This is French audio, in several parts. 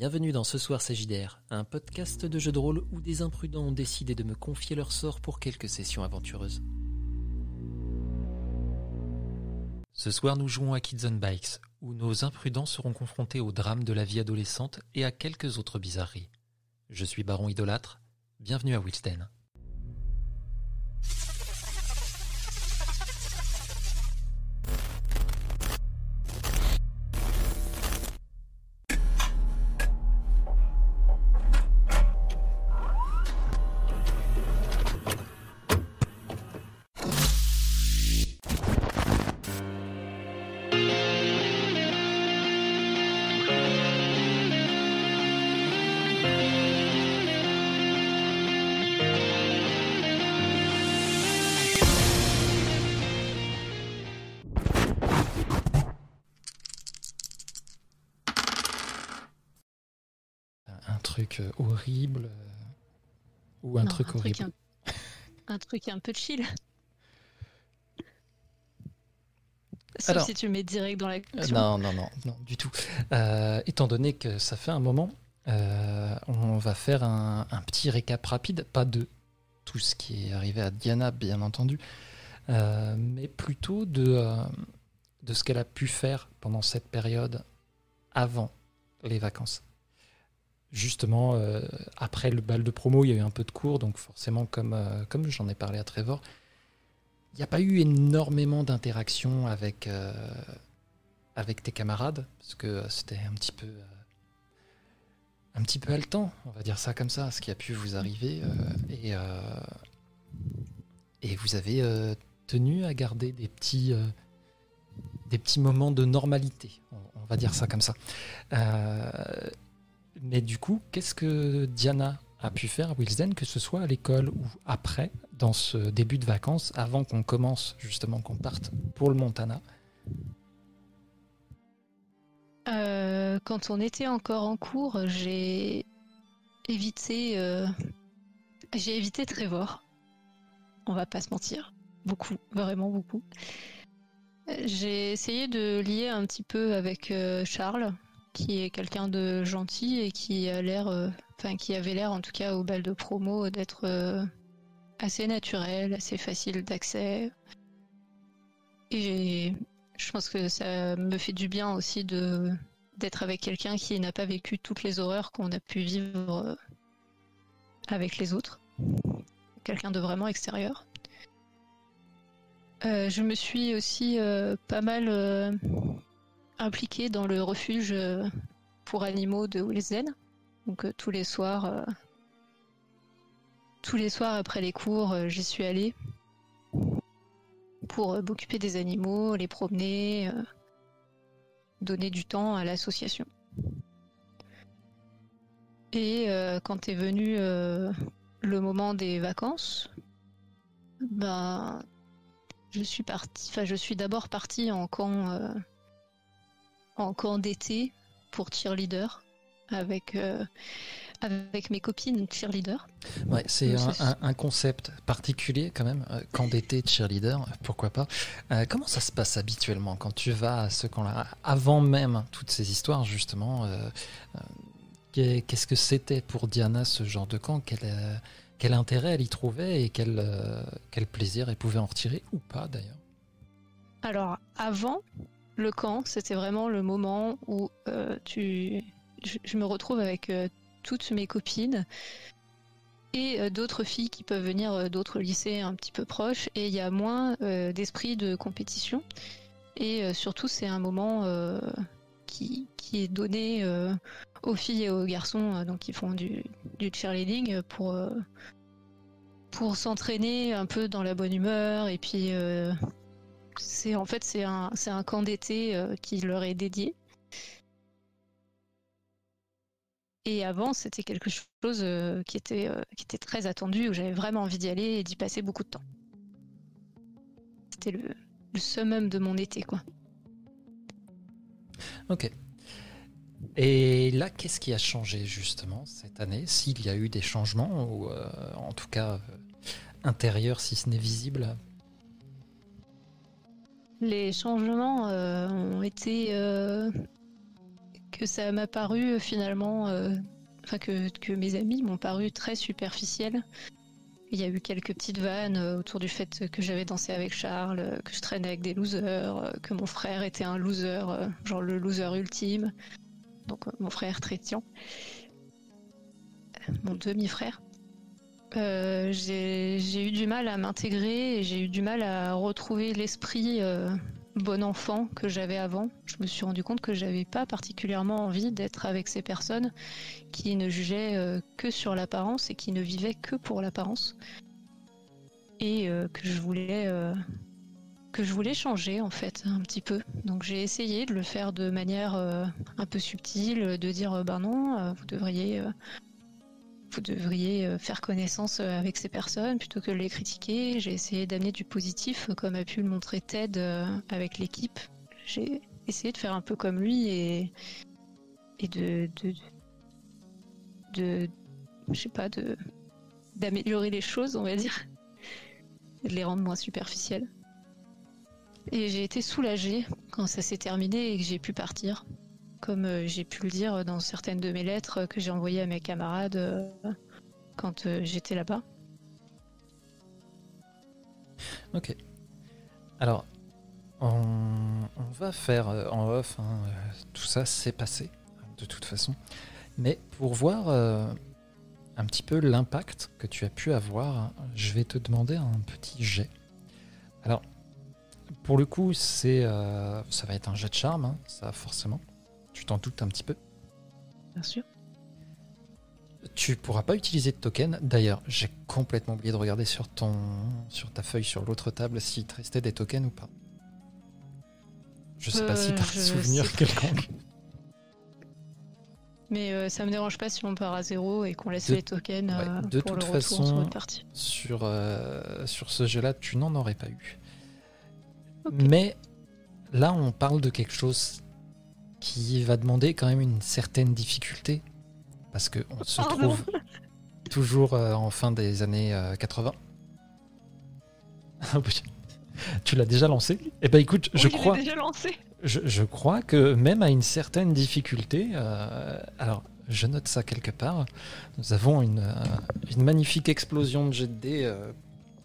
Bienvenue dans Ce Soir Sagidaire, un podcast de jeux de rôle où des imprudents ont décidé de me confier leur sort pour quelques sessions aventureuses. Ce soir, nous jouons à Kids on Bikes, où nos imprudents seront confrontés au drame de la vie adolescente et à quelques autres bizarreries. Je suis Baron Idolâtre, bienvenue à Wilsden. Horrible euh, ou un Non, truc horrible. un, un truc un peu chill. Sauf Alors- si tu mets direct dans la Euh, Non, non, non, non, du tout. Euh, étant donné que ça fait un moment, euh, on va faire un, un petit récap rapide, pas de tout ce qui est arrivé à Diana, bien entendu, euh, mais plutôt de, de ce qu'elle a pu faire pendant cette période avant les vacances. Justement, euh, après le bal de promo, il y a eu un peu de cours, donc forcément, comme, euh, j'en ai parlé à Trevor, il n'y a pas eu énormément d'interactions avec, euh, avec tes camarades, parce que c'était un petit peu un petit peu haletant, on va dire ça comme ça, ce qui a pu vous arriver, et, et vous avez tenu à garder des petits, des petits moments de normalité, on va dire ça comme ça. Mais du coup, qu'est-ce que Diana a pu faire à Wilsden, que ce soit à l'école ou après, dans ce début de vacances, avant qu'on commence justement, qu'on parte pour le Montana? Euh, quand on était encore en cours, j'ai évité, euh, j'ai évité Trevor. On va pas se mentir, beaucoup, vraiment beaucoup. Euh, J'ai essayé de lier un petit peu avec Charles, qui est quelqu'un de gentil et qui a l'air, euh, enfin qui avait l'air en tout cas au bal de promo d'être euh, assez naturel, assez facile d'accès. Et je pense que ça me fait du bien aussi de d'être avec quelqu'un qui n'a pas vécu toutes les horreurs qu'on a pu vivre euh, avec les autres. Quelqu'un de vraiment extérieur. Je me suis aussi pas mal impliquée dans le refuge euh, pour animaux de Wilsden. Donc euh, tous les soirs, euh, tous les soirs après les cours, j'y suis allée pour m'occuper des animaux, les promener, donner du temps à l'association. Et quand est venu le moment des vacances, ben je suis partie, enfin je suis d'abord partie en camp en camp d'été pour cheerleader avec euh, avec mes copines cheerleader. Ouais, c'est un, c'est- un- un concept particulier quand même, euh, camp d'été cheerleader, pourquoi pas. Euh, comment ça se passe habituellement quand tu vas à ce camp-là? Avant même toutes ces histoires, justement, euh, euh, qu'est- qu'est-ce que c'était pour Diana ce genre de camp? Quel, euh, quel intérêt elle y trouvait et quel, euh, quel plaisir elle pouvait en retirer ou pas d'ailleurs? Alors, avant le camp, c'était vraiment le moment où euh, tu... je, me retrouve avec euh, toutes mes copines et euh, d'autres filles qui peuvent venir d'autres lycées un petit peu proches, et il y a moins d'esprit de compétition. Et surtout, c'est un moment qui, est donné aux filles et aux garçons euh, donc qui font du, cheerleading pour, pour s'entraîner un peu dans la bonne humeur et puis c'est en fait c'est un camp d'été euh, qui leur est dédié. Et avant, c'était quelque chose euh, qui était euh, qui était très attendu où j'avais vraiment envie d'y aller et d'y passer beaucoup de temps. C'était le, summum de mon été quoi. Ok. Et là, qu'est-ce qui a changé justement cette année? S'il y a eu des changements, ou en tout cas intérieurs si ce n'est visible Les changements euh, ont été euh, que ça m'a paru finalement, enfin que, que mes amis m'ont paru très superficiels. Il y a eu quelques petites vannes autour du fait que j'avais dansé avec Charles, que je traînais avec des losers, que mon frère était un loser, genre le loser ultime. Donc mon frère Trétian, mon demi-frère. Euh, j'ai eu du mal à m'intégrer et j'ai eu du mal à retrouver l'esprit euh, bon enfant que j'avais avant. Je me suis rendu compte que j'avais pas particulièrement envie d'être avec ces personnes qui ne jugeaient euh, que sur l'apparence et qui ne vivaient que pour l'apparence. Et que je voulais que je voulais changer en fait un petit peu. Donc j'ai essayé de le faire de manière un peu subtile, de dire ben non, vous devriez vous devriez euh, faire connaissance euh, avec ces personnes plutôt que de les critiquer. J'ai essayé d'amener du positif, euh, comme a pu le montrer Ted avec l'équipe. J'ai essayé de faire un peu comme lui et, de, de, de, je sais pas, de d'améliorer les choses, on va dire, et de les rendre moins superficielles. Et j'ai été soulagée quand ça s'est terminé et que j'ai pu partir comme euh, j'ai pu le dire dans certaines de mes lettres que j'ai envoyées à mes camarades euh, quand euh, j'étais là-bas. Ok. Alors, on, va faire en off, hein, tout ça s'est passé, de toute façon. Mais pour voir un petit peu l'impact que tu as pu avoir, je vais te demander un petit jet. Alors, pour le coup, c'est, ça va être un jet de charme, hein, ça forcément. Tu t'en doutes un petit peu Bien sûr. Tu pourras pas utiliser de token. D'ailleurs, j'ai complètement oublié de regarder sur ton, sur ta feuille sur l'autre table s'il te restait des tokens ou pas. Je sais pas si tu as un souvenir quelconque. Mais euh, ça me dérange pas si on part à zéro et qu'on laisse les tokens euh, de toute façon, sur, euh, sur ce jeu-là, tu n'en aurais pas eu. Mais là, on parle de quelque chose qui va demander quand même une certaine difficulté, parce qu'on se trouve toujours euh, en fin des années 80. Euh, tu l'as déjà lancé? Eh ben écoute, je crois. Déjà lancé. Je, crois que même à une certaine difficulté, euh, alors je note ça quelque part, nous avons une, une magnifique explosion de jet de dés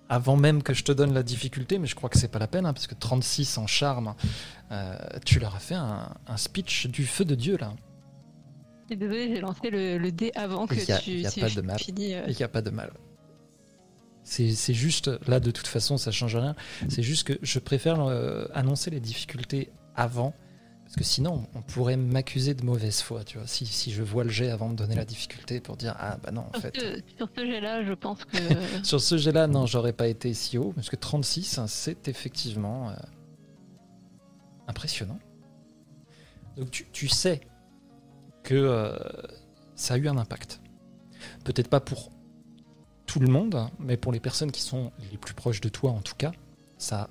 avant même que je te donne la difficulté, mais je crois que c'est pas la peine, hein, parce que 36 en charme, euh, tu leur as fait un, speech du feu de Dieu là. Désolé, j'ai lancé le, dé avant que tu Il n'y a, pas de mal. Il n'y a pas de mal. C'est juste, là de toute façon ça change rien, c'est juste que je préfère euh, annoncer les difficultés avant parce que sinon, on pourrait m'accuser de mauvaise foi, tu vois, si, si, je vois le jet avant de donner la difficulté pour dire Ah bah non, en fait. sur ce jet-là, je pense que. sur ce jet-là, non, j'aurais pas été si haut, parce que 36, hein, c'est effectivement euh, impressionnant. Donc tu, tu sais que euh, ça a eu un impact. Peut-être pas pour tout le monde, mais pour les personnes qui sont les plus proches de toi en tout cas, ça a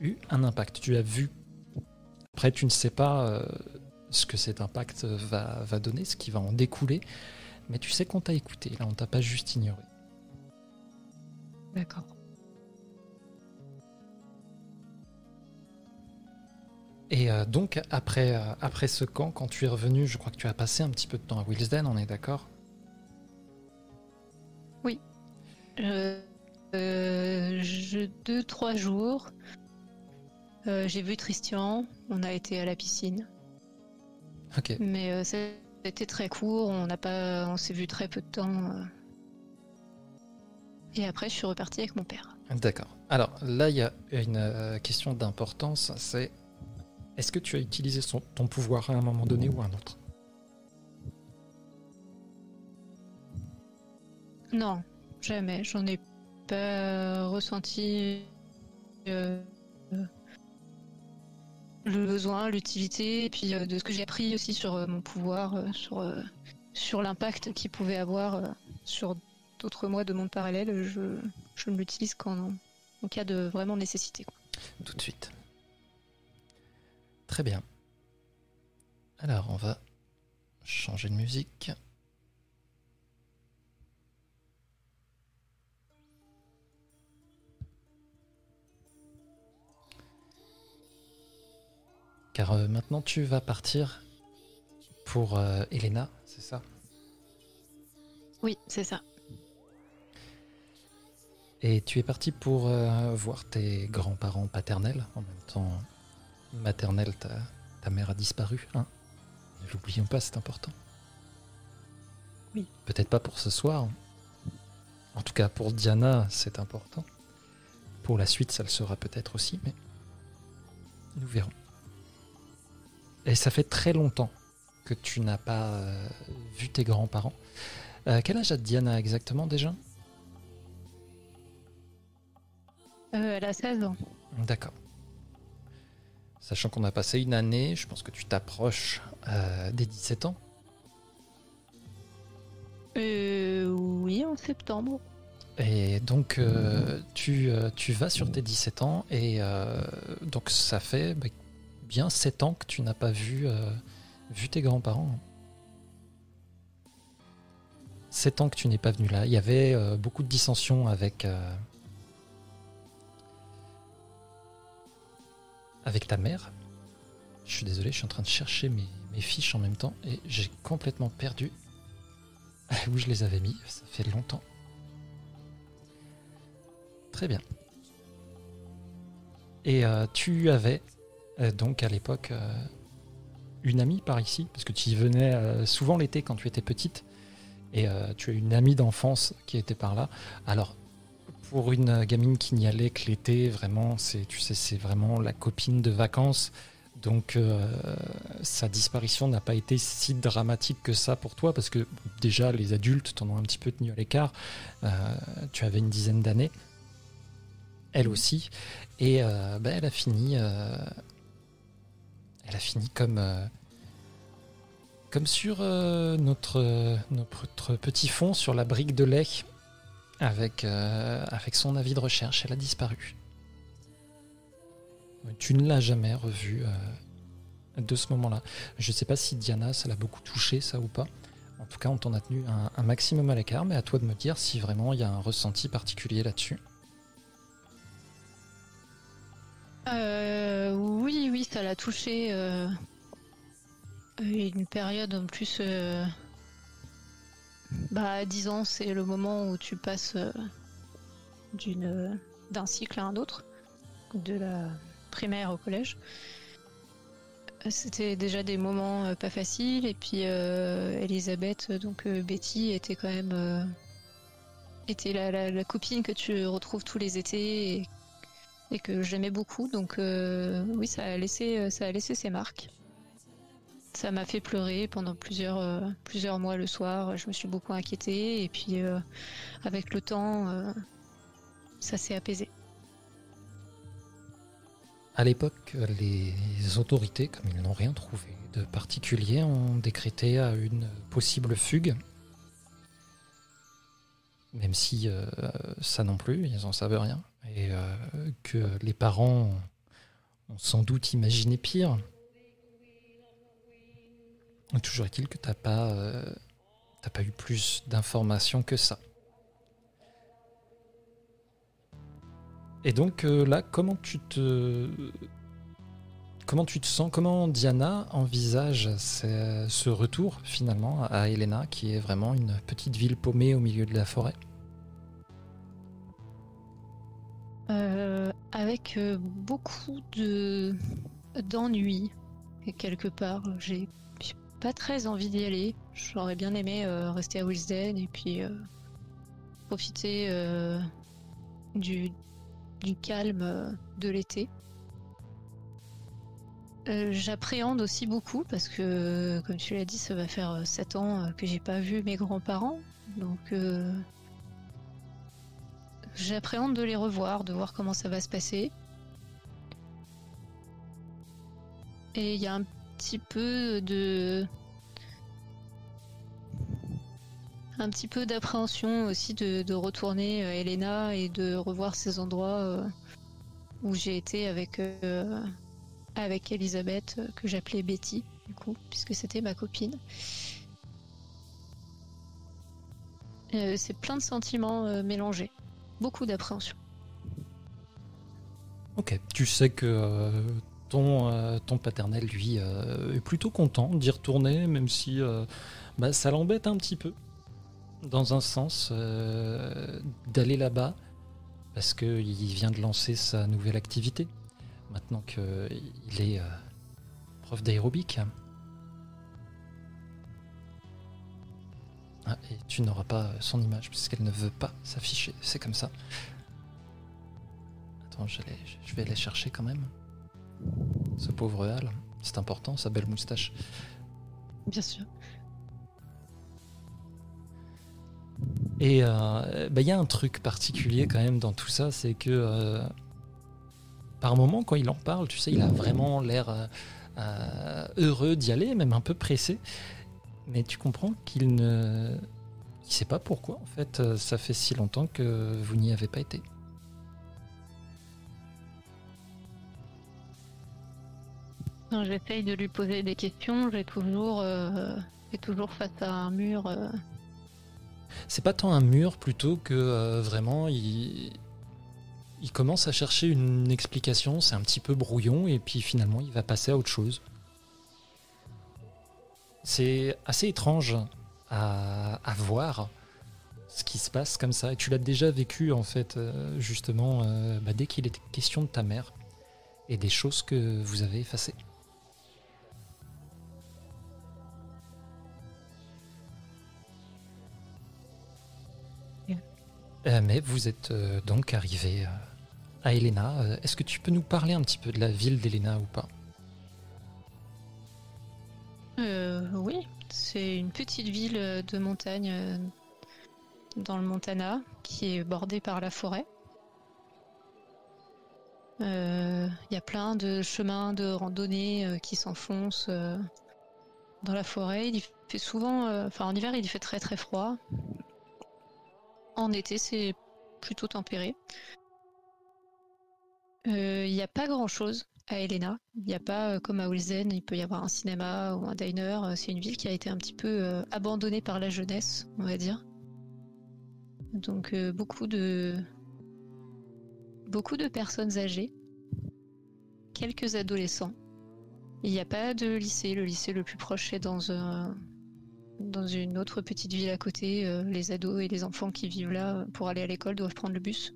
eu un impact. Tu as vu après, tu ne sais pas euh, ce que cet impact va, va, donner, ce qui va en découler, mais tu sais qu'on t'a écouté, là, on t'a pas juste ignoré. D'accord. Et euh, donc, après, euh, après ce camp, quand tu es revenu, je crois que tu as passé un petit peu de temps à Willesden, on est d'accord? Oui. je, deux, trois jours. Euh, j'ai vu Christian, on a été à la piscine. Ok. Mais euh, été très court, on n'a pas, on s'est vu très peu de temps. Euh. Et après, je suis reparti avec mon père. D'accord. Alors là, il y a une question d'importance, c'est est-ce que tu as utilisé ton pouvoir à un moment donné ou à un autre Non, jamais. J'en ai pas ressenti le besoin, l'utilité, et puis euh, de ce que j'ai appris aussi sur euh, mon pouvoir, euh, sur, sur l'impact qu'il pouvait avoir sur d'autres mois de monde parallèle, je, je ne l'utilise qu'en en cas de vraiment nécessité. Tout de suite. Très bien. Alors, on va changer de musique. Car euh, maintenant tu vas partir pour euh, Elena, c'est ça? Oui, c'est ça. Et tu es parti pour euh, voir tes grands-parents paternels. En même temps, maternelle, ta, ta mère a disparu. Hein ne l'oublions pas, c'est important. Oui. Peut-être pas pour ce soir. En tout cas, pour Diana, c'est important. Pour la suite, ça le sera peut-être aussi, mais nous verrons. Et ça fait très longtemps que tu n'as pas euh, vu tes grands-parents. Euh, quel âge a Diana exactement déjà? Euh, elle a 16 ans. D'accord. Sachant qu'on a passé une année, je pense que tu t'approches euh, des 17 ans. Euh, oui, en septembre. Et donc, euh, tu, euh, tu vas sur tes 17 ans, et donc ça fait bah, bien 7 ans que tu n'as pas vu, vu tes grands-parents. 7 ans que tu n'es pas venu là. Il y avait beaucoup de dissensions avec, avec ta mère. Je suis désolé, je suis en train de chercher mes, fiches en même temps, et j'ai complètement perdu où je les avais mis. Ça fait longtemps. Très bien. Et euh, tu avais euh, donc à l'époque euh, une amie par ici, parce que tu y venais souvent l'été quand tu étais petite, et tu as une amie d'enfance qui était par là. Alors, pour une gamine qui n'y allait que l'été, vraiment, c'est, tu sais, c'est vraiment la copine de vacances. Donc, euh, sa disparition n'a pas été si dramatique que ça pour toi, parce que déjà, les adultes t'en ont un petit peu tenu à l'écart. Euh, tu avais une dizaine d'années elle aussi. Et euh, bah, elle a fini. elle a fini comme. comme sur notre, notre petit fond sur la brique de lait. Avec, euh, avec son avis de recherche, elle a disparu. Tu ne l'as jamais revue euh, de ce moment-là. Je ne sais pas si Diana, ça l'a beaucoup touché, ça ou pas. En tout cas, on t'en a tenu un, un maximum à l'écart, mais à toi de me dire si vraiment il y a un ressenti particulier là-dessus. Euh, oui, oui, ça l'a touché. euh, une période en plus. Bah, 10 ans, c'est le moment où tu passes euh, d'un cycle à un autre, de la primaire au collège. C'était déjà des moments euh, pas faciles, et puis euh, Elisabeth, donc Betty, était quand même la, copine que tu retrouves tous les étés et et que j'aimais beaucoup. Donc oui, ça a laissé, ça a laissé ses marques. Ça m'a fait pleurer pendant plusieurs, euh, plusieurs mois le soir. Je me suis beaucoup inquiétée et puis euh, avec le temps, euh, ça s'est apaisé. À l'époque, les autorités, comme ils n'ont rien trouvé de particulier, ont décrété à une possible fugue. Même si ça non plus, ils n'en savent rien. Et que les parents ont sans doute imaginé pire. Toujours est-il que tu n'as pas, euh, t'as pas eu plus d'informations que ça. Et donc euh, là, comment tu te comment tu te sens Comment Diana envisage ce, retour finalement à Helena, qui est vraiment une petite ville paumée au milieu de la forêt? Euh, avec beaucoup de d'ennui quelque part j'ai pas très envie d'y aller. J'aurais bien aimé euh, rester à Wilsden et puis euh, profiter euh, du, calme de l'été. J'appréhende aussi beaucoup parce que comme tu l'as dit ça va faire 7 ans que j'ai pas vu mes grands-parents. Donc J'appréhende de les revoir, de voir comment ça va se passer. Et il y a un petit peu de. Un petit peu d'appréhension aussi de, de retourner à Elena et de revoir ces endroits euh, où j'ai été avec, euh, avec Elisabeth, euh, que j'appelais Betty, du coup, puisque c'était ma copine. Euh, C'est plein de sentiments euh, mélangés beaucoup d'appréhension. Ok. Tu sais que euh, ton, euh, ton paternel, lui, euh, est plutôt content d'y retourner, même si euh, bah, ça l'embête un petit peu, dans un sens, d'aller là-bas, parce qu'il vient de lancer sa nouvelle activité, maintenant qu'il est prof d'aérobic. Ah, et tu n'auras pas son image, puisqu'elle ne veut pas s'afficher, c'est comme ça. Attends, je vais aller chercher quand même. Ce pauvre Hal, c'est important, sa belle moustache. Bien sûr. Et euh, bah, il y a un truc particulier quand même dans tout ça, c'est que euh, par moment, quand il en parle, tu sais, il a vraiment l'air euh, heureux d'y aller, même un peu pressé. Mais tu comprends qu'il ne il sait pas pourquoi, en fait, ça fait si longtemps que vous n'y avez pas été. Quand j'essaye de lui poser des questions, j'ai toujours, euh, toujours face à un mur. euh, C'est pas tant un mur plutôt que euh, vraiment il, il commence à chercher une explication, c'est un petit peu brouillon et puis finalement il va passer à autre chose. C'est assez étrange à, voir ce qui se passe comme ça et tu l'as déjà vécu en fait justement bah, dès qu'il était question de ta mère et des choses que vous avez effacées. Mais vous êtes euh, donc arrivé euh, à Helena. Euh, Est-ce que tu peux nous parler un petit peu de la ville d'Helena ou pas? Euh, oui, c'est une petite ville de montagne euh, dans le Montana qui est bordée par la forêt. Euh, Il y a plein de chemins de randonnée euh, qui s'enfoncent euh, dans la forêt. Il fait souvent, euh, enfin en hiver, il fait très très froid. En été, c'est plutôt tempéré. Euh, Il n'y a pas grand chose à Helena. Il n'y a pas euh, comme à Wilzen, il peut y avoir un cinéma ou un diner. Euh, C'est une ville qui a été un petit peu euh, abandonnée par la jeunesse, on va dire. Donc euh, beaucoup de beaucoup de personnes âgées, quelques adolescents. Il n'y a pas de lycée. Le lycée le plus proche est dans un dans une autre petite ville à côté. Euh, Les ados et les enfants qui vivent là pour aller à l'école doivent prendre le bus.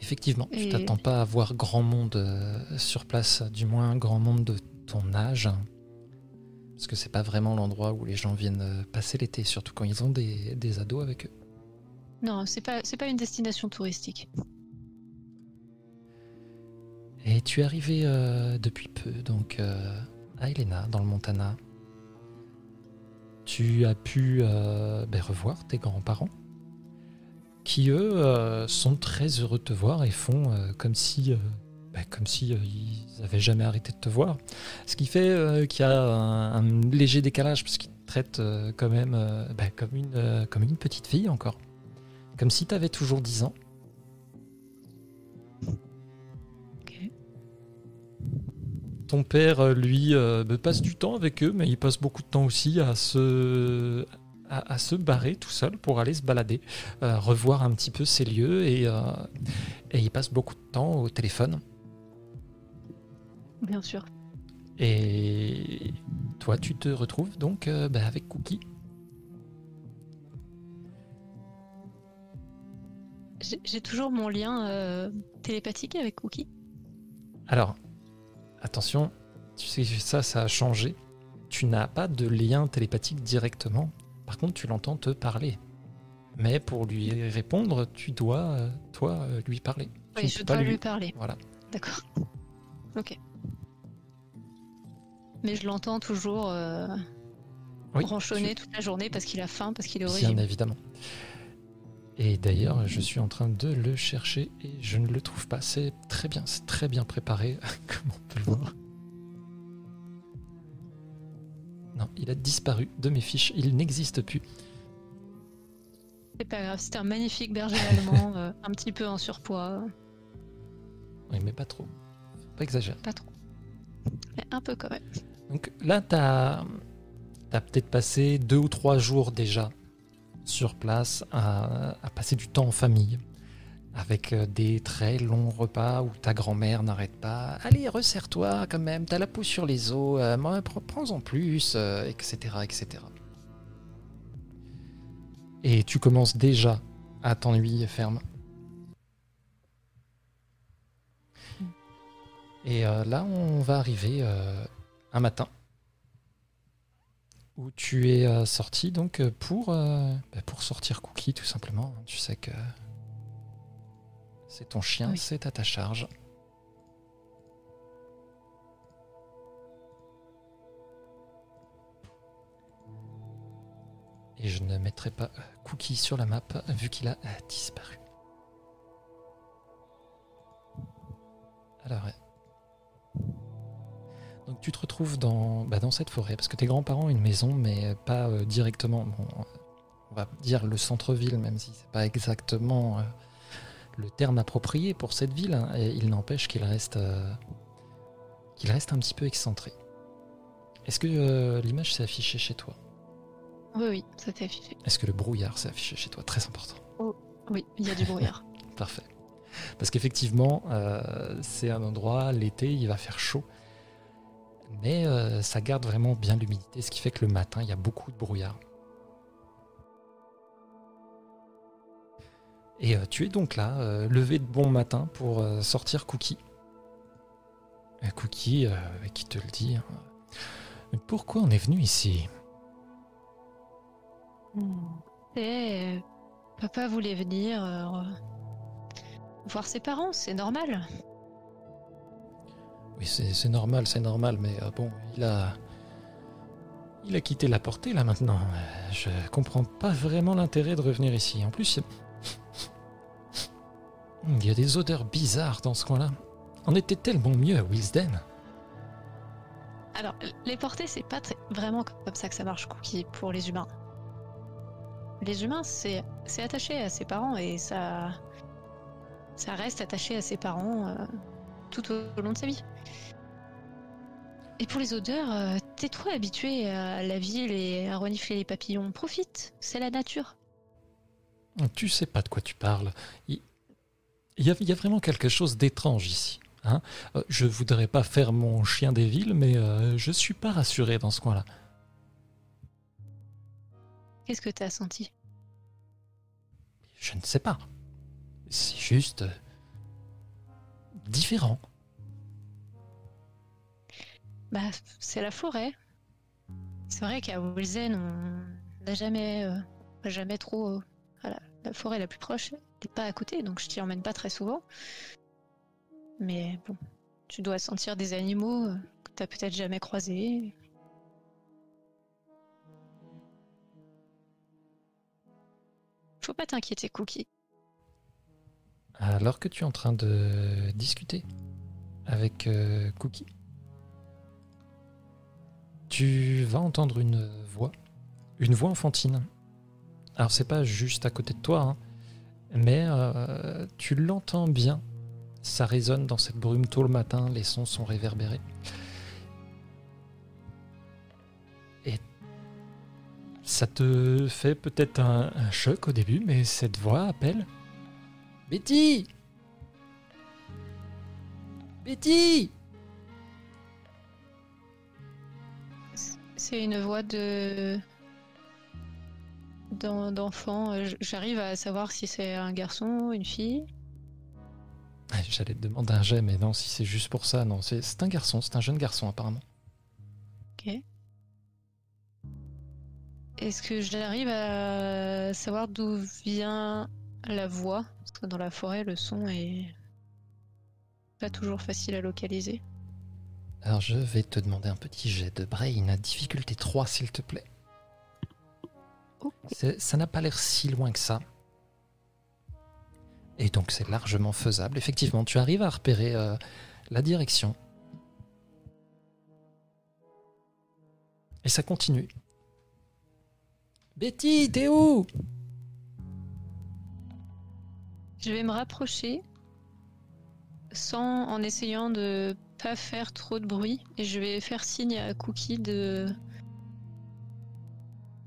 Effectivement, tu t'attends pas à voir grand monde euh, sur place, du moins grand monde de ton âge. Parce que c'est pas vraiment l'endroit où les gens viennent euh, passer l'été, surtout quand ils ont des, des ados avec eux. Non, c'est pas c'est pas une destination touristique. Et tu es arrivé euh, depuis peu, donc à Helena, dans le Montana. Tu as pu euh, ben, revoir tes grands-parents, qui eux euh, sont très heureux de te voir et font euh, comme si, ben, comme si ils avaient jamais arrêté de te voir. Ce qui fait qu'il y a un, léger décalage parce qu'ils te traitent quand même ben, comme une comme une petite fille encore, comme si tu avais toujours 10 ans. Ton père, euh, lui, euh, bah, passe du temps avec eux, mais il passe beaucoup de temps aussi à se, à, à se barrer tout seul pour aller se balader, euh, revoir un petit peu ces lieux, et, euh, et il passe beaucoup de temps au téléphone. Bien sûr. Et toi, tu te retrouves donc euh, bah, avec Cookie. J'ai j'ai toujours mon lien euh, télépathique avec Cookie. Alors, attention, tu sais, ça, ça a changé. Tu n'as pas de lien télépathique directement. Par contre, tu l'entends te parler. Mais pour lui répondre, tu dois, euh, toi, euh, lui parler. Oui, je peux dois pas lui parler. Voilà. D'accord. Ok. Mais je l'entends toujours euh, Oui, toute la journée parce qu'il a faim, parce qu'il est au Bien régime. évidemment. Et d'ailleurs, je suis en train de le chercher et je ne le trouve pas. C'est très bien, c'est très bien préparé, comme on peut le voir. Non, il a disparu de mes fiches, il n'existe plus. C'est pas grave, c'était un magnifique berger allemand, euh, un petit peu en surpoids, Oui, mais pas trop. Faut Pas exagérer. pas trop. Mais un peu quand même. Donc là, tu as, peut-être passé deux ou trois jours déjà sur place à, à passer du temps en famille. avec euh, des très longs repas où ta grand-mère n'arrête pas. Allez, resserre-toi quand même, t'as la peau sur les os, euh, prends-en plus, euh, etc., etc. Et tu commences déjà à t'ennuyer ferme. Et euh, là, on va arriver un matin où tu es euh, sorti donc euh, pour, euh, bah, pour sortir Cookie tout simplement. Tu sais que c'est ton chien, Oui. c'est à ta charge. Et je ne mettrai pas Cookie sur la map vu qu'il a disparu. Alors. Donc tu te retrouves dans, bah, dans cette forêt, parce que tes grands-parents ont une maison, mais pas euh, directement, bon, on va dire le centre-ville, même si c'est pas exactement euh, le terme approprié pour cette ville, hein, et il n'empêche qu'il reste, euh, qu'il reste un petit peu excentré. Est-ce que euh, l'image s'est affichée chez toi? Oui, oui, ça t'est affiché. Est-ce que le brouillard s'est affiché chez toi? Très important. Oui, il y a du brouillard. Parfait. Parce qu'effectivement, euh, c'est un endroit, l'été, il va faire chaud. Mais euh, ça garde vraiment bien l'humidité, ce qui fait que le matin, il y a beaucoup de brouillard. Et euh, tu es donc là, euh, levé de bon matin pour sortir Cookie. Cookie qui te le dit. hein. Pourquoi on est venu ici? Et euh, papa voulait venir voir ses parents, c'est normal. Oui, c'est normal, c'est normal, mais euh, bon, il a. Il a quitté la portée là maintenant. Je comprends pas vraiment l'intérêt de revenir ici. En plus, il y a des odeurs bizarres dans ce coin-là. On était tellement mieux à Wilsden. Alors, les portées, c'est pas vraiment comme ça que ça marche, Cookie, pour les humains. Les humains, c'est c'est attaché à ses parents et ça, ça reste attaché à ses parents euh, tout au long de sa vie. Et pour les odeurs, euh, t'es trop habitué à la ville et à renifler les papillons. Profite, c'est la nature. Tu sais pas de quoi tu parles. Il il y a, il y a vraiment quelque chose d'étrange ici. Hein Euh, je voudrais pas faire mon chien des villes, mais euh, je suis pas rassuré dans ce coin-là. Qu'est-ce que t'as senti? Je ne sais pas. C'est juste. euh, différent. Bah, c'est la forêt. C'est vrai qu'à Wilzen, on n'a jamais, euh, jamais trop. euh, voilà, la forêt la plus proche n'est pas à côté, donc je t'y emmène pas très souvent. Mais bon, tu dois sentir des animaux euh, que t'as peut-être jamais croisés. Faut pas t'inquiéter, Cookie. Alors que tu es en train de discuter avec Cookie, tu vas entendre une voix, une voix enfantine. Alors c'est pas juste à côté de toi, hein, mais euh, tu l'entends bien. Ça résonne dans cette brume tôt le matin, les sons sont réverbérés. Et ça te fait peut-être un, un choc au début, mais cette voix appelle Betty Betty C'est une voix de d'en- d'enfant. Euh, J'arrive à savoir si c'est un garçon, une fille. Ah, J'allais te demander un jet, mais non, si c'est juste pour ça, non. C'est c'est un garçon, c'est un jeune garçon apparemment. Ok. Est-ce que j'arrive à savoir d'où vient la voix? Parce que dans la forêt, le son est pas toujours facile à localiser. Alors je vais te demander un petit jet de brain à difficulté 3, s'il te plaît. Ça n'a pas l'air si loin que ça. Et donc c'est largement faisable. Effectivement, tu arrives à repérer euh, la direction. Et ça continue. Betty, t'es où? Je vais me rapprocher sans en essayant de pas faire trop de bruit et je vais faire signe à Cookie de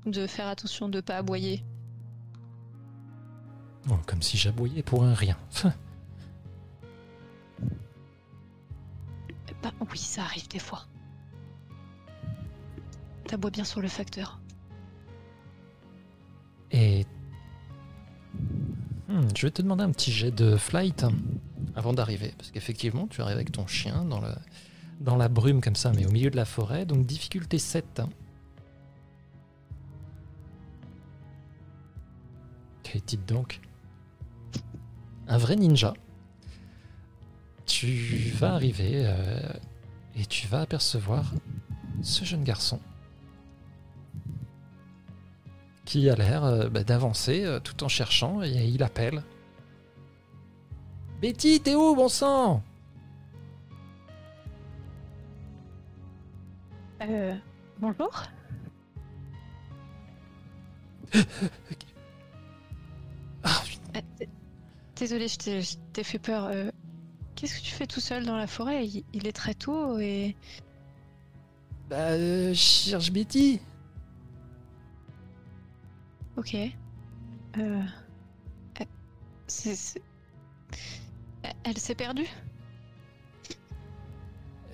de faire attention de pas aboyer. Oh, comme si j'aboyais pour un rien. Bah oui, ça arrive des fois. T'aboies bien sur le facteur. Et. Hmm, je vais te demander un petit jet de flight avant d'arriver. Parce qu'effectivement, tu arrives avec ton chien dans, le, dans la brume comme ça, mais au milieu de la forêt. Donc difficulté 7. Quel titre donc Un vrai ninja. Tu vas arriver euh, et tu vas apercevoir ce jeune garçon qui a l'air euh, bah, d'avancer euh, tout en cherchant et il appelle. Betty, t'es où, bon sang? Euh. Bonjour Ah. Euh, Désolée, je t'ai- fait peur. euh, Qu'est-ce que tu fais tout seul dans la forêt? Il, il est très tôt et. Bah, euh, je cherche Betty. Ok. Euh. c'est- Elle s'est perdue?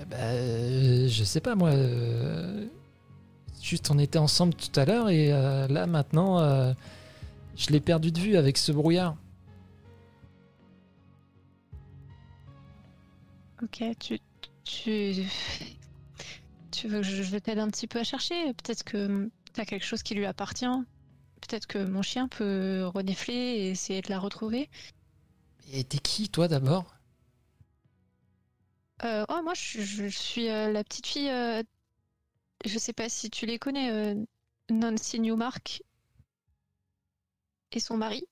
Bah, euh, je sais pas moi. euh, Juste, on était ensemble tout à l'heure et euh, là maintenant, euh, je l'ai perdu de vue avec ce brouillard. Ok, tu. Tu. Tu veux que je, je t'aide un petit peu à chercher? Peut-être que t'as quelque chose qui lui appartient? Peut-être que mon chien peut renifler et essayer de la retrouver? Et t'es qui, toi, d'abord? Euh, oh, moi, je, je suis euh, la petite fille. euh, je sais pas si tu les connais, euh, Nancy Newmark et son mari.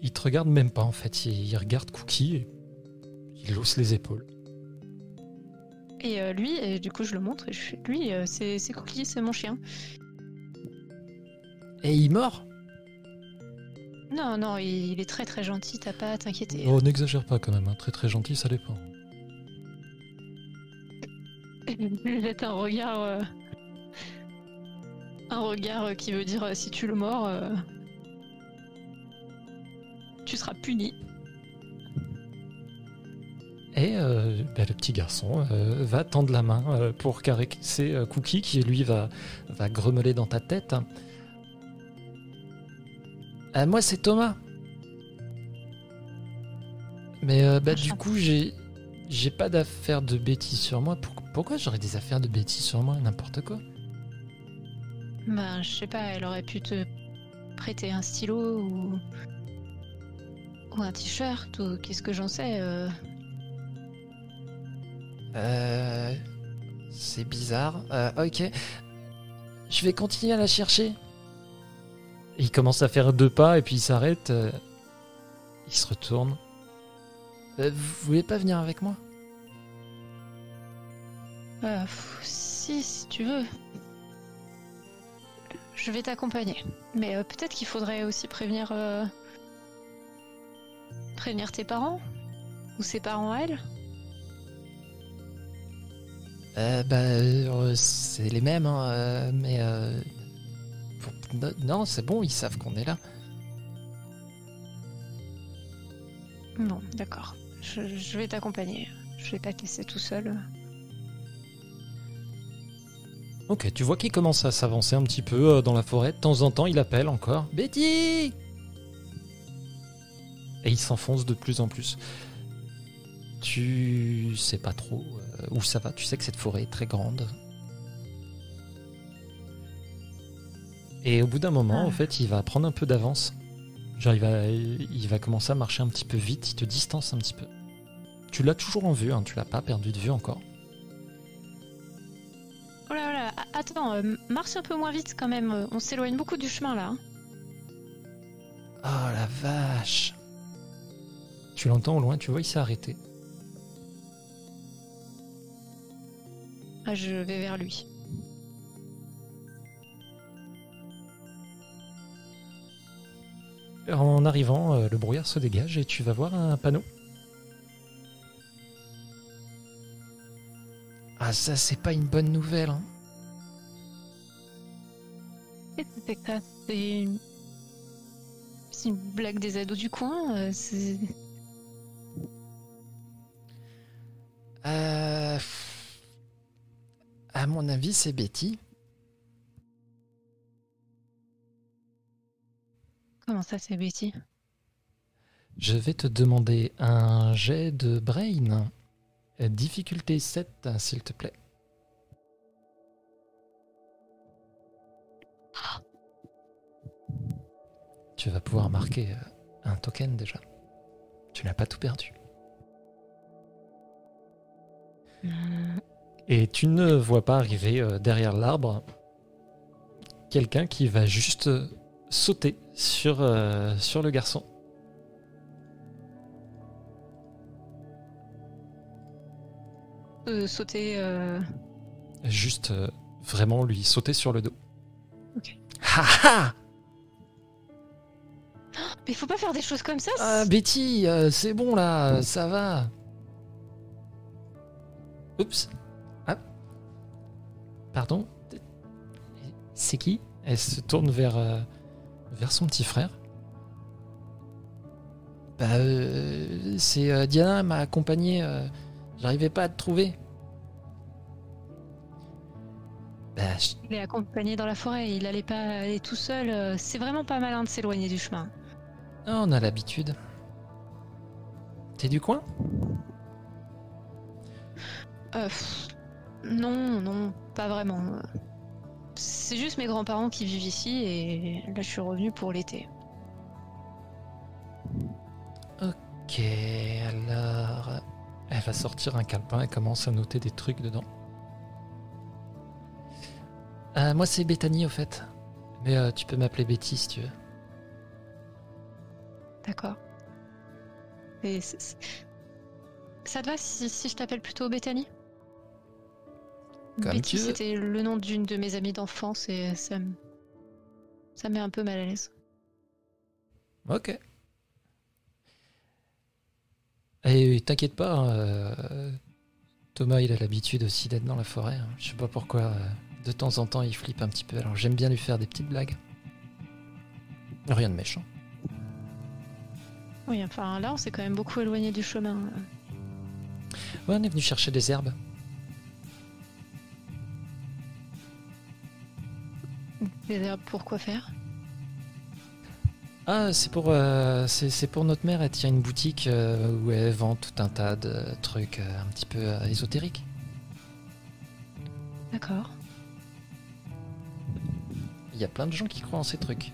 Il te regarde même pas, en fait. Il, il regarde Cookie et il hausse les épaules. Et euh, lui, et du coup, je le montre. Et je fais, lui, c'est c'est Cookie, c'est mon chien. Et il mord Non, non, il, est très très gentil. T'as pas à t'inquiéter. Oh, n'exagère pas quand même. hein. Très très gentil, ça dépend. Jette un regard. euh, Un regard euh, qui veut dire euh, si tu le mords, euh, tu seras puni. Et euh, bah, le petit garçon euh, va tendre la main euh, pour caresser Cookie qui lui va, va grommeler dans ta tête. Euh, moi c'est Thomas. Mais euh, bah, du coup j'ai j'ai pas d'affaires de bêtises sur moi. Pour- pourquoi j'aurais des affaires de bêtises sur moi? N'importe quoi. Ben, je sais pas, elle aurait pu te prêter un stylo ou. ou un t-shirt ou qu'est-ce que j'en sais. euh. Euh, c'est bizarre. Euh, ok. Je vais continuer à la chercher. Il commence à faire deux pas et puis il s'arrête. euh, il se retourne. Euh, vous voulez pas venir avec moi? Euh, si, si tu veux. Je vais t'accompagner. Mais euh, peut-être qu'il faudrait aussi prévenir. euh, prévenir tes parents Ou ses parents à elle euh, Bah, euh, c'est les mêmes, hein, euh, mais. euh, non, c'est bon, ils savent qu'on est là. Non, d'accord. Je, je vais t'accompagner. Je vais pas te laisser tout seul. Ok, tu vois qu'il commence à s'avancer un petit peu euh, dans la forêt. De temps en temps, il appelle encore Betty Et il s'enfonce de plus en plus. Tu sais pas trop euh, où ça va. Tu sais que cette forêt est très grande. Et au bout d'un moment, Ah. en fait, il va prendre un peu d'avance. Genre, il va, il va commencer à marcher un petit peu vite. Il te distance un petit peu. Tu l'as toujours en vue, hein, tu l'as pas perdu de vue encore. Oh là là, attends, euh, marche un peu moins vite quand même. euh, On s'éloigne beaucoup du chemin là. hein. Oh la vache Tu l'entends au loin, tu vois, il s'est arrêté. Ah, je vais vers lui. En arrivant, euh, le brouillard se dégage et tu vas voir un panneau. Ah ça, c'est pas une bonne nouvelle. Hein. Qu'est-ce que c'est que ça C'est une... Blague des ados du coin. euh, c'est- Euh, À mon avis, c'est Betty. Comment ça, c'est Betty? Je vais te demander un jet de brain. Difficulté 7, s'il te plaît. Tu vas pouvoir marquer euh, un token déjà. Tu n'as pas tout perdu. Euh, Et tu ne vois pas arriver euh, derrière l'arbre quelqu'un qui va juste sauter sur, euh, sur le garçon. euh, Sauter. euh, Juste vraiment lui sauter sur le dos. Ok. Ha ha Mais faut pas faire des choses comme ça. Ah, Betty, c'est bon là, ça va. Oups. Ah. Pardon. C'est qui? Elle se tourne vers, euh, vers son petit frère. Bah, euh, c'est euh, Diana, m'a accompagné. euh, J'arrivais pas à te trouver. Bah, je- Il est accompagné dans la forêt. Il allait pas aller tout seul. euh, C'est vraiment pas malin de s'éloigner du chemin. Ah, on a l'habitude. T'es du coin? Euh, non, non, pas vraiment. C'est juste mes grands-parents qui vivent ici et là je suis revenue pour l'été. Ok, alors. Elle va sortir un calepin et commence à noter des trucs dedans. Euh, moi, c'est Bethany, au fait. Mais euh, tu peux m'appeler Betty si tu veux. D'accord. Et ça te va si, si je t'appelle plutôt Bethany? Comme Betty, c'était le nom d'une de mes amies d'enfance et ça me ça me met un peu mal à l'aise. Ok. Et t'inquiète pas, euh, Thomas, il a l'habitude aussi d'être dans la forêt. hein. Je sais pas pourquoi, euh, de temps en temps, il flippe un petit peu. Alors j'aime bien lui faire des petites blagues. Rien de méchant. Oui, enfin là on s'est quand même beaucoup éloigné du chemin. Ouais, on est venu chercher des herbes. Des herbes pour quoi faire? Ah, c'est pour, euh, c'est c'est pour notre mère. Elle tient une boutique euh, où elle vend tout un tas de trucs euh, un petit peu euh, ésotériques. D'accord. Il y a plein de gens qui croient en ces trucs.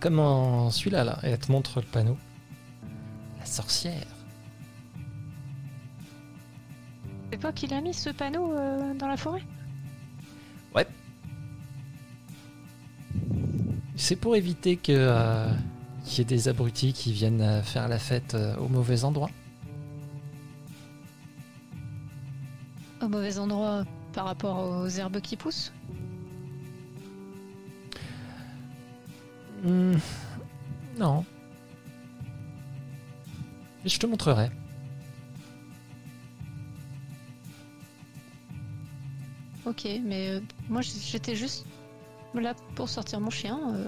Comme en celui-là, là. Et elle te montre le panneau. La sorcière. C'est toi qui l'as mis ce panneau euh, dans la forêt? C'est pour éviter que euh, qu'il y ait des abrutis qui viennent euh, faire la fête euh, au mauvais endroit. Au mauvais endroit par rapport aux herbes qui poussent? Hmm, non. Mais je te montrerai. Ok, mais euh, moi j'étais juste là pour sortir mon chien. euh.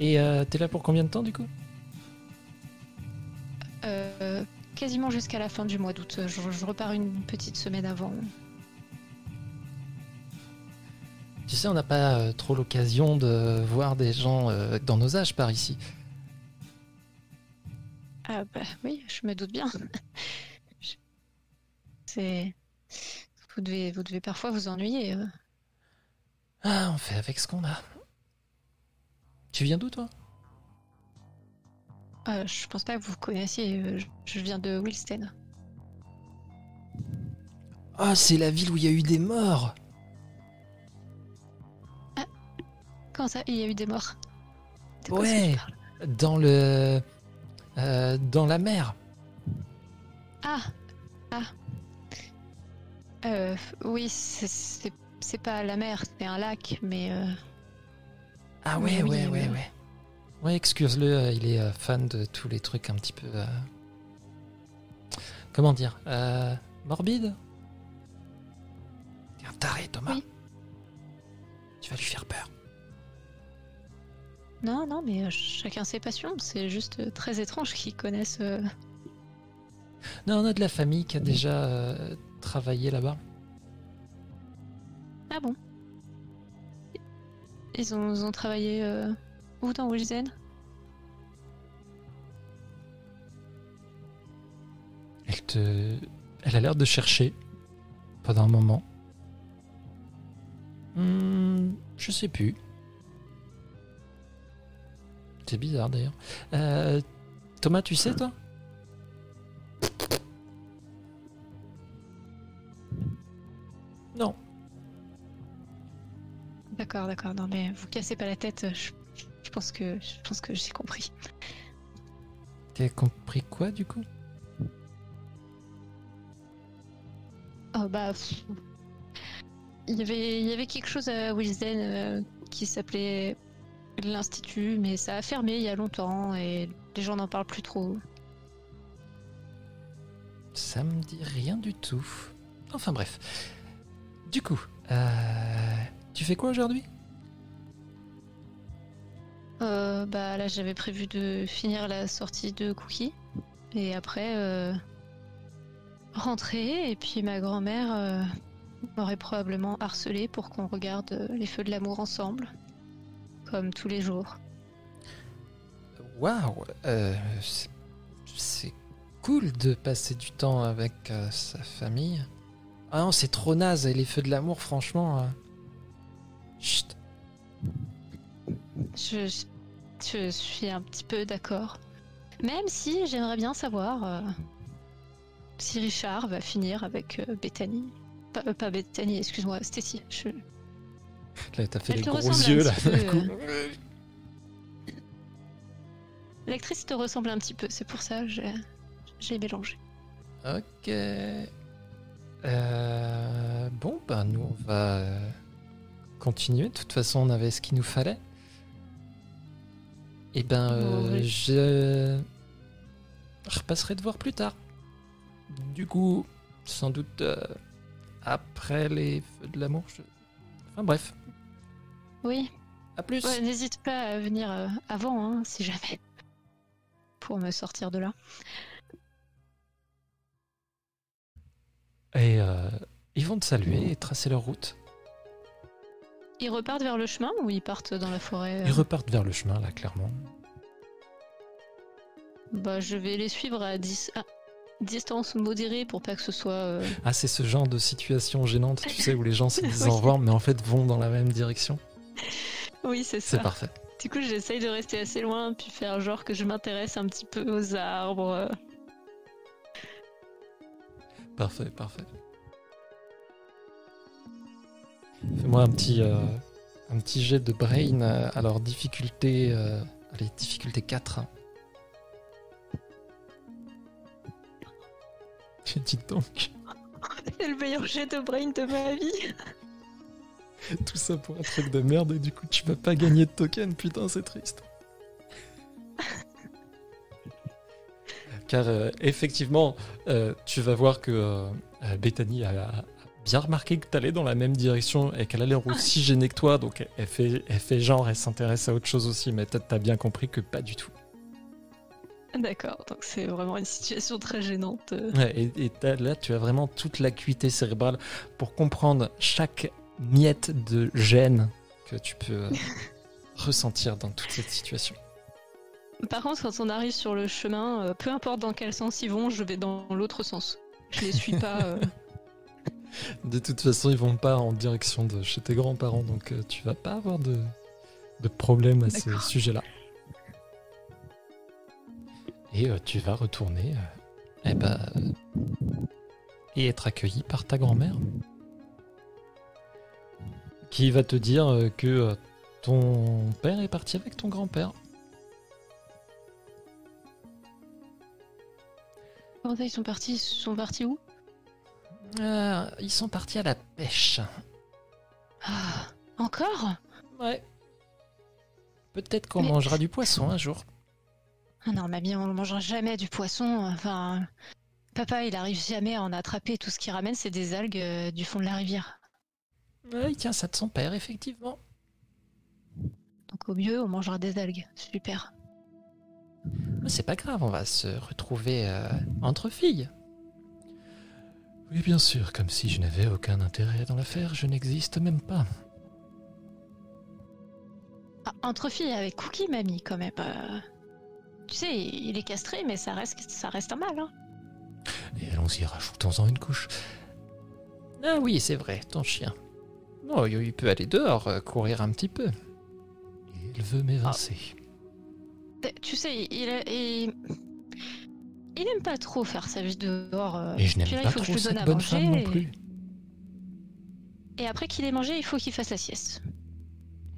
Et euh, t'es là pour combien de temps du coup? Euh, quasiment jusqu'à la fin du mois d'août. Je, je repars une petite semaine avant. Tu sais, on n'a pas euh, trop l'occasion de voir des gens dans nos âges par ici. Ah bah oui, je me doute bien. C'est... Vous devez, vous devez parfois vous ennuyer. euh. Ah, on fait avec ce qu'on a. Tu viens d'où toi? Euh, je pense pas que vous connaissiez. euh, je- Je viens de Wilstead. Ah, c'est la ville où il y a eu des morts. Comment ça Il y a eu des morts? De quoi Ouais. parles? Dans le. euh, dans la mer. Ah Ah euh, Oui, c'est- pas la mer, c'est un lac, mais... euh, Ah Oui, ouais, oui, ouais, ouais, oui. ouais. Ouais, excuse-le, euh, il est euh, fan de tous les trucs un petit peu. euh, Comment dire euh, Morbide? T'es un taré, Thomas. Oui. Tu vas lui faire peur. Non, non, mais chacun ses passions. C'est juste très étrange qu'ils connaissent. Non, on a de la famille qui a déjà travaillé là-bas. Ah bon? Ils ont, ils ont travaillé euh, où dans Wilzen Elle te. Elle a l'air de chercher pendant un moment. Hmm, je sais plus. C'est bizarre d'ailleurs. Euh, Thomas, tu sais toi? Non. D'accord, d'accord. Non, mais vous cassez pas la tête. Je, je pense que je pense que j'ai compris. T'as compris quoi du coup? Oh bah. pff. Il y avait, il y avait quelque chose à Wilsden euh, qui s'appelait l'Institut, mais ça a fermé il y a longtemps et les gens n'en parlent plus trop. Ça me dit rien du tout. Enfin bref. Du coup, euh, tu fais quoi aujourd'hui? Euh, bah là, j'avais prévu de finir la sortie de Cookie et après euh, rentrer. Et puis ma grand-mère m'aurait probablement harcelé pour qu'on regarde les feux de l'amour ensemble, comme tous les jours. Waouh c'est- cool de passer du temps avec sa famille. Ah non, c'est trop naze, et les feux de l'amour, franchement. euh, Chut. Je, suis un petit peu d'accord. Même si j'aimerais bien savoir euh, si Richard va finir avec euh, Bethany. Pas, euh, pas Bethany, excuse-moi, Stacy. Je... Là, t'as fait Elle les gros yeux, là. L'actrice te ressemble un petit peu, c'est pour ça que j'ai, j'ai mélangé. Ok. Euh, bon, bah, nous, on va euh, continuer. De toute façon, on avait ce qu'il nous fallait. Et ben, euh, Oui. je repasserai te voir plus tard. Du coup, sans doute euh, après les feux de l'amour. je- Enfin bref, Oui, à plus. ouais, n'hésite pas à venir euh, avant, hein, si jamais. Pour me sortir de là. Et euh, ils vont te saluer et tracer leur route. Ils repartent vers le chemin ou ils partent dans la forêt euh Ils repartent vers le chemin, là, clairement. Bah, je vais les suivre à, dis- à distance modérée pour pas que ce soit. euh, Ah, c'est ce genre de situation gênante, tu sais, où les gens se disent Oui. au revoir, mais en fait vont dans la même direction. Oui, c'est C'est ça. parfait. Du coup, j'essaye de rester assez loin, puis faire genre que je m'intéresse un petit peu aux arbres. Parfait, parfait. Fais-moi un petit, euh, un petit jet de brain. alors, difficulté. euh, allez, difficulté 4. Dis donc, C'est le meilleur jet de brain de ma vie. tout ça pour un truc de merde et du coup tu vas pas gagner de token, putain c'est triste. Car euh, effectivement, euh, tu vas voir que euh, euh, Bethany a, a bien remarqué que t'allais dans la même direction et qu'elle a l'air aussi gênée que toi, donc elle fait, elle fait genre, elle s'intéresse à autre chose aussi, mais peut-être t'as bien compris que pas du tout. D'accord, donc c'est vraiment une situation très gênante. Ouais, et et là, tu as vraiment toute l'acuité cérébrale pour comprendre chaque miette de gêne que tu peux ressentir dans toute cette situation. Par contre, quand on arrive sur le chemin, euh, peu importe dans quel sens ils vont, je vais dans l'autre sens. Je les suis pas. euh. De toute façon, ils vont pas en direction de chez tes grands-parents, donc euh, tu vas pas avoir de, de problème à ce sujet-là. Et euh, tu vas retourner euh, eh ben, et être accueilli par ta grand-mère, qui va te dire que ton père est parti avec ton grand-père. Comment ça, ils sont partis Ils sont partis où? Euh, ils sont partis à la pêche. Ah, encore? Ouais. Peut-être qu'on Mais- mangera du poisson un jour. Ah non, mamie, on ne mangera jamais du poisson. Enfin, papa, il arrive jamais à en attraper. Tout ce qu'il ramène, c'est des algues euh, du fond de la rivière. Ouais, il tient ça de son père, effectivement. Donc au mieux, on mangera des algues. Super. C'est pas grave, on va se retrouver euh, entre filles. Oui, bien sûr, comme si je n'avais aucun intérêt dans l'affaire, je n'existe même pas. Ah, entre filles avec Cookie, mamie, quand même. euh. Tu sais, il est castré, mais ça reste, ça reste un mal. Hein. Et allons-y, rajoutons-en une couche. Ah oui, c'est vrai, ton chien. Non, il il peut aller dehors, euh, courir un petit peu. Il veut m'évincer. Tu sais, il, il, il aime pas trop faire sa vie dehors. euh. Et je n'aime là, pas il faut que je trop lui donne cette à bonne manger. femme non et- plus. Et après qu'il ait mangé, il faut qu'il fasse la sieste.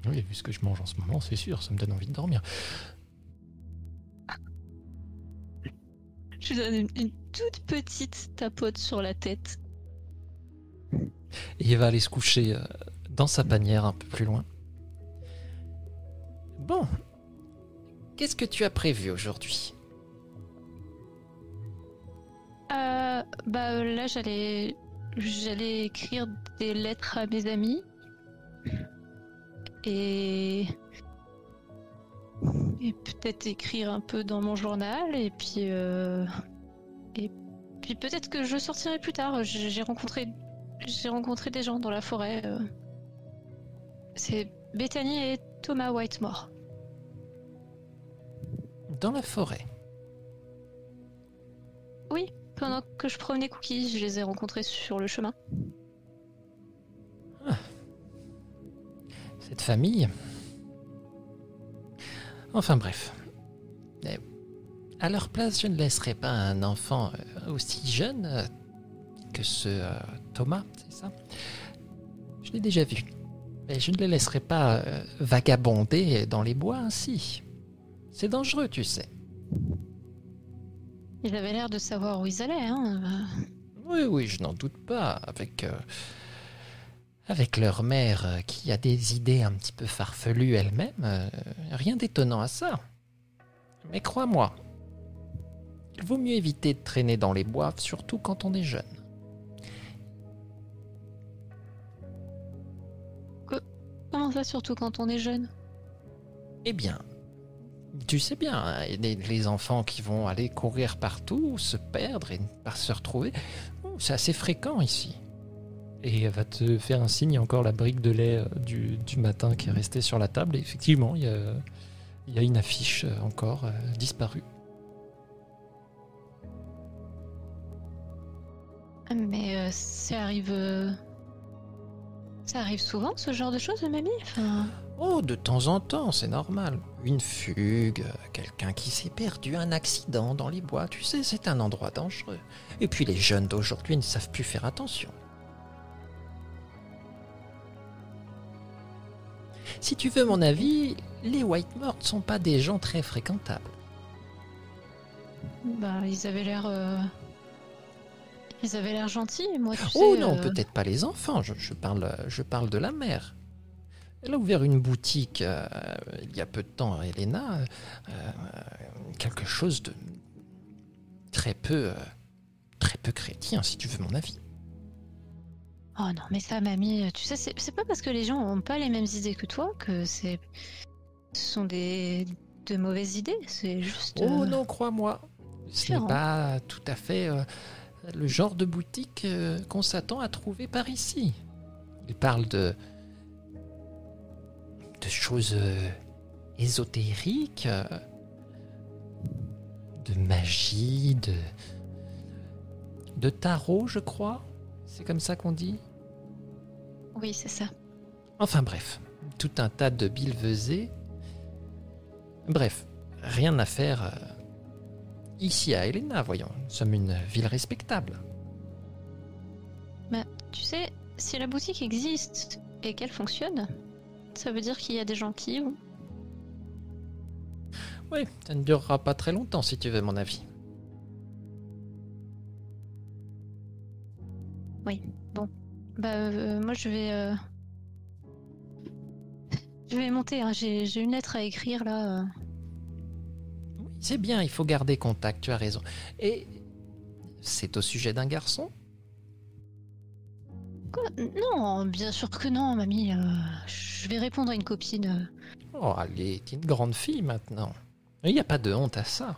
Oui, vu ce que je mange en ce moment, c'est sûr, ça me donne envie de dormir. Je lui donne une, une toute petite tapote sur la tête. Et il va aller se coucher euh, dans sa panière un peu plus loin. Bon. Qu'est-ce que tu as prévu aujourd'hui? Euh, bah là, j'allais, j'allais écrire des lettres à mes amis et et peut-être écrire un peu dans mon journal et puis euh, et puis peut-être que je sortirai plus tard. J'ai j'ai rencontré j'ai rencontré des gens dans la forêt. euh. C'est Bethany et Thomas Whitemore. Dans la forêt. Pendant que je promenais Cookie, je les ai rencontrés sur le chemin. Cette famille. Enfin bref. À leur place, je ne laisserai pas un enfant euh, aussi jeune euh, que ce euh, Thomas, c'est ça? Je l'ai déjà vu. Mais je ne le laisserai pas euh, vagabonder dans les bois ainsi. C'est dangereux, tu sais. Ils avaient l'air de savoir où ils allaient. Hein. Oui, oui, je n'en doute pas. Avec, euh, avec leur mère euh, qui a des idées un petit peu farfelues elle-même, euh, rien d'étonnant à ça. Mais crois-moi, il vaut mieux éviter de traîner dans les bois, surtout quand on est jeune. Comment ça, surtout quand on est jeune? Eh bien, tu sais bien, hein, les, les enfants qui vont aller courir partout, se perdre et ne pas se retrouver, oh, c'est assez fréquent ici. Et elle va te faire un signe, il y a encore la brique de lait euh, du, du matin qui est restée sur la table. Et effectivement, il y a, il y a une affiche euh, encore euh, disparue. Mais euh, ça arrive. euh, Ça arrive souvent, ce genre de choses, mamie? Enfin... Oh, de temps en temps, c'est normal. Une fugue, euh, quelqu'un qui s'est perdu, un accident dans les bois, tu sais, c'est un endroit dangereux. Et puis les jeunes d'aujourd'hui ne savent plus faire attention. Si tu veux mon avis, les Whitemore ne sont pas des gens très fréquentables. Bah, ils avaient l'air. euh, Ils avaient l'air gentils, moi, tu sais. Oh non, euh, peut-être pas les enfants, je, je parle, je parle de la mère. Elle a ouvert une boutique euh, il y a peu de temps Elena, euh, euh, quelque chose de très peu, euh, très peu chrétien, si tu veux mon avis. Oh non, mais ça, mamie, tu sais, c'est pas parce que les gens ont pas les mêmes idées que toi que c'est. Ce sont des. de mauvaises idées, c'est juste. Oh non, crois-moi, ce n'est pas tout à fait le genre de boutique qu'on s'attend à trouver par ici. Il parle de de choses euh, ésotériques, euh, de magie, de de tarot, je crois. C'est comme ça qu'on dit. Oui, c'est ça. Enfin bref, tout un tas de billevesées. Bref, rien à faire euh, ici à Helena, voyons. Nous sommes une ville respectable. Tu sais, si la boutique existe et qu'elle fonctionne, ça veut dire qu'il y a des gens qui y vont. Oui, ça ne durera pas très longtemps si tu veux mon avis. Bah, euh, moi, je vais. euh, Je vais monter, hein. j'ai j'ai une lettre à écrire là. euh. Oui, c'est bien, il faut garder contact, tu as raison. Et c'est au sujet d'un garçon? Quoi Non, bien sûr que non, mamie. euh, je vais répondre à une copine. Oh, allez, t'es une grande fille maintenant. Il n'y a pas de honte à ça.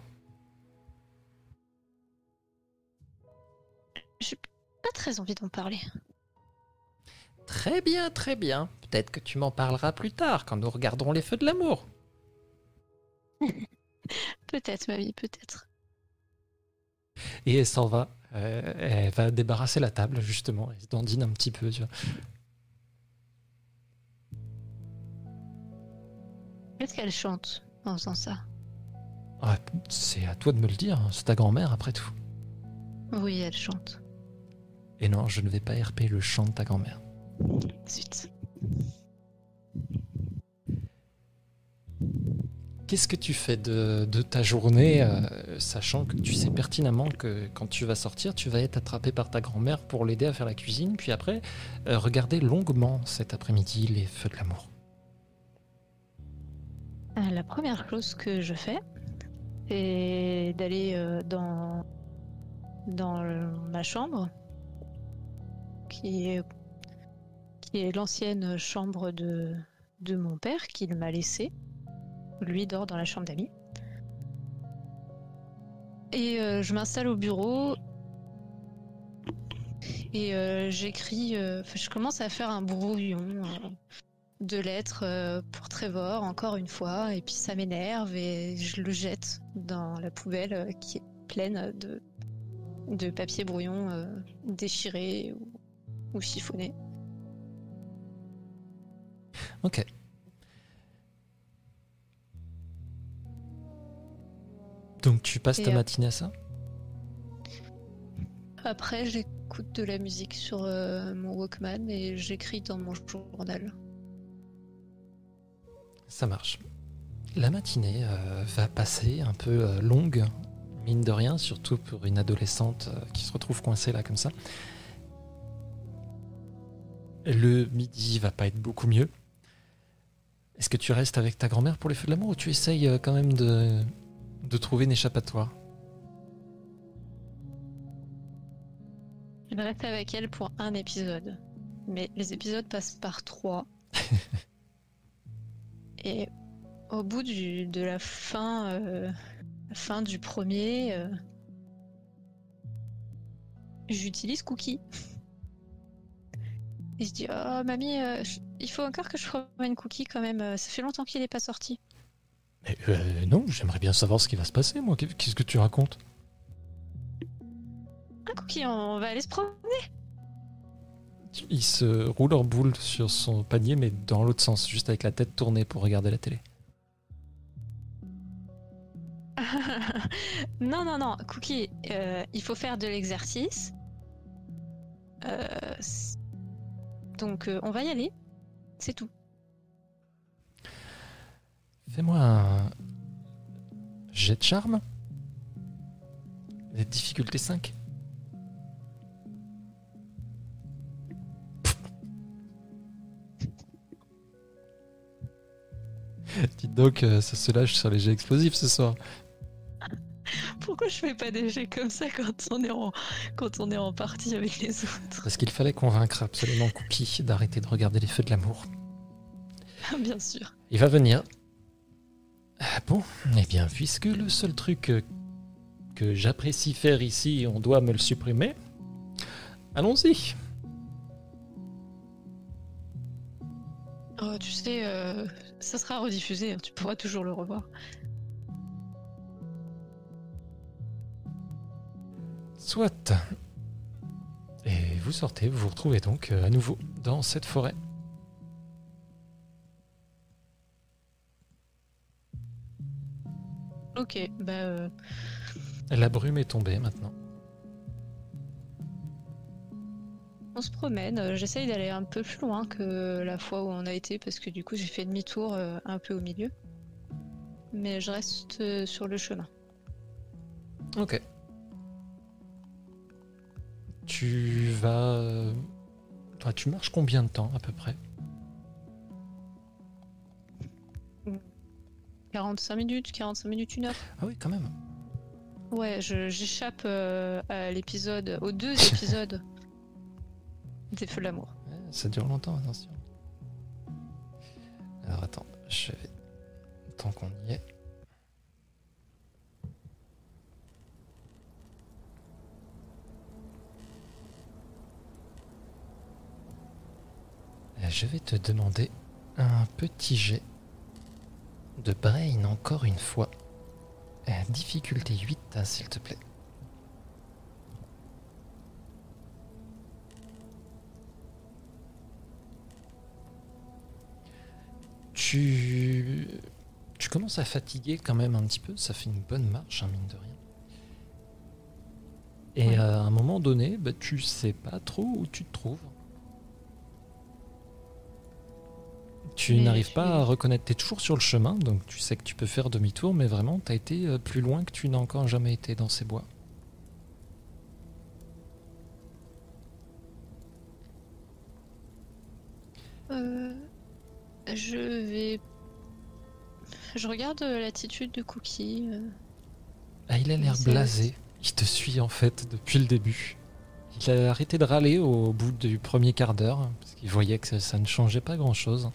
J'ai pas très envie d'en parler. Très bien, très bien. Peut-être que tu m'en parleras plus tard quand nous regarderons les feux de l'amour. Peut-être, mamie, peut-être. Et elle s'en va. Euh, elle va débarrasser la table, justement. Elle se dandine un petit peu, tu vois. Qu'est-ce qu'elle chante en faisant ça? Ah, c'est à toi de me le dire. hein. C'est ta grand-mère, après tout. Oui, elle chante. Et non, je ne vais pas RP le chant de ta grand-mère. Zut. Qu'est-ce que tu fais de, ta journée, euh, sachant que tu sais pertinemment que quand tu vas sortir, tu vas être attrapé par ta grand-mère pour l'aider à faire la cuisine, puis après, euh, regarder longuement cet après-midi les feux de l'amour? Euh, La première chose que je fais, c'est d'aller dans, dans ma chambre, qui est, qui est l'ancienne chambre de, de mon père qu'il m'a laissée. Lui dort dans la chambre d'amis. Et euh, je m'installe au bureau et euh, j'écris, euh, je commence à faire un brouillon. de lettres pour Trevor, encore une fois, et puis ça m'énerve et je le jette dans la poubelle qui est pleine de, papier brouillon déchiré ou, ou chiffonné. Ok. Donc tu passes Et, ta matinée à ça? Après, j'écoute de la musique sur euh, mon Walkman et j'écris dans mon journal. Ça marche. La matinée euh, va passer un peu euh, longue, mine de rien, surtout pour une adolescente qui se retrouve coincée là comme ça. Le midi va pas être beaucoup mieux. Est-ce que tu restes avec ta grand-mère pour les feux de l'amour ou tu essayes quand même de, de trouver une échappatoire Je reste avec elle pour un épisode. Mais les épisodes passent par trois. Et au bout du- de la fin, euh, la fin du premier, euh, j'utilise Cookie. Et je dis, oh mamie, euh, je- il faut encore que je promène Cookie quand même. Ça fait longtemps qu'il n'est pas sorti. Mais, euh, Non, j'aimerais bien savoir ce qui va se passer, moi. Qu'est-ce que tu racontes Ah Cookie, on va aller se promener. Il se roule en boule sur son panier, mais dans l'autre sens, juste avec la tête tournée pour regarder la télé. non, non, non, Cookie, euh, il faut faire de l'exercice. Euh, donc, euh, on va y aller. C'est tout. Fais-moi un jet de charme. La difficulté 5. Dites donc, euh, ça se lâche sur les jets explosifs ce soir. Pourquoi je fais pas des jets comme ça quand on est en, quand on est en partie avec les autres? Parce qu'il fallait convaincre absolument Cookie d'arrêter de regarder les feux de l'amour. Bien sûr. Il va venir. Ah Bon, eh bien, puisque le seul truc euh, que j'apprécie faire ici, on doit me le supprimer, allons-y. Oh, tu sais, euh, ça sera rediffusé. hein, Tu pourras toujours le revoir. Soit. Et vous sortez, vous vous retrouvez donc euh, à nouveau dans cette forêt. Ok, bah. euh, La brume est tombée maintenant. On se promène, euh, j'essaye d'aller un peu plus loin que la fois où on a été parce que du coup j'ai fait demi-tour euh, un peu au milieu. Mais je reste sur le chemin. Ok. Tu vas. tu marches combien de temps à peu près? 45 minutes, 45 minutes, une heure. Ah oui, quand même. Ouais, j'échappe euh, à l'épisode, aux deux épisodes des feux de l'amour. ça dure longtemps, attention. Alors attends, je vais. Tant qu'on y est. Euh, je vais te demander un petit jet de brain encore une fois. Euh, difficulté 8, hein, s'il te plaît. Tu... tu commences à fatiguer quand même un petit peu, ça fait une bonne marche, hein, mine de rien. Et à un moment donné, bah, tu sais pas trop où tu te trouves. Tu n'arrives pas à reconnaître, tu es toujours sur le chemin, donc tu sais que tu peux faire demi-tour, mais vraiment, tu as été euh, plus loin que tu n'as encore jamais été dans ces bois. Euh, je vais. Je regarde l'attitude de Cookie. euh. Ah, il a l'air blasé. Il te suit en fait depuis le début. Il a arrêté de râler au bout du premier quart d'heure, parce qu'il voyait que ça, ça ne changeait pas grand-chose.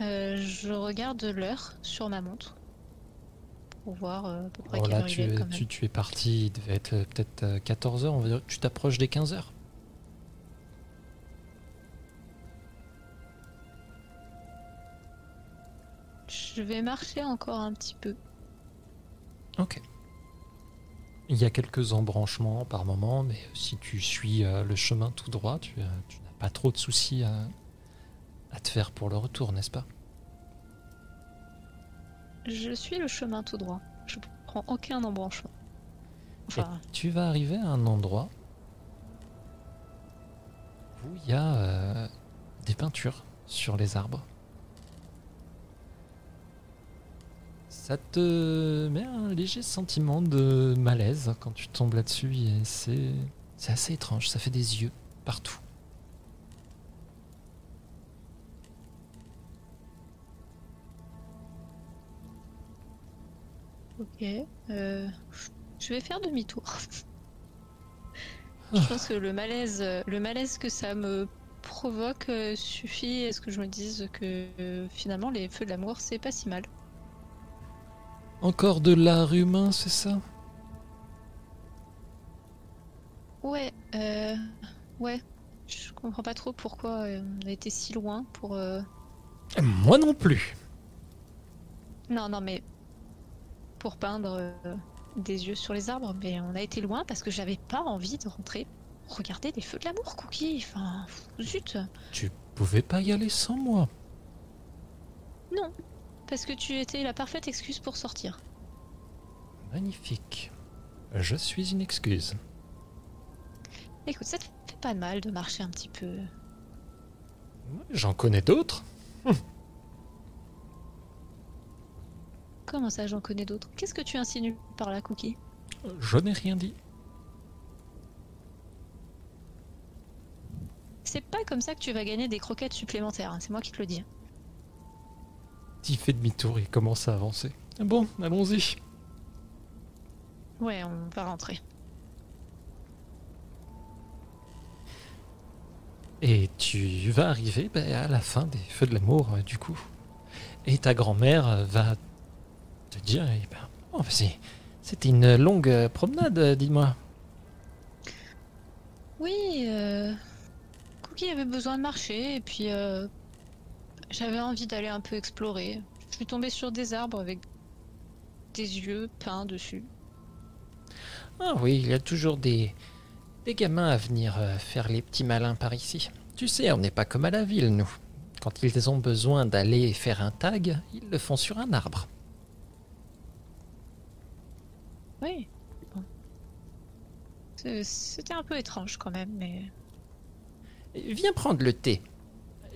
Euh, je regarde l'heure sur ma montre pour voir euh, à peu près Oh, là, tu, quand même. tu, tu es parti, il devait être euh, peut-être 14h, on va dire. Tu t'approches des 15h. Je vais marcher encore un petit peu. Ok. Il y a quelques embranchements par moment, mais si tu suis le chemin tout droit, tu, tu n'as pas trop de soucis à, à te faire pour le retour, n'est-ce pas? Je suis le chemin tout droit. Je prends aucun embranchement. Enfin, Tu vas arriver à un endroit où il y a euh, des peintures sur les arbres. Ça te met un léger sentiment de malaise quand tu tombes là-dessus et c'est c'est assez étrange, ça fait des yeux partout. Ok. Euh, je vais faire demi-tour. Ah. Je pense que le malaise, le malaise que ça me provoque euh, suffit à ce que je me dise que euh, finalement les feux de l'amour c'est pas si mal. Encore de l'art humain, c'est ça? Ouais, euh, ouais. Je comprends pas trop pourquoi on a été si loin pour. euh, Moi non plus. Non, non, mais pour peindre euh, des yeux sur les arbres, mais on a été loin parce que j'avais pas envie de rentrer regarder les feux de l'amour, Cookie. Enfin, zut. Tu pouvais pas y aller sans moi. Non, parce que tu étais la parfaite excuse pour sortir. Magnifique. Je suis une excuse. Écoute, ça te fait pas de mal de marcher un petit peu. J'en connais d'autres. Comment ça, j'en connais d'autres? Qu'est-ce que tu insinues par là, Cookie? Je n'ai rien dit. C'est pas comme ça que tu vas gagner des croquettes supplémentaires, hein, c'est moi qui te le dis. Il fait demi-tour et commence à avancer. Bon, allons-y. Ouais, on va rentrer. Et tu vas arriver ben, à la fin des feux de l'amour, euh, du coup. Et ta grand-mère euh, va te dire eh ben, oh, C'était une longue promenade, euh, dis-moi. Oui, euh... Cookie avait besoin de marcher et puis euh, j'avais envie d'aller un peu explorer. Je suis tombée sur des arbres avec des yeux peints dessus. Ah oui, il y a toujours des, des gamins à venir euh, faire les petits malins par ici. Tu sais, on n'est pas comme à la ville, nous. Quand ils ont besoin d'aller faire un tag, ils le font sur un arbre. Oui. Bon. C'était un peu étrange quand même, mais Viens prendre le thé.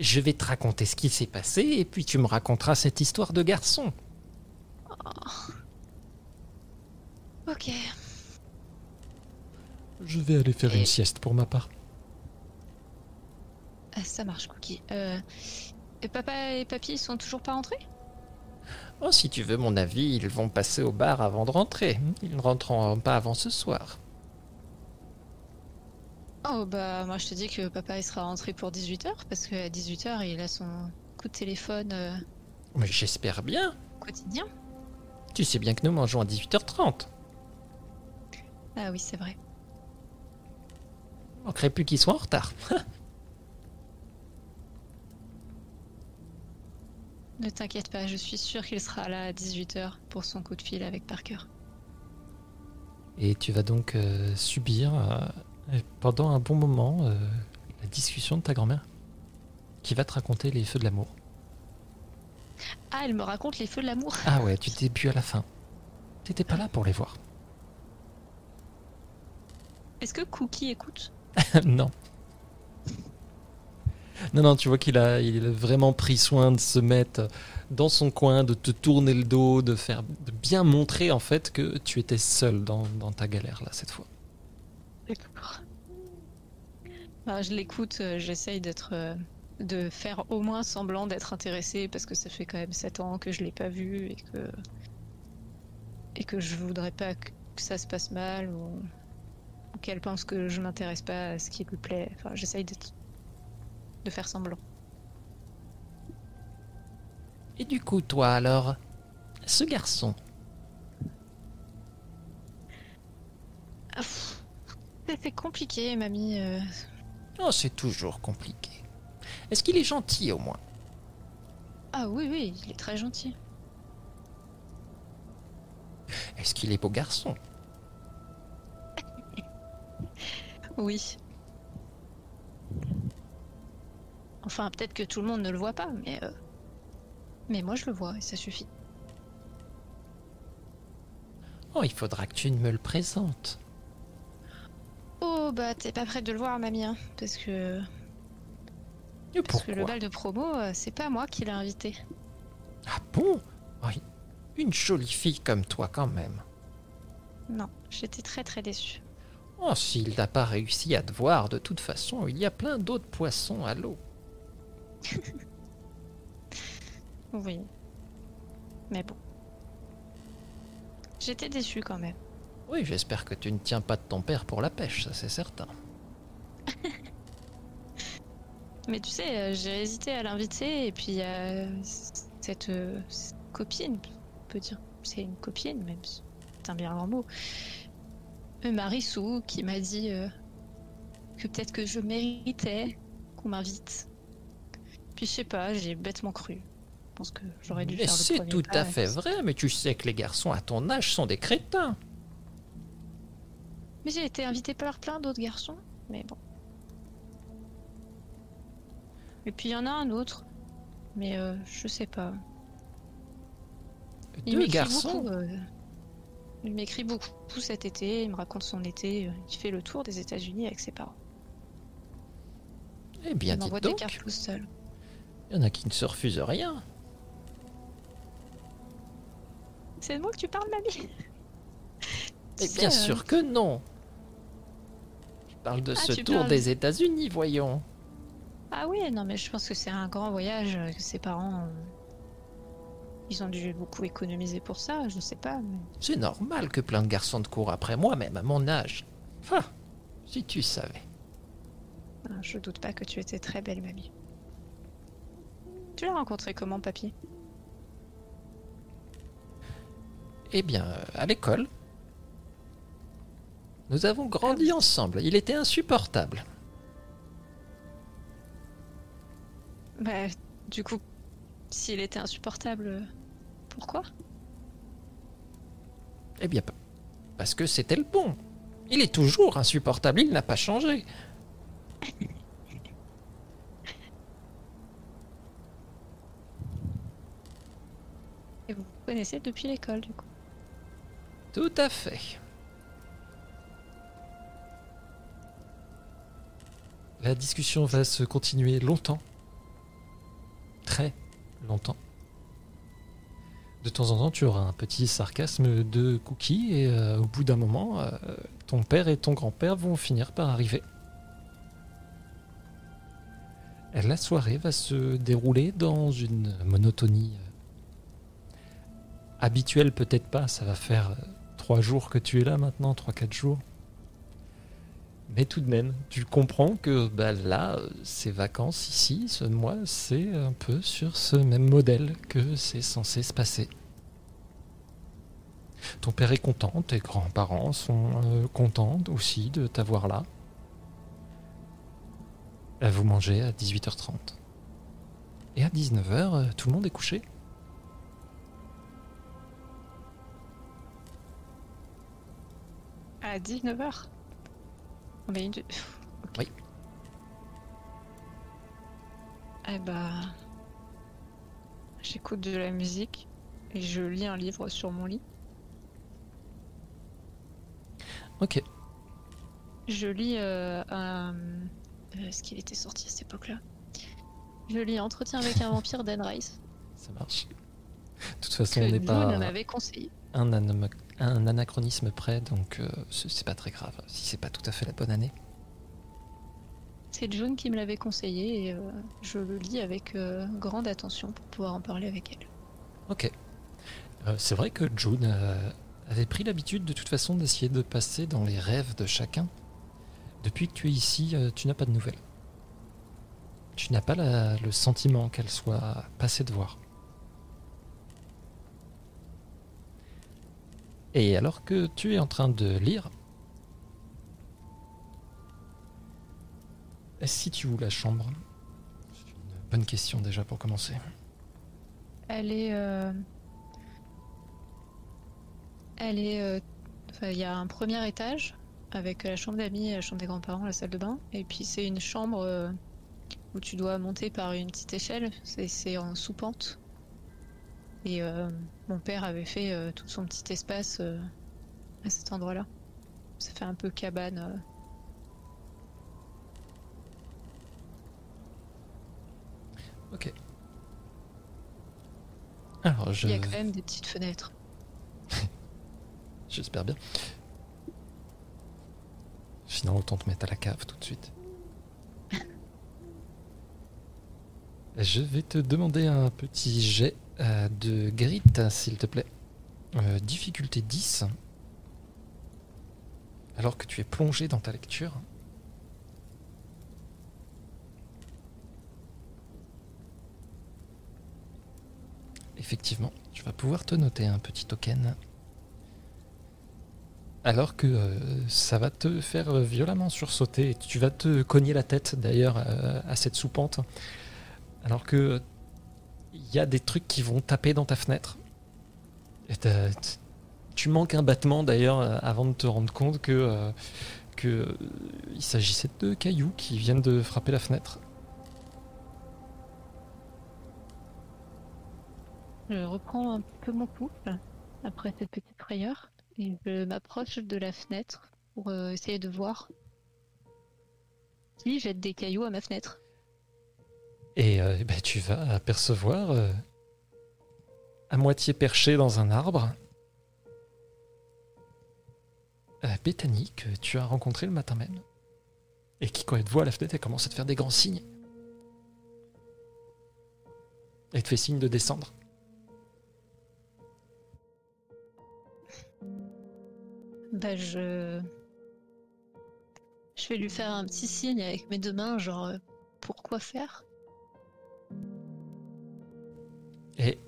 Je vais te raconter ce qui s'est passé et puis tu me raconteras cette histoire de garçon. ok. Je vais aller faire Et- une sieste pour ma part. Ah, ça marche, Cookie. Euh, et papa et papy ils sont toujours pas rentrés? Oh, si tu veux mon avis, ils vont passer au bar avant de rentrer. Ils ne rentreront pas avant ce soir. Oh bah moi je te dis que papa il sera rentré pour 18h parce qu'à 18h il a son coup de téléphone euh, Mais j'espère bien. quotidien. Tu sais bien que nous mangeons à 18h30. Ah oui c'est vrai. On ne plus qu'il soit en retard. Ne t'inquiète pas, je suis sûre qu'il sera là à 18h pour son coup de fil avec Parker. Et tu vas donc euh, subir euh, pendant un bon moment euh, la discussion de ta grand-mère qui va te raconter les feux de l'amour. Ah, elle me raconte les feux de l'amour. Ah ouais, tu t'es bu à la fin. T'étais pas là pour les voir. Est-ce que Cookie écoute? Non. Non, non, tu vois qu'il a, il a vraiment pris soin de se mettre dans son coin, de te tourner le dos, de faire, de bien montrer en fait que tu étais seul dans, dans ta galère là cette fois. D'accord. Bah, je l'écoute, euh, j'essaye d'être, euh, de faire au moins semblant d'être intéressée parce que ça fait quand même 7 ans que je l'ai pas vu et que et que je voudrais pas que ça se passe mal ou, ou qu'elle pense que je m'intéresse pas à ce qui lui plaît. Enfin, j'essaye d'être de faire semblant. Et du coup, toi alors, ce garçon, Ah, C'est compliqué, mamie. euh. oh, c'est toujours compliqué. Est-ce qu'il est gentil au moins? Ah oui, oui, il est très gentil. Est-ce qu'il est beau garçon? Oui. Enfin, peut-être que tout le monde ne le voit pas, mais euh, mais moi je le vois et ça suffit. Oh, il faudra que tu me le présentes. Oh bah t'es pas prête de le voir, mamie, hein, parce que Et parce que le bal de promo, euh, c'est pas moi qui l'ai invité. Ah bon? Oh, Une jolie fille comme toi quand même. Non, j'étais très très déçue. Oh, s'il n'a pas réussi à te voir, de toute façon, il y a plein d'autres poissons à l'eau. Oui. Mais bon. J'étais déçue quand même. Oui, j'espère que tu ne tiens pas de ton père pour la pêche, ça c'est certain. Mais tu sais, euh, j'ai hésité à l'inviter et puis cette, euh, cette copine, on peut dire, c'est une copine même, c'est un bien grand mot, euh, Marissou, qui m'a dit euh, que peut-être que je méritais qu'on m'invite. Puis je sais pas, j'ai bêtement cru. Je pense que j'aurais dû Mais faire le c'est tout pas à fait vrai, mais tu sais que les garçons à ton âge sont des crétins. Mais j'ai été invitée par plein d'autres garçons, mais bon. Et puis il y en a un autre, mais euh, je sais pas. Il Deux m'écrit garçons beaucoup, euh, il m'écrit beaucoup cet été, il me raconte son été, euh, il fait le tour des États-Unis avec ses parents. Eh bien, il m'envoie des donc, cartes postales. Il y en a qui ne se refusent rien. C'est de moi que tu parles, mamie Mais bien euh, sûr que non. Je parle de Ah, ce tour parles- des États-Unis, voyons. Ah oui, non, mais je pense que c'est un grand voyage, euh, que ses parents. euh, Ils ont dû beaucoup économiser pour ça, je sais pas. mais- C'est normal que plein de garçons te courent après moi, même à mon âge. Ah, si tu savais. Ah, Je doute pas que tu étais très belle, mamie. Tu l'as rencontré comment, papy Eh bien, à l'école, nous avons grandi ensemble. Il était insupportable. Bah, du coup, s'il était insupportable, pourquoi Eh bien, parce que c'était le bon. Il est toujours insupportable, il n'a pas changé. Et vous vous depuis l'école, du coup Tout à fait. La discussion va se continuer longtemps. Très longtemps. De temps en temps, tu auras un petit sarcasme de Cookie et euh, au bout d'un moment, euh, ton père et ton grand-père vont finir par arriver. La soirée va se dérouler dans une monotonie euh, habituel peut-être pas, ça va faire trois jours que tu es là maintenant, trois, quatre jours. Mais tout de même, tu comprends que bah, là, ces vacances ici, ce mois, c'est un peu sur ce même modèle que c'est censé se passer. Ton père est content, tes grands-parents sont euh, contents aussi de t'avoir là. Euh, vous mangez à 18h30. Et à 19h, euh, tout le monde est couché. À 19h Oui. Eh bah. J'écoute de la musique et je lis un livre sur mon lit. Ok. Je lis euh, un. Euh, Est-ce qu'il était sorti à cette époque-là Je lis Entretien avec un vampire d'Anne Rice. Ça marche. De toute façon, que on n'est pas m'avait conseillé. un, anam- un anachronisme près, donc euh, c'est pas très grave si c'est pas tout à fait la bonne année. C'est June qui me l'avait conseillé et euh, je le lis avec euh, grande attention pour pouvoir en parler avec elle. Ok. Euh, c'est vrai que June avait pris l'habitude de toute façon d'essayer de passer dans les rêves de chacun. Depuis que tu es ici, tu n'as pas de nouvelles. Tu n'as pas la- le sentiment qu'elle soit passée de voir. Et alors que tu es en train de lire, si tu la chambre? C'est une bonne question déjà pour commencer. Elle est. euh, Elle est. euh, il y a un premier étage avec la chambre d'amis, la chambre des grands-parents, la salle de bain. Et puis c'est une chambre euh, où tu dois monter par une petite échelle. C'est- C'est en sous-pente. Et euh, mon père avait fait euh, tout son petit espace euh, à cet endroit-là. Ça fait un peu cabane. Ok. Alors, je... Il y a quand même des petites fenêtres. j'espère bien. Sinon, autant te mettre à la cave tout de suite. Je vais te demander un petit jet euh, de grit, s'il te plaît. Euh, difficulté 10. Alors que tu es plongé dans ta lecture. Effectivement, tu vas pouvoir te noter un petit token. Alors que euh, ça va te faire violemment sursauter tu vas te cogner la tête d'ailleurs à cette soupente. Alors que il y a des trucs qui vont taper dans ta fenêtre. Et tu manques un battement d'ailleurs euh, avant de te rendre compte que, euh, euh, il s'agissait de cailloux qui viennent de frapper la fenêtre. Je reprends un peu mon souffle après cette petite frayeur et je m'approche de la fenêtre pour essayer de voir qui jette des cailloux à ma fenêtre. Et euh, ben, tu vas apercevoir, euh, à moitié perché dans un arbre, euh, Bethany que tu as rencontrée le matin même. Et qui, quand elle te voit à la fenêtre, elle commence à te faire des grands signes. Elle te fait signe de descendre. Bah je... Je vais lui faire un petit signe avec mes deux mains, genre euh, pourquoi faire? Et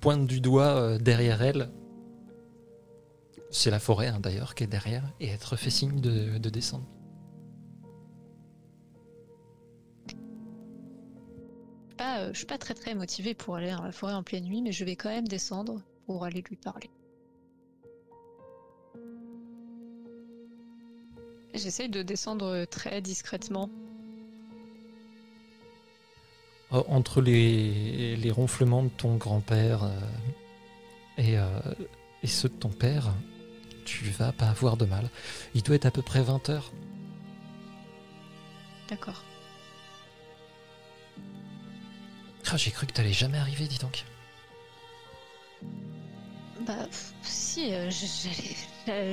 pointe du doigt euh, derrière elle. C'est la forêt hein, d'ailleurs qui est derrière. Et elle te refait signe de, de descendre. pas, euh, Je suis pas très très motivée pour aller dans la forêt en pleine nuit, mais je vais quand même descendre pour aller lui parler. J'essaye de descendre très discrètement. Oh, Entre les, les ronflements de ton grand-père euh, et, euh, et ceux de ton père, tu vas pas avoir de mal. Il doit être à peu près 20 heures. D'accord. Ah, J'ai cru que t'allais jamais arriver, dis donc. Bah, si, euh,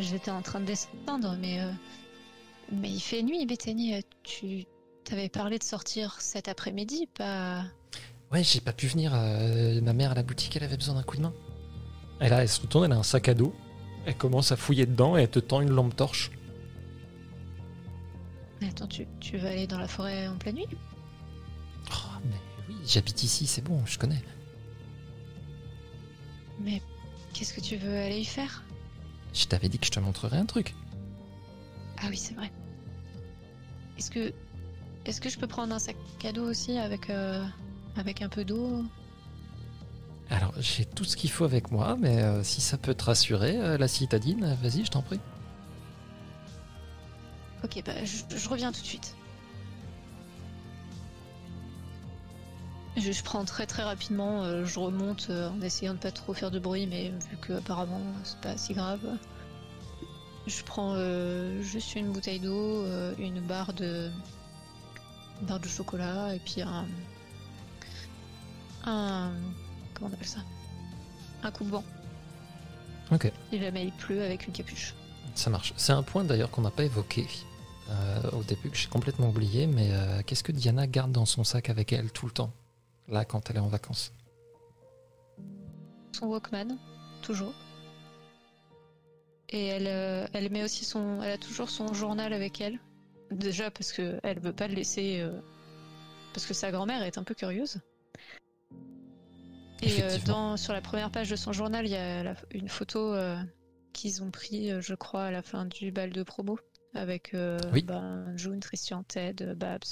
j'étais en train de descendre, mais, euh, mais il fait nuit, Bethany. euh, Tu t'avais parlé de sortir cet après-midi, pas. Ouais, j'ai pas pu venir. euh, ma mère à la boutique, elle avait besoin d'un coup de main. Et là, elle se retourne, elle a un sac à dos. Elle commence à fouiller dedans et elle te tend une lampe torche. Mais attends, tu, tu vas aller dans la forêt en pleine nuit? Oh, mais oui, j'habite ici, c'est bon, je connais. Mais qu'est-ce que tu veux aller y faire? Je t'avais dit que je te montrerais un truc. Ah oui, c'est vrai. Est-ce que est-ce que je peux prendre un sac cadeau aussi avec euh, avec un peu d'eau? Alors, j'ai tout ce qu'il faut avec moi, mais euh, si ça peut te rassurer, euh, la citadine, vas-y, je t'en prie. Ok, bah je, je reviens tout de suite. Je, je prends très très rapidement, je remonte en essayant de pas trop faire de bruit, mais vu que apparemment c'est pas si grave. Je prends juste une bouteille d'eau, une barre de barre de chocolat et puis un un comment on appelle ça? Un coupe-vent. Ok. Si jamais il pleut avec une capuche. Ça marche. C'est un point d'ailleurs qu'on n'a pas évoqué euh, au début, que j'ai complètement oublié, mais euh, qu'est-ce que Diana garde dans son sac avec elle tout le temps, là, quand elle est en vacances? Son Walkman, toujours. Et elle, euh, elle met aussi son, elle a toujours son journal avec elle. Déjà parce que elle veut pas le laisser, euh, parce que sa grand-mère est un peu curieuse. Et euh, dans, sur la première page de son journal, il y a la- une photo euh, qu'ils ont pris, je crois, à la fin du bal de promo, avec Oui. ben, June, Christian, Ted, Babs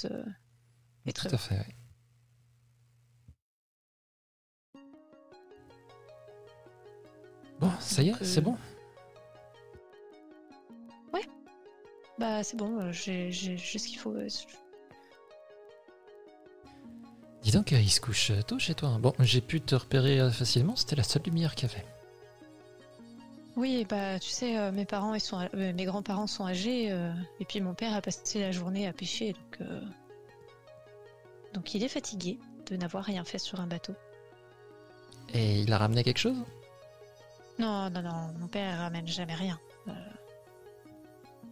et Tout à fait, oui. Bon, ça y est, c'est bon. Bah c'est bon, euh, j'ai ce qu'il faut. Dis donc, euh, il se couche euh, tôt chez toi. hein. Bon, j'ai pu te repérer facilement, c'était la seule lumière qu'il y avait. Oui, bah tu sais, mes parents, ils sont, mes grands-parents sont âgés, euh, et puis mon père a passé la journée à pêcher, donc euh, donc il est fatigué de n'avoir rien fait sur un bateau. Et il a ramené quelque chose? Non, non, non, mon père ramène jamais rien. Euh,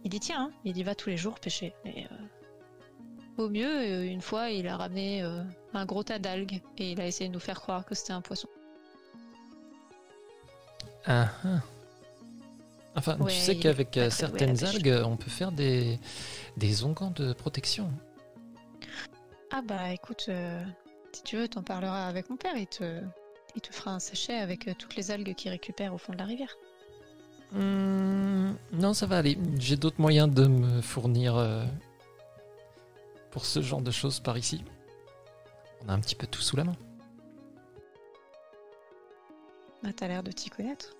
il y tient, hein, il y va tous les jours pêcher. Mais euh, au mieux, euh, une fois, il a ramené euh, un gros tas d'algues et il a essayé de nous faire croire que c'était un poisson. Ah, ah. Enfin, Ouais, tu sais qu'avec certaines algues, on peut faire des, des onguents de protection. Ah bah écoute, euh, si tu veux, t'en parleras avec mon père, il te, il te fera un sachet avec toutes les algues qu'il récupère au fond de la rivière. Hmm, non, ça va aller. J'ai d'autres moyens de me fournir euh, pour ce genre de choses par ici. On a un petit peu tout sous la main. Ah, t'as l'air de t'y connaître.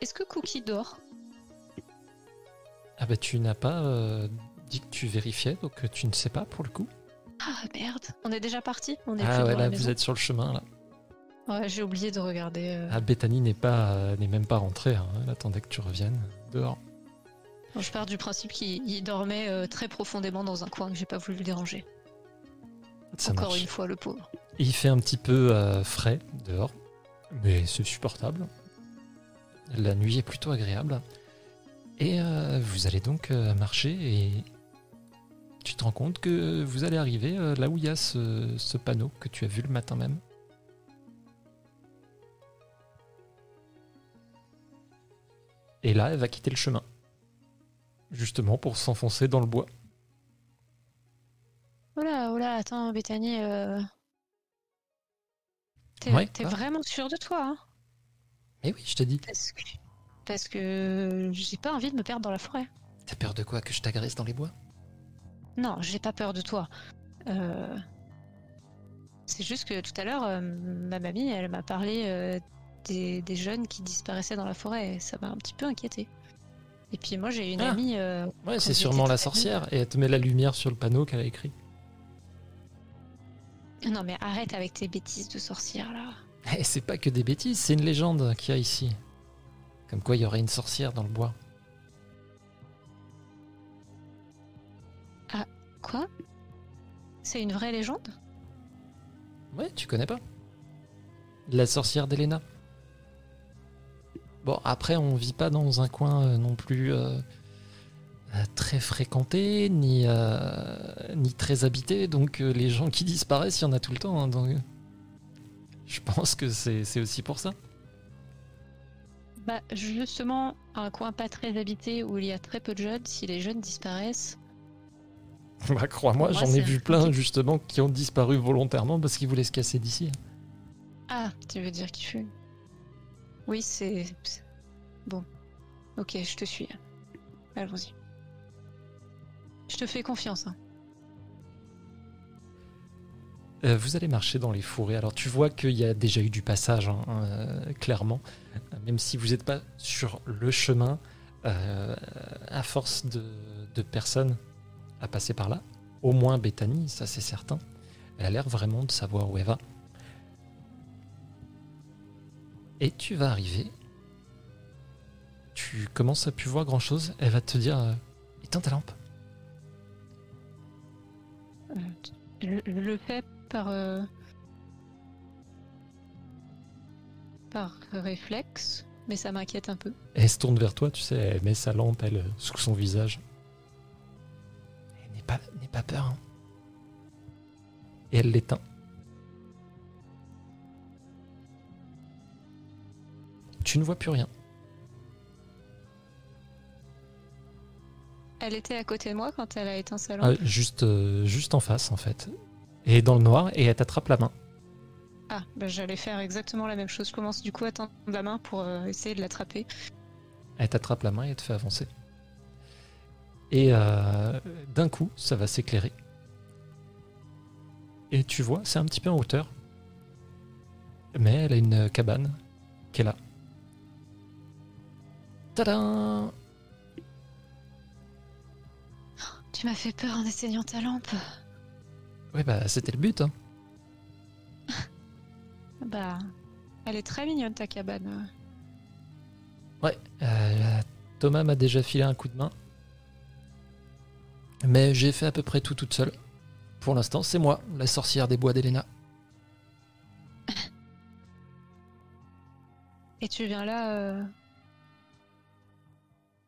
Est-ce que Cookie dort? Ah bah tu n'as pas euh, dit que tu vérifiais, donc euh, tu ne sais pas pour le coup. Ah merde, on est déjà parti? On est Ah plus ouais, là maison vous êtes sur le chemin là. Ouais, j'ai oublié de regarder. euh. Ah Bethany n'est pas euh, n'est même pas rentrée. Hein. Elle attendait que tu reviennes dehors. Je pars du principe qu'il il dormait euh, très profondément dans un coin que j'ai pas voulu le déranger. Ça Encore marche. une fois, le pauvre. Il fait un petit peu euh, frais dehors, mais c'est supportable. La nuit est plutôt agréable. Et euh, vous allez donc euh, marcher et tu te rends compte que vous allez arriver euh, là où il y a ce, ce panneau que tu as vu le matin même. Et là, elle va quitter le chemin. Justement pour s'enfoncer dans le bois. Oh là, oh là, attends, Bethany. euh, T'es Ouais, vraiment sûr de toi, hein? Mais oui, je t'ai dit. Parce que, parce que j'ai pas envie de me perdre dans la forêt. T'as peur de quoi? Que je t'agresse dans les bois? Non, j'ai pas peur de toi. Euh, C'est juste que tout à l'heure, euh, ma mamie, elle m'a parlé des, des jeunes qui disparaissaient dans la forêt. Et ça m'a un petit peu inquiété. Et puis moi, j'ai une Ah. amie. euh, Ouais, c'est sûrement la sorcière et elle te met la lumière sur le panneau qu'elle a écrit. Non, mais arrête avec tes bêtises de sorcière là. Eh, c'est pas que des bêtises, c'est une légende qu'il y a ici. Comme quoi il y aurait une sorcière dans le bois. Quoi? C'est une vraie légende? Ouais, tu connais pas? La sorcière d'Elena. Bon, après, on vit pas dans un coin euh, non plus euh, euh, très fréquenté, ni, ni très habité, donc les gens qui disparaissent, il y en a tout le temps. hein, donc, je pense que c'est aussi pour ça. Bah, justement, un coin pas très habité où il y a très peu de jeunes, si les jeunes disparaissent. Bah, crois-moi, j'en ai vu plein petit- justement qui ont disparu volontairement parce qu'ils voulaient se casser d'ici. Ah, tu veux dire qu'il fume? Oui, c'est. Bon. Ok, je te suis. Allons-y. Je te fais confiance. hein. Euh, vous allez marcher dans les forêts. Alors tu vois qu'il y a déjà eu du passage, hein, euh, clairement. Même si vous n'êtes pas sur le chemin, euh, à force de, de personnes à passer par là, au moins Bethany, ça c'est certain, elle a l'air vraiment de savoir où elle va. Et tu vas arriver. Tu commences à plus voir grand chose. Elle va te dire euh, Éteins ta lampe. Euh, Je, je le fais par. euh, par réflexe, mais ça m'inquiète un peu. Elle se tourne vers toi, tu sais, elle met sa lampe, elle, sous son visage. N'aie pas, pas peur. hein. Et elle l'éteint. Tu ne vois plus rien. Elle était à côté de moi quand elle a éteint sa lampe. Ah, juste, euh, juste en face, en fait. Et dans le noir, et elle t'attrape la main. Ah, bah, j'allais faire exactement la même chose. Je commence du coup à tendre la main pour euh, essayer de l'attraper. Elle t'attrape la main et elle te fait avancer. Et euh, d'un coup, ça va s'éclairer. Et tu vois, c'est un petit peu en hauteur. Mais elle a une cabane qui est là. Tadam Tu m'as fait peur en essayant ta lampe. Ouais, bah c'était le but. hein. Bah, elle est très mignonne ta cabane. Ouais, euh, Thomas m'a déjà filé un coup de main. Mais j'ai fait à peu près tout toute seule. Pour l'instant, c'est moi, la sorcière des bois d'Elena. Et tu viens là euh,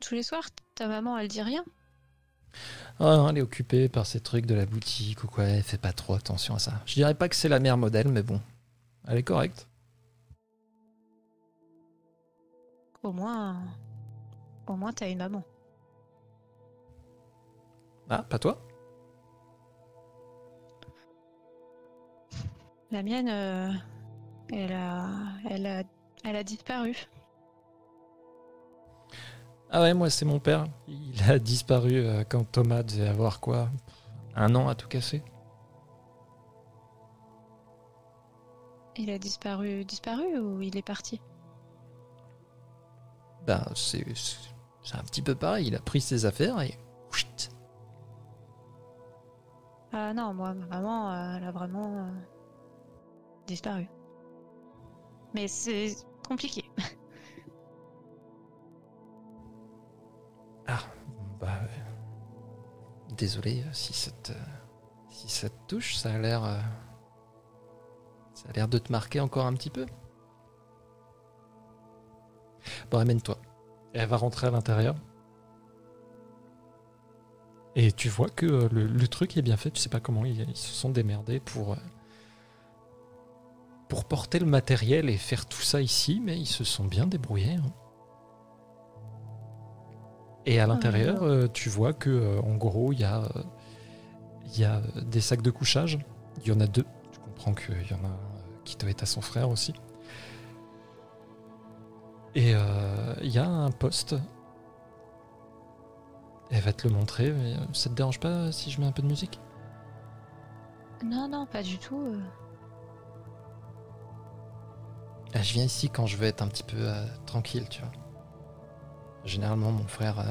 tous les soirs Ta maman, elle dit rien non, elle est occupée par ces trucs de la boutique ou quoi, elle fait pas trop attention à ça. Je dirais pas que c'est la mère modèle, mais bon, elle est correcte. Au moins, au moins t'as une maman. Ah, pas toi? La mienne, euh, elle a, elle a, elle a disparu. Ah ouais, moi c'est mon père. Il a disparu euh, quand Thomas devait avoir quoi Un an à tout casser Il a disparu, disparu ou il est parti? Ben, c'est c'est- un petit peu pareil. Il a pris ses affaires et. Chut. Ah non, moi, ma maman, euh, elle a vraiment euh, disparu. Mais c'est compliqué. Ah, bah. euh, Désolé euh, si ça te. Si ça te touche, ça a l'air. euh, Ça a l'air de te marquer encore un petit peu. Bon, amène-toi. Elle va rentrer à l'intérieur. Et tu vois que euh, le, le truc est bien fait. Tu sais pas comment ils, se sont démerdés pour. euh, Pour porter le matériel et faire tout ça ici, mais ils se sont bien débrouillés. hein. Et à l'intérieur, euh, tu vois que euh, en gros, il y a, euh, il y a des sacs de couchage. Il y en a deux. Tu comprends qu'il y en a un qui doit être à son frère aussi. Et euh, il y a un poste. Elle va te le montrer. Mais ça te dérange pas si je mets un peu de musique? Non, non, pas du tout. Ah, Je viens ici quand je veux être un petit peu euh, tranquille, tu vois. Généralement, mon frère euh,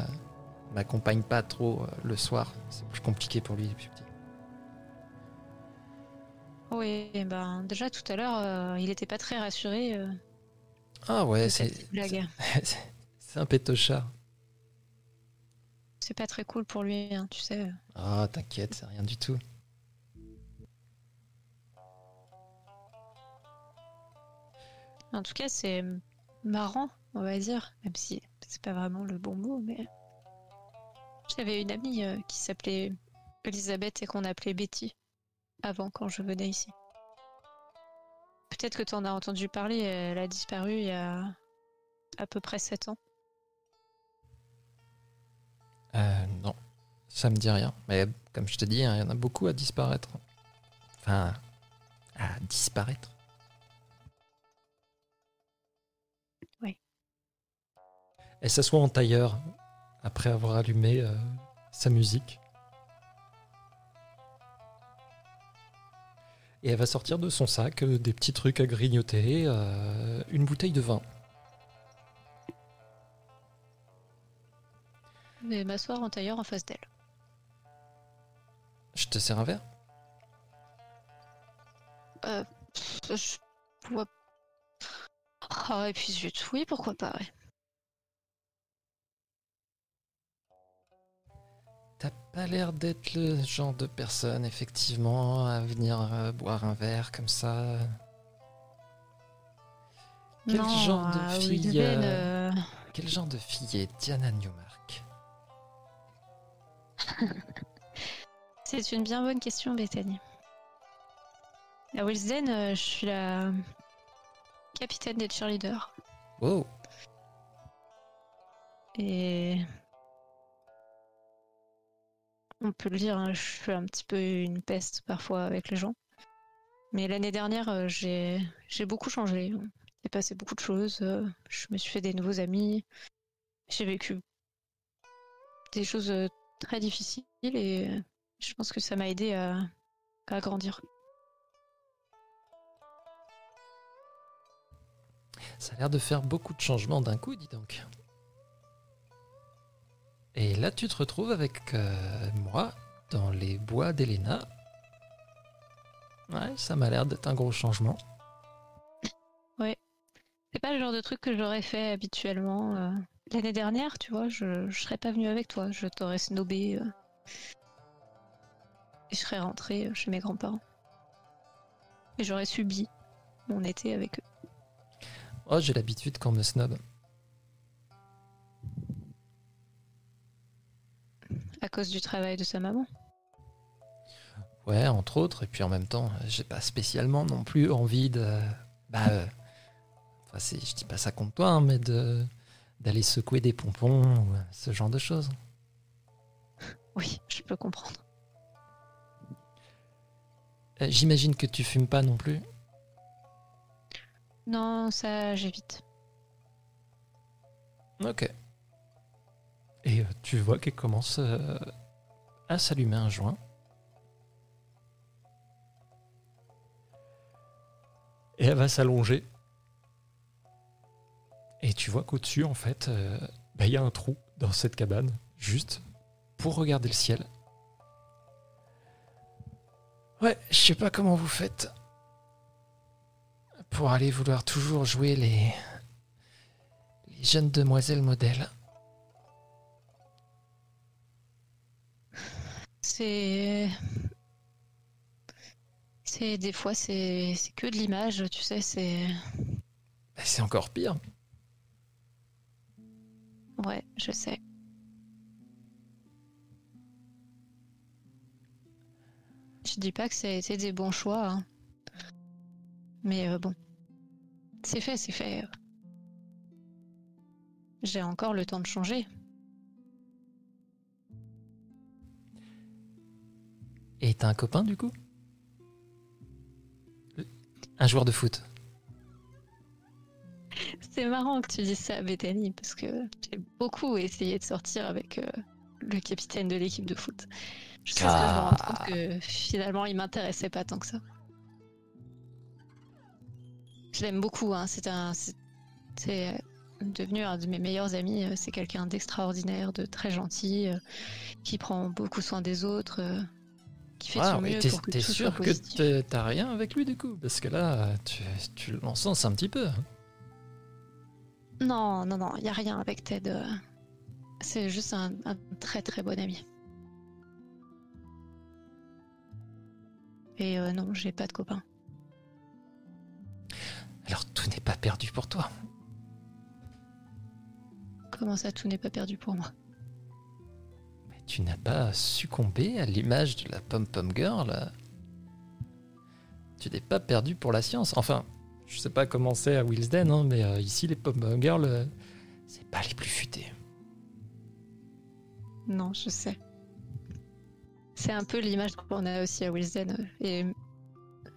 m'accompagne pas trop euh, le soir. C'est plus compliqué pour lui depuis petit. Oui, ben déjà tout à l'heure, euh, il était pas très rassuré. euh, Ah ouais, c'est- c'est un pétochard. C'est pas très cool pour lui, hein, tu sais. Ah, t'inquiète, c'est rien du tout. En tout cas, c'est marrant, on va dire, même si c'est pas vraiment le bon mot, mais j'avais une amie euh, qui s'appelait Elisabeth et qu'on appelait Betty avant quand je venais ici. Peut-être que tu en as entendu parler, elle a disparu il y a à peu près 7 ans. Euh, non, ça me dit rien. Mais comme je te dis, hein, il y en a beaucoup à disparaître. Enfin, à disparaître. Elle s'assoit en tailleur après avoir allumé euh, sa musique. Et elle va sortir de son sac euh, des petits trucs à grignoter, euh, une bouteille de vin. Je vais m'asseoir en tailleur en face d'elle. Je te sers un verre? Euh, je vois. Ah, et puis zut, oui, pourquoi pas, ouais. T'as pas l'air d'être le genre de personne, effectivement, à venir euh, boire un verre comme ça. Quel non, genre de fille, euh, euh, Quel genre de fille est Diana Newmark C'est une bien bonne question, Bethany. À Wilsden, je suis la capitaine des cheerleaders. Wow Et. On peut le dire, hein, je suis un petit peu une peste parfois avec les gens. Mais l'année dernière, euh, j'ai j'ai beaucoup changé. S'est passé beaucoup de choses. euh, Je me suis fait des nouveaux amis. J'ai vécu des choses euh, très difficiles et je pense que ça m'a aidé à grandir. Ça a l'air de faire beaucoup de changements d'un coup, dis donc. Et là, tu te retrouves avec euh, moi dans les bois d'Elena. Ouais, ça m'a l'air d'être un gros changement. C'est pas le genre de truc que j'aurais fait habituellement. euh. L'année dernière, tu vois, je, je serais pas venue avec toi. Je t'aurais snobé. euh, et je serais rentrée euh, chez mes grands-parents. Et j'aurais subi mon été avec eux. Oh, j'ai l'habitude qu'on me snob. À cause du travail de sa maman. Ouais, entre autres. Et puis en même temps, j'ai pas spécialement non plus envie de. Bah. euh, enfin, je dis pas ça contre toi, hein, mais de d'aller secouer des pompons ou ce genre de choses. Oui, je peux comprendre. Euh, J'imagine que tu fumes pas non plus? Non, ça, j'évite. Ok. Et euh, tu vois qu'elle commence euh, à s'allumer un joint. Et elle va s'allonger. Et tu vois qu'au-dessus, en fait, euh, bah, il y a un trou dans cette cabane, juste pour regarder le ciel. Ouais, je sais pas comment vous faites pour aller vouloir toujours jouer les, les jeunes demoiselles modèles. C'est. C'est des fois, c'est c'est que de l'image, tu sais, c'est. Bah, c'est encore pire. Ouais, je sais. Je dis pas que ça a été des bons choix, hein. mais euh, bon, c'est fait, c'est fait. J'ai encore le temps de changer. Et t'as un copain du coup Un joueur de foot. C'est marrant que tu dises ça, Bethany, parce que j'ai beaucoup essayé de sortir avec euh, le capitaine de l'équipe de foot. Que je me rende compte que finalement, il m'intéressait pas tant que ça. Je l'aime beaucoup, hein. c'est un, c'est euh, devenu un de mes meilleurs amis. euh, C'est quelqu'un d'extraordinaire, de très gentil, euh, qui prend beaucoup soin des autres, euh, qui fait de Ah, son mieux t'es pour que t'es tout soit sûr que t'as rien avec lui du coup? Parce que là, tu, tu l'encenses un petit peu. hein. Non, non, non, il y a rien avec Ted. euh. C'est juste un, un très très bon ami. Et euh, non, j'ai pas de copain. Alors tout n'est pas perdu pour toi. Comment ça, tout n'est pas perdu pour moi? Tu n'as pas succombé à l'image de la pom-pom girl. Tu n'es pas perdu pour la science. Enfin, je sais pas comment c'est à Willesden, hein, mais euh, ici, les pop girls, euh, c'est pas les plus futés. Non, je sais. C'est un peu l'image qu'on a aussi à Willesden. Et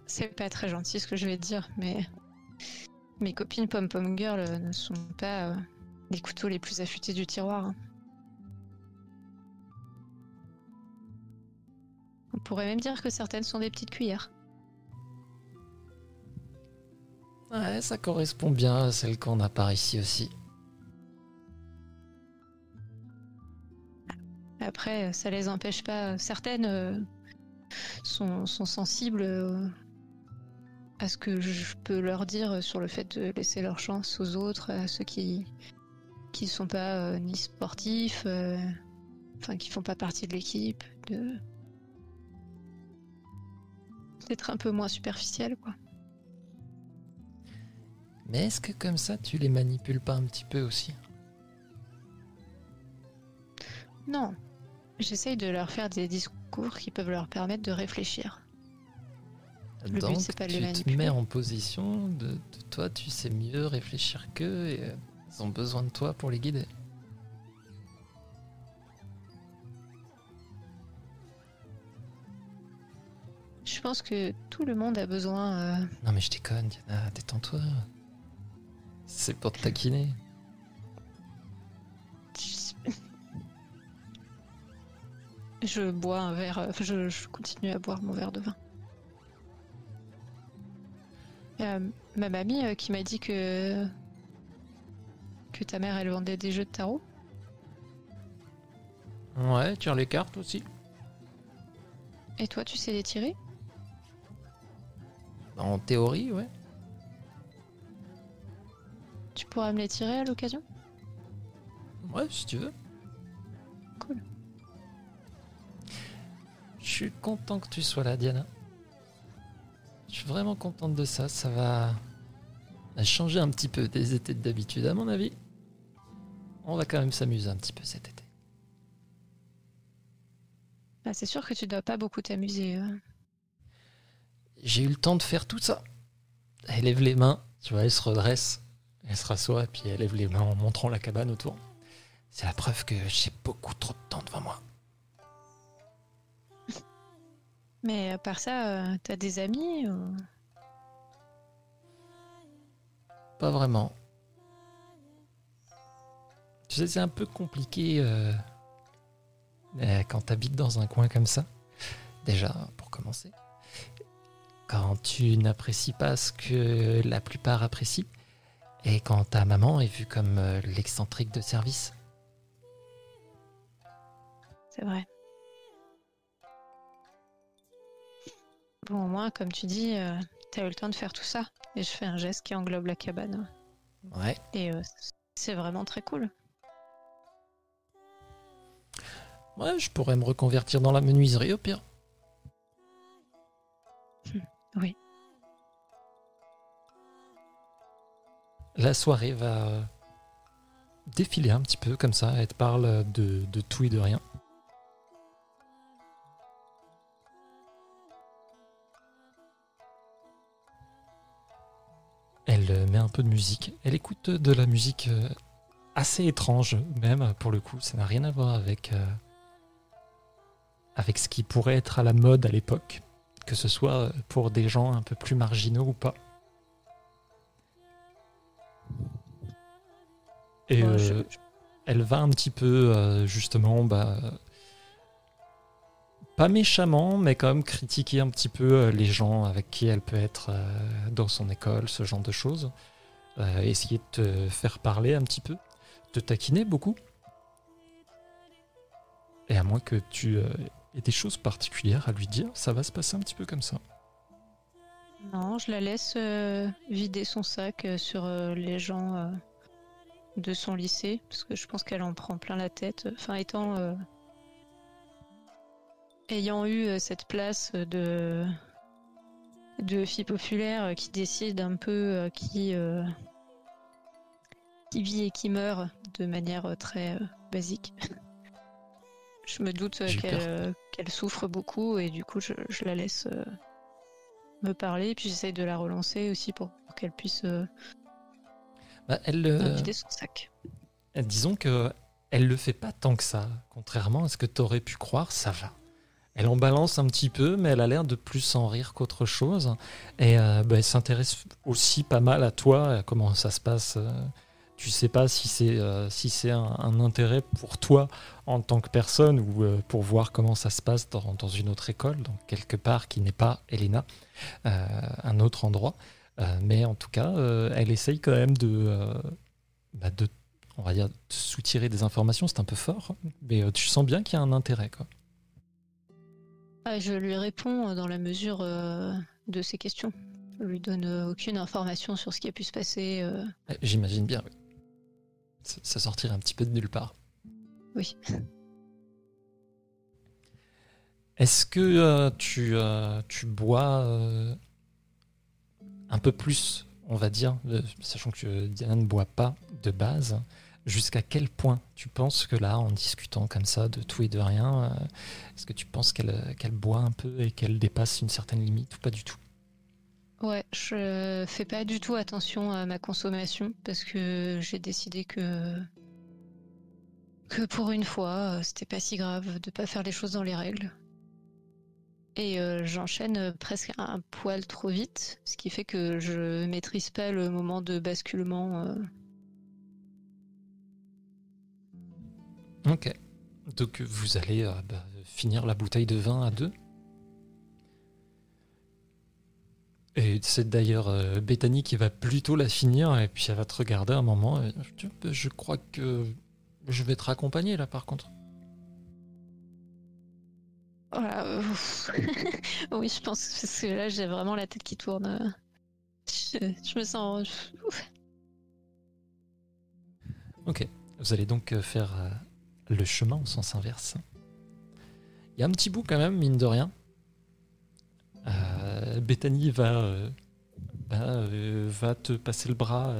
c'est pas très gentil ce que je vais dire, mais mes copines Pom Pom Girl ne sont pas les couteaux les plus affûtés du tiroir. Hein. On pourrait même dire que certaines sont des petites cuillères. Ouais, ça correspond bien à celle qu'on a par ici aussi. Après, ça les empêche pas. Certaines euh, sont, sensibles euh, à ce que je peux leur dire sur le fait de laisser leur chance aux autres, à ceux qui qui sont pas euh, ni sportifs, enfin qui font pas partie de l'équipe, de d'être un peu moins superficiel, quoi. Mais est-ce que comme ça, tu les manipules pas un petit peu aussi? Non. J'essaye de leur faire des discours qui peuvent leur permettre de réfléchir. Le Donc, but, c'est pas de les tu te mets en position de, toi, tu sais mieux réfléchir qu'eux et euh, ils ont besoin de toi pour les guider. Je pense que tout le monde a besoin. Euh, non mais je déconne, Diana, détends-toi. C'est pour te taquiner. Je bois un verre, euh, je, continue à boire mon verre de vin. Euh, ma mamie euh, qui m'a dit que que ta mère elle vendait des jeux de tarot. Ouais, tire les cartes aussi. Et toi, tu sais les tirer? En théorie, ouais. Tu pourras me les tirer à l'occasion? Ouais, si tu veux. Cool. Je suis content que tu sois là, Diana. Je suis vraiment contente de ça. Ça va changer un petit peu des étés d'habitude, à mon avis. On va quand même s'amuser un petit peu cet été. Bah, c'est sûr que tu dois pas beaucoup t'amuser. Euh. J'ai eu le temps de faire tout ça. Elle lève les mains, tu vois, elle se redresse. Elle se rassoit et puis elle lève les mains en montrant la cabane autour. C'est la preuve que j'ai beaucoup trop de temps devant moi. Mais à part ça, euh, t'as des amis ou... Pas vraiment. Tu sais, c'est un peu compliqué euh, euh, quand t'habites dans un coin comme ça. Déjà, pour commencer. Quand tu n'apprécies pas ce que la plupart apprécient. Et quand ta maman est vue comme euh, l'excentrique de service. C'est vrai. Bon, au moins, comme tu dis, euh, t'as eu le temps de faire tout ça. Et je fais un geste qui englobe la cabane. Ouais. Et euh, c'est vraiment très cool. Ouais, je pourrais me reconvertir dans la menuiserie au pire. Oui. la soirée va défiler un petit peu comme ça. Elle te parle de, tout et de rien. Elle met un peu de musique. Elle écoute de la musique euh, assez étrange, même pour le coup. Ça n'a rien à voir avec, euh, avec ce qui pourrait être à la mode à l'époque, que ce soit pour des gens un peu plus marginaux ou pas. Et euh, elle va un petit peu, euh, justement, bah, pas méchamment, mais quand même critiquer un petit peu euh, les gens avec qui elle peut être dans son école, ce genre de choses. essayer de te faire parler un petit peu, te taquiner beaucoup. Et à moins que tu des choses particulières à lui dire, ça va se passer un petit peu comme ça. Non, je la laisse vider son sac sur les gens de son lycée, parce que je pense qu'elle en prend plein la tête. Enfin, étant. Euh, ayant eu euh, cette place de. de fille populaire qui décide un peu euh, qui. qui vit et qui meurt de manière très basique. je me doute qu'elle souffre beaucoup et du coup, je, je la laisse me parler. Puis j'essaye de la relancer aussi pour qu'elle puisse bah, elle, vider son sac. Disons que elle le fait pas tant que ça. Contrairement à ce que tu aurais pu croire, ça va. Elle en balance un petit peu, mais elle a l'air de plus en rire qu'autre chose. Et bah, elle s'intéresse aussi pas mal à toi, à comment ça se passe tu sais pas si c'est euh, si c'est un, intérêt pour toi en tant que personne ou euh, pour voir comment ça se passe dans, dans, une autre école, donc quelque part qui n'est pas Elena, euh, un autre endroit. mais en tout cas, elle essaye quand même de, bah, de, on va dire, de soutirer des informations. C'est un peu fort, mais tu sens bien qu'il y a un intérêt. Quoi. Ah, je lui réponds dans la mesure de ses questions. Je lui donne aucune information sur ce qui a pu se passer. J'imagine bien, oui ça sortirait un petit peu de nulle part. Oui. Est-ce que euh, tu, euh, tu bois euh, un peu plus, on va dire, sachant que Diana ne boit pas de base, jusqu'à quel point tu penses que là, en discutant comme ça de tout et de rien, est-ce que tu penses qu'elle qu'elle boit un peu et qu'elle dépasse une certaine limite ou pas du tout? Ouais, je fais pas du tout attention à ma consommation parce que j'ai décidé que que pour une fois, c'était pas si grave de pas faire les choses dans les règles. Et euh, j'enchaîne presque un poil trop vite, ce qui fait que je maîtrise pas le moment de basculement. Euh. Ok. Donc vous allez euh, bah, finir la bouteille de vin à deux? Et c'est d'ailleurs euh, Bethany qui va plutôt la finir et puis elle va te regarder un moment. Et, je crois que je vais te raccompagner là par contre. Voilà. oui, je pense parce que là j'ai vraiment la tête qui tourne. Je, me sens. ok. Vous allez donc euh, faire euh, le chemin au sens inverse. Il y a un petit bout quand même, mine de rien. Euh, Bethany va, euh, bah, euh, va te passer le bras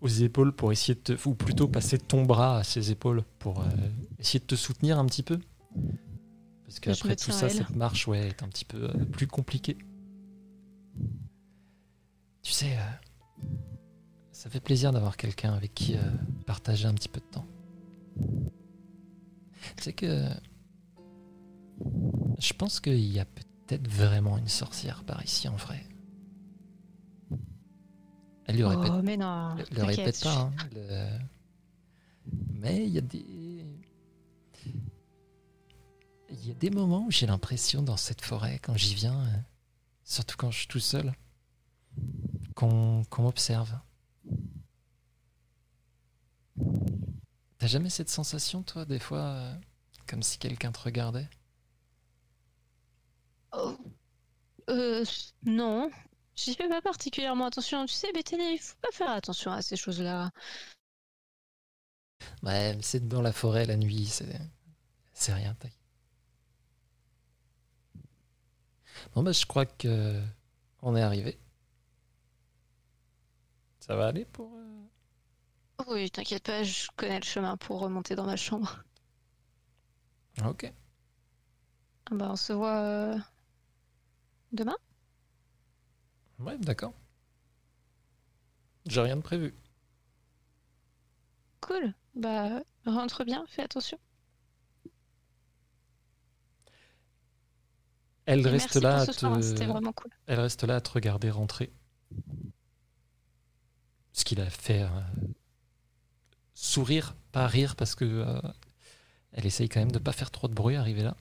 aux épaules pour essayer de te, ou plutôt passer ton bras à ses épaules pour essayer de te soutenir un petit peu. Parce qu'après tout ça, cette marche ouais, est un petit peu plus compliquée. Tu sais, ça fait plaisir d'avoir quelqu'un avec qui partager un petit peu de temps. Tu sais que je pense qu'il y a peut-être vraiment une sorcière par ici en vrai. Elle lui oh, répète. mais non. Le, répète pas. Hein, mais il y a des. Il y a des moments où j'ai l'impression dans cette forêt, quand j'y viens, euh, surtout quand je suis tout seul, qu'on m'observe. T'as jamais cette sensation, toi, des fois, euh, comme si quelqu'un te regardait? Oh. Euh, non. J'y fais pas particulièrement attention. Tu sais, Bethany, il faut pas faire attention à ces choses-là. Ouais, c'est dans la forêt la nuit, c'est. C'est rien. Bon, bah, je crois que. On est arrivé. Ça va aller pour. Euh, oui, t'inquiète pas, je connais le chemin pour remonter dans ma chambre. Ok. Ah bah, on se voit. Euh, Demain? Ouais, d'accord. J'ai rien de prévu. Cool. Bah, rentre bien, fais attention. Elle reste là à te... Vraiment cool. Elle reste là à te regarder rentrer. Ce qu'il a fait euh, sourire, pas rire, parce que euh, elle essaye quand même de pas faire trop de bruit arriver là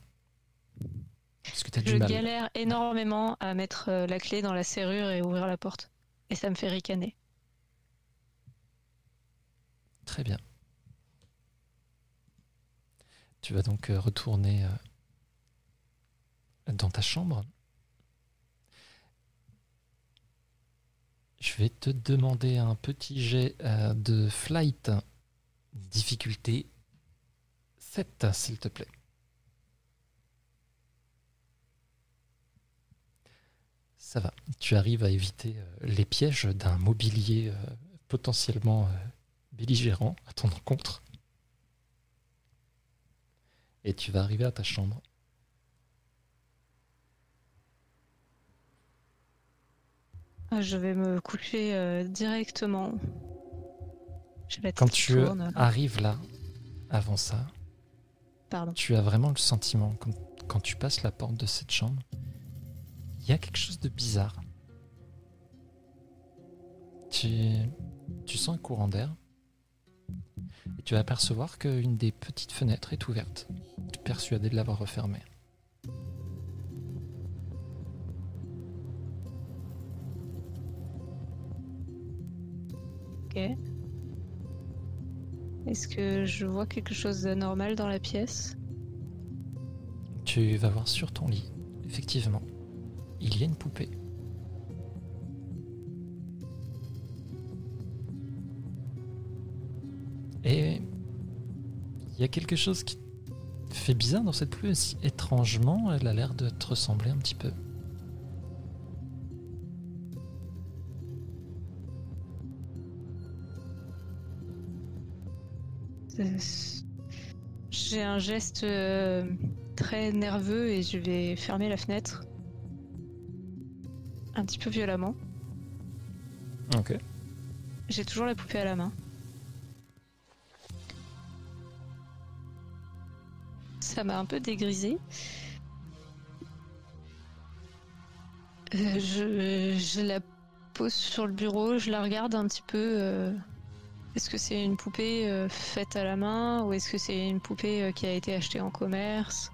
je galère énormément à mettre euh, la clé dans la serrure et ouvrir la porte. Et ça me fait ricaner. Très bien. Tu vas donc euh, retourner euh, dans ta chambre. Je vais te demander un petit jet de flight. Difficulté 7, s'il te plaît. Ça va. Tu arrives à éviter euh, les pièges d'un mobilier euh, potentiellement euh, belligérant à ton encontre. Et tu vas arriver à ta chambre. Je vais me coucher euh, directement. Quand tu arrives là, avant ça, Pardon. tu as vraiment le sentiment, quand, quand tu passes la porte de cette chambre, il y a quelque chose de bizarre. Tu, tu sens un courant d'air et tu vas apercevoir qu'une des petites fenêtres est ouverte. Tu es persuadé de l'avoir refermée. Ok. Est-ce que je vois quelque chose d'anormal dans la pièce? Tu vas voir sur ton lit, effectivement, il y a une poupée. Et il y a quelque chose qui fait bizarre dans cette pluie aussi. Étrangement, elle a l'air de te ressembler un petit peu. J'ai un geste euh, très nerveux et je vais fermer la fenêtre. Un petit peu violemment. Ok. J'ai toujours la poupée à la main. Ça m'a un peu dégrisé. Euh, je, je, la pose sur le bureau, je la regarde un petit peu. Euh, est-ce que c'est une poupée euh, faite à la main ou est-ce que c'est une poupée qui a été achetée en commerce?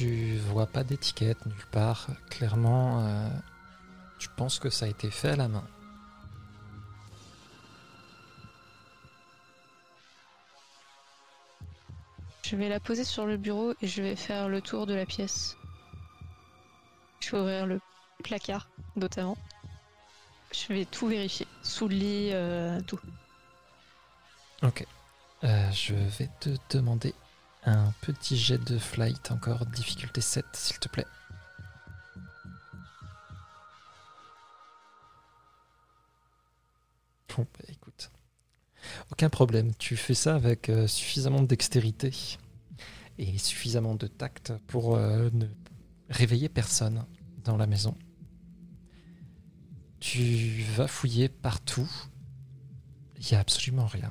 Tu vois pas d'étiquette nulle part. Clairement, tu penses que ça a été fait à la main. Je vais la poser sur le bureau et je vais faire le tour de la pièce. Je vais ouvrir le placard, notamment. Je vais tout vérifier. Sous le lit, euh, tout. Ok. Euh, je vais te demander un petit jet de flight, encore difficulté 7, s'il te plaît. Bon, bah, écoute. Aucun problème. Tu fais ça avec euh, suffisamment de dextérité et suffisamment de tact pour euh, ne réveiller personne dans la maison. Tu vas fouiller partout. Il n'y a absolument rien.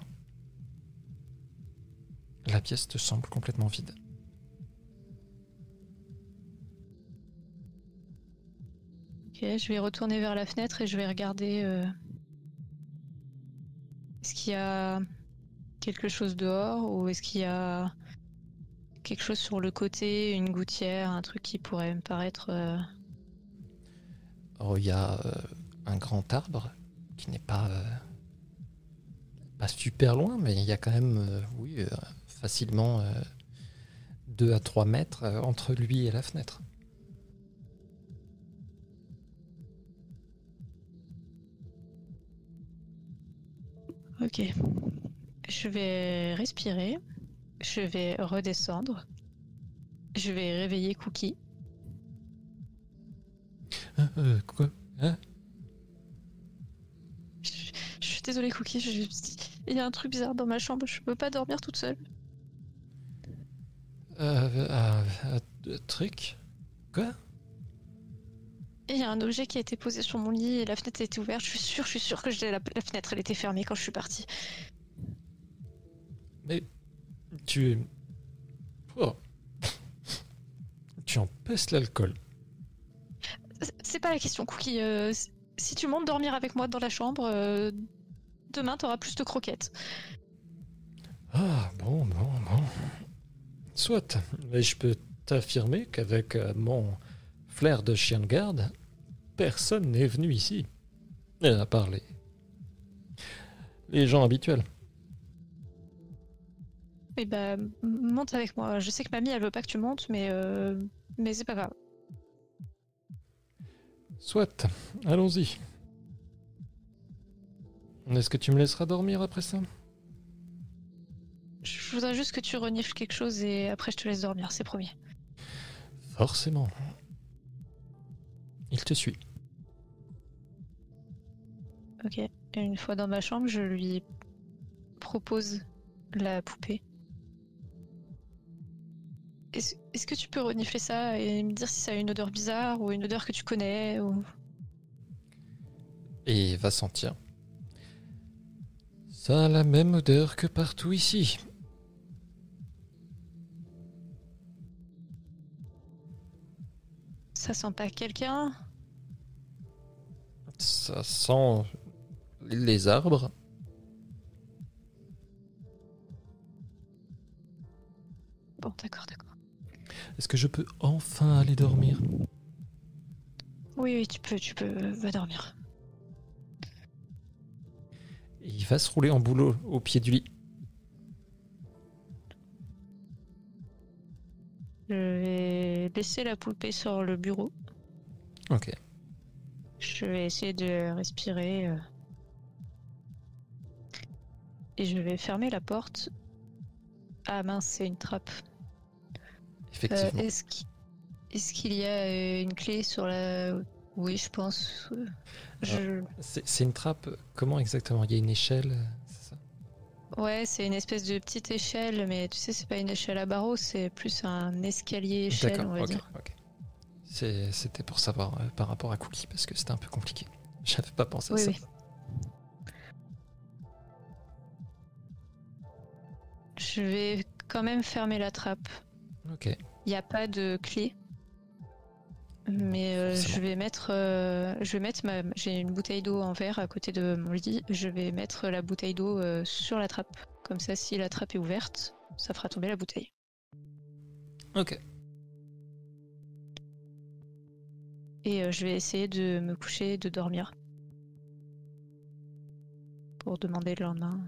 La pièce te semble complètement vide. Ok, je vais retourner vers la fenêtre et je vais regarder euh, est-ce qu'il y a quelque chose dehors ou est-ce qu'il y a quelque chose sur le côté, une gouttière, un truc qui pourrait me paraître. Euh, oh, il y a euh, un grand arbre qui n'est pas euh, pas super loin, mais il y a quand même, oui, facilement 2 à 3 mètres entre lui et la fenêtre. Ok. Je vais respirer. Je vais redescendre. Je vais réveiller Cookie. Hein, euh, quoi? Hein? Je, suis désolée, Cookie. il y a un truc bizarre dans ma chambre. Je peux pas dormir toute seule. Euh, euh, euh truc Quoi? Il y a un objet qui a été posé sur mon lit et la fenêtre été ouverte. Je suis sûre, je suis sûre que la, la fenêtre elle était fermée quand je suis partie. Mais tu oh. tu empêches l'alcool. C'est pas la question, Cookie. Euh, si tu montes dormir avec moi dans la chambre, euh, demain t'auras plus de croquettes. Ah bon, bon, bon. Soit, mais je peux t'affirmer qu'avec euh, mon flair de chien de garde, personne n'est venu ici. À parler. Les gens habituels. Eh ben, monte avec moi. Je sais que mamie, elle veut pas que tu montes, mais, euh, mais c'est pas grave. Soit, allons-y. Est-ce que tu me laisseras dormir après ça? Je voudrais juste que tu renifles quelque chose et après je te laisse dormir, c'est promis. Forcément. Il te suit. Ok. Et une fois dans ma chambre, je lui propose la poupée. Est-ce que tu peux renifler ça et me dire si ça a une odeur bizarre ou une odeur que tu connais ou... et va sentir. Ça a la même odeur que partout ici. Ça sent pas quelqu'un Ça sent les arbres. Bon, d'accord, d'accord. Est-ce que je peux enfin aller dormir? Oui, oui, tu peux, tu peux, va dormir. il va se rouler en boulot au pied du lit. Je vais laisser la poupée sur le bureau. Ok. Je vais essayer de respirer. euh, Et je vais fermer la porte. Ah mince, c'est une trappe. Euh, Effectivement. Est-ce qu'il est-ce qu'il y a euh, une clé sur la... Oui, je pense. euh, Je... C'est c'est une trappe. Comment exactement? Il y a une échelle? Ouais, c'est une espèce de petite échelle, mais tu sais, c'est pas une échelle à barreaux, c'est plus un escalier échelle, D'accord, on va ok, dire. ok. C'est- C'était pour savoir euh, par rapport à Cookie parce que c'était un peu compliqué. J'avais pas pensé à ça. oui. Je vais quand même fermer la trappe. Ok. Il n'y a pas de clé. Mais euh, je vais mettre, euh, je vais mettre ma, j'ai une bouteille d'eau en verre à côté de mon lit. Je vais mettre la bouteille d'eau euh, sur la trappe. Comme ça, si la trappe est ouverte, ça fera tomber la bouteille. Ok. Et euh, je vais essayer de me coucher et de dormir. Pour demander le lendemain.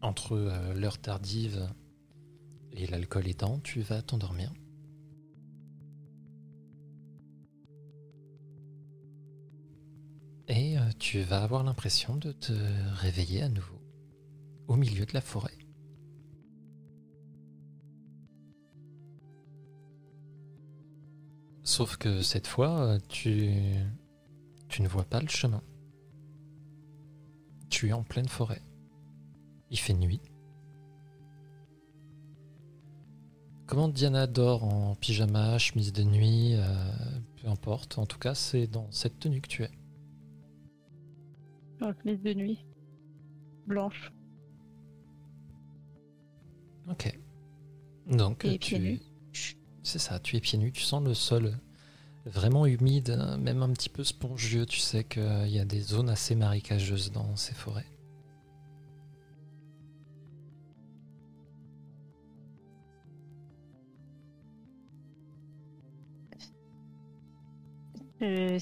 Entre euh, l'heure tardive et l'alcool étant, tu vas t'endormir. Et euh, tu vas avoir l'impression de te réveiller à nouveau au milieu de la forêt. Sauf que cette fois, euh, tu, tu ne vois pas le chemin. Tu es en pleine forêt. Il fait nuit. Comment Diana dort en pyjama, chemise de nuit, euh, peu importe. En tout cas, c'est dans cette tenue que tu es. En chemise de nuit. Blanche. Ok. Donc, Et tu... pieds nus. C'est ça, tu es pieds nus, tu sens le sol vraiment humide, hein, même un petit peu spongieux. Tu sais qu'il y a des zones assez marécageuses dans ces forêts. Euh,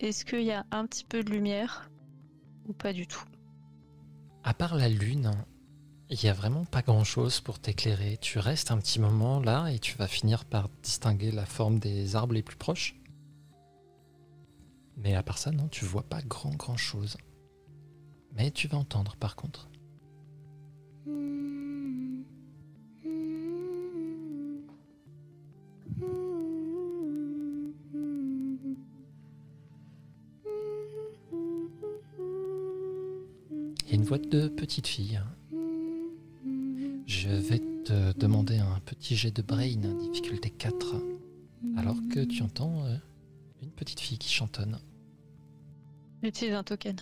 Est-ce qu'il y a un petit peu de lumière ou pas du tout? À part la lune, il n'y a vraiment pas grand-chose pour t'éclairer. Tu restes un petit moment là et tu vas finir par distinguer la forme des arbres les plus proches. Mais à part ça, non, tu vois pas grand grand chose. Mais tu vas entendre par contre. Il voix de petite fille. Je vais te demander un petit jet de brain, difficulté 4. Alors que tu entends euh, une petite fille qui chantonne. J'utilise un token.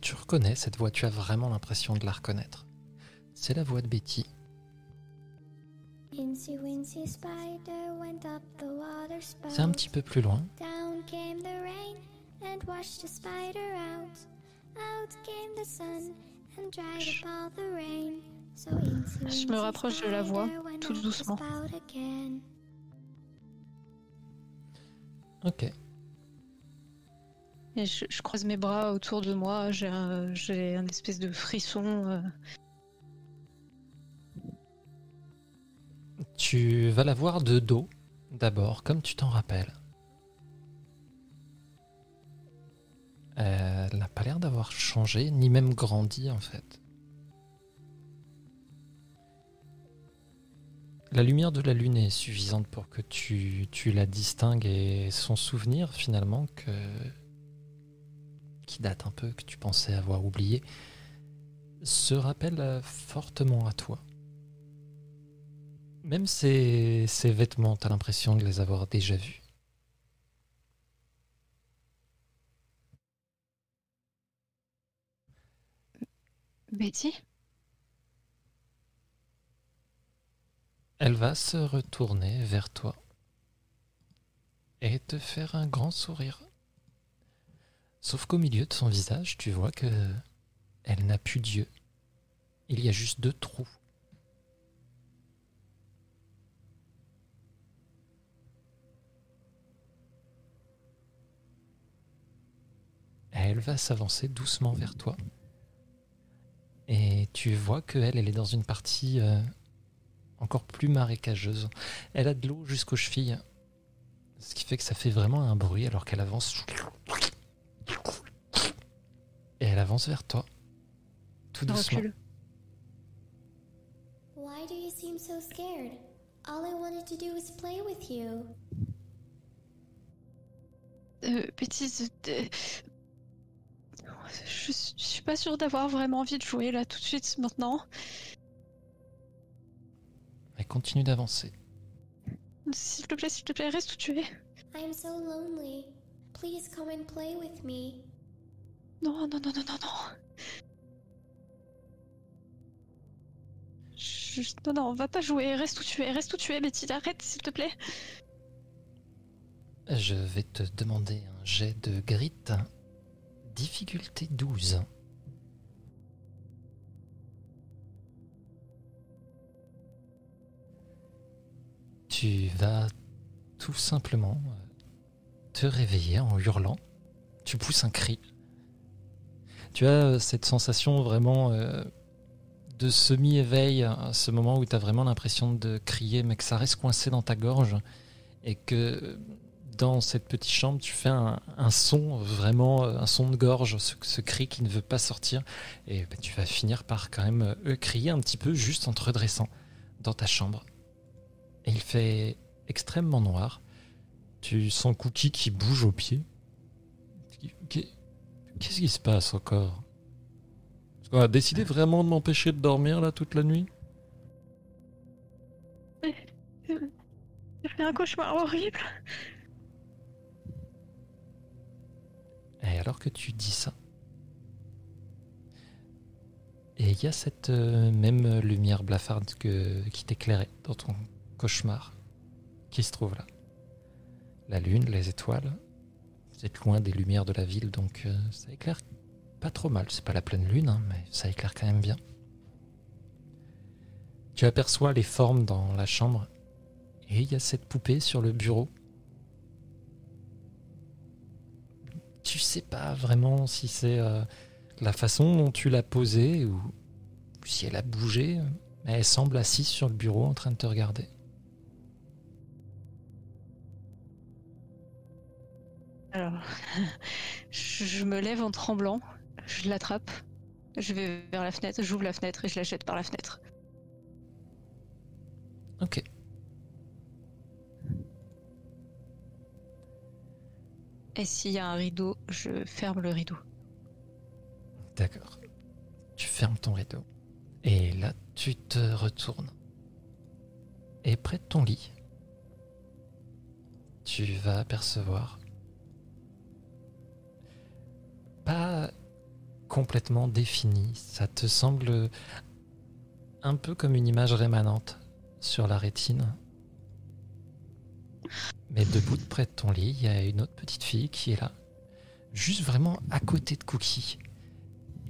Tu reconnais cette voix, tu as vraiment l'impression de la reconnaître. C'est la voix de Betty. C'est un petit peu plus loin. Down came the rain and washed the spider out. Out came the sun and dried up all the rain. So Incy Je me rapproche de la voix, tout doucement. Ok. Et je, je croise mes bras autour de moi, j'ai un, j'ai un espèce de frisson. euh, Tu vas la voir de dos, d'abord, comme tu t'en rappelles. Elle n'a pas l'air d'avoir changé, ni même grandi en fait. La lumière de la lune est suffisante pour que tu, tu la distingues et son souvenir finalement que qui date un peu, que tu pensais avoir oublié, se rappelle euh, fortement à toi. Même ses, ses vêtements, t'as l'impression de les avoir déjà vus. Betty? Elle va se retourner vers toi et te faire un grand sourire. Sauf qu'au milieu de son visage, tu vois que elle n'a plus d'yeux. Il y a juste deux trous. Elle va s'avancer doucement vers toi. Et tu vois qu'elle, elle est dans une partie euh, encore plus marécageuse. Elle a de l'eau jusqu'aux chevilles. Ce qui fait que ça fait vraiment un bruit alors qu'elle avance. Et elle avance vers toi. Tout doucement. Why do you seem so scared? All I wanted to do was play with you. Euh, euh, je, je suis pas sûre d'avoir vraiment envie de jouer là tout de suite maintenant. Elle continue d'avancer. S'il te plaît, s'il te plaît, reste où tu es. I'm so lonely. Please come and play with me. Non, non, non, non, non, non. Je- Non, non, on va pas jouer. Reste où tu es, reste où tu es, Betty. Arrête, s'il te plaît. Je vais te demander un jet de grit. Difficulté 12. Tu vas tout simplement euh, te réveiller en hurlant. Tu pousses un cri. Tu as euh, cette sensation vraiment euh, de semi-éveil, à ce moment où tu as vraiment l'impression de crier, mais que ça reste coincé dans ta gorge. Et que dans cette petite chambre, tu fais un, son, vraiment euh, un son de gorge, ce, cri qui ne veut pas sortir. Et bah, tu vas finir par quand même euh, crier un petit peu juste en te redressant dans ta chambre. Et il fait extrêmement noir. Tu sens Cookie qui bouge au pied. Qu'est- Qu'est-ce qui se passe encore? Est-ce qu'on a décidé vraiment de m'empêcher de dormir là toute la nuit? J'ai fait un cauchemar horrible. Et alors que tu dis ça, et il y a cette euh, même lumière blafarde qui t'éclairait dans ton cauchemar qui se trouve là. La lune, les étoiles, vous êtes loin des lumières de la ville, donc euh, ça éclaire pas trop mal. C'est pas la pleine lune, hein, mais ça éclaire quand même bien. Tu aperçois les formes dans la chambre, et il y a cette poupée sur le bureau tu sais pas vraiment si c'est euh, la façon dont tu l'as posée ou si elle a bougé, mais elle semble assise sur le bureau en train de te regarder. Alors, je, je me lève en tremblant, je l'attrape, je vais vers la fenêtre, j'ouvre la fenêtre et je la jette par la fenêtre. Ok. Et s'il y a un rideau, je ferme le rideau. D'accord. Tu fermes ton rideau. Et là, tu te retournes. Et près de ton lit, tu vas apercevoir, pas complètement défini, ça te semble un peu comme une image rémanente sur la rétine. Mais debout de près de ton lit, il y a une autre petite fille qui est là, juste vraiment à côté de Cookie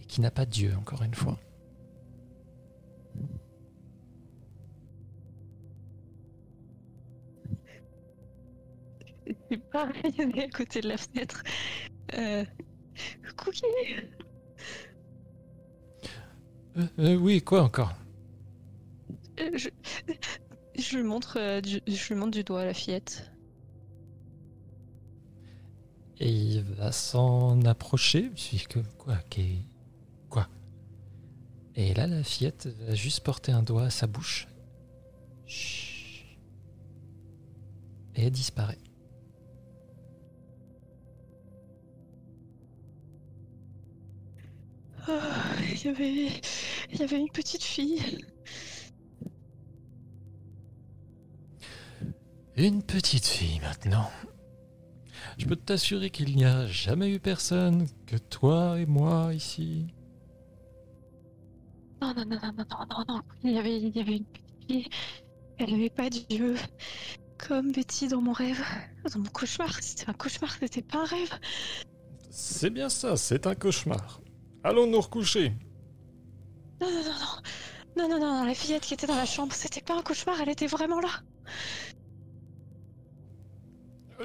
et qui n'a pas d'yeux, encore une fois. C'est pas rayonné à côté de la fenêtre. Euh... Cookie Euh, euh, oui, quoi encore? Euh, je... je lui montre, euh, du... je lui montre du doigt à la fillette. Et il va s'en approcher, puisque quoi, qu'est- quoi Et là, la fillette va juste porter un doigt à sa bouche. Chut. Et elle disparaît. Ah, Il y avait, il y avait une petite fille. Une petite fille maintenant. Je peux t'assurer qu'il n'y a jamais eu personne que toi et moi ici. Non, non, non, non, non, non, non, non. Il y avait, il y avait une petite fille. Elle n'avait pas d'yeux. Comme Betty dans mon rêve. Dans mon cauchemar. C'était un cauchemar, c'était pas un rêve. C'est bien ça, c'est un cauchemar. Allons nous recoucher. Non, non, non, non. Non, non, non, la fillette qui était dans la chambre, c'était pas un cauchemar, elle était vraiment là.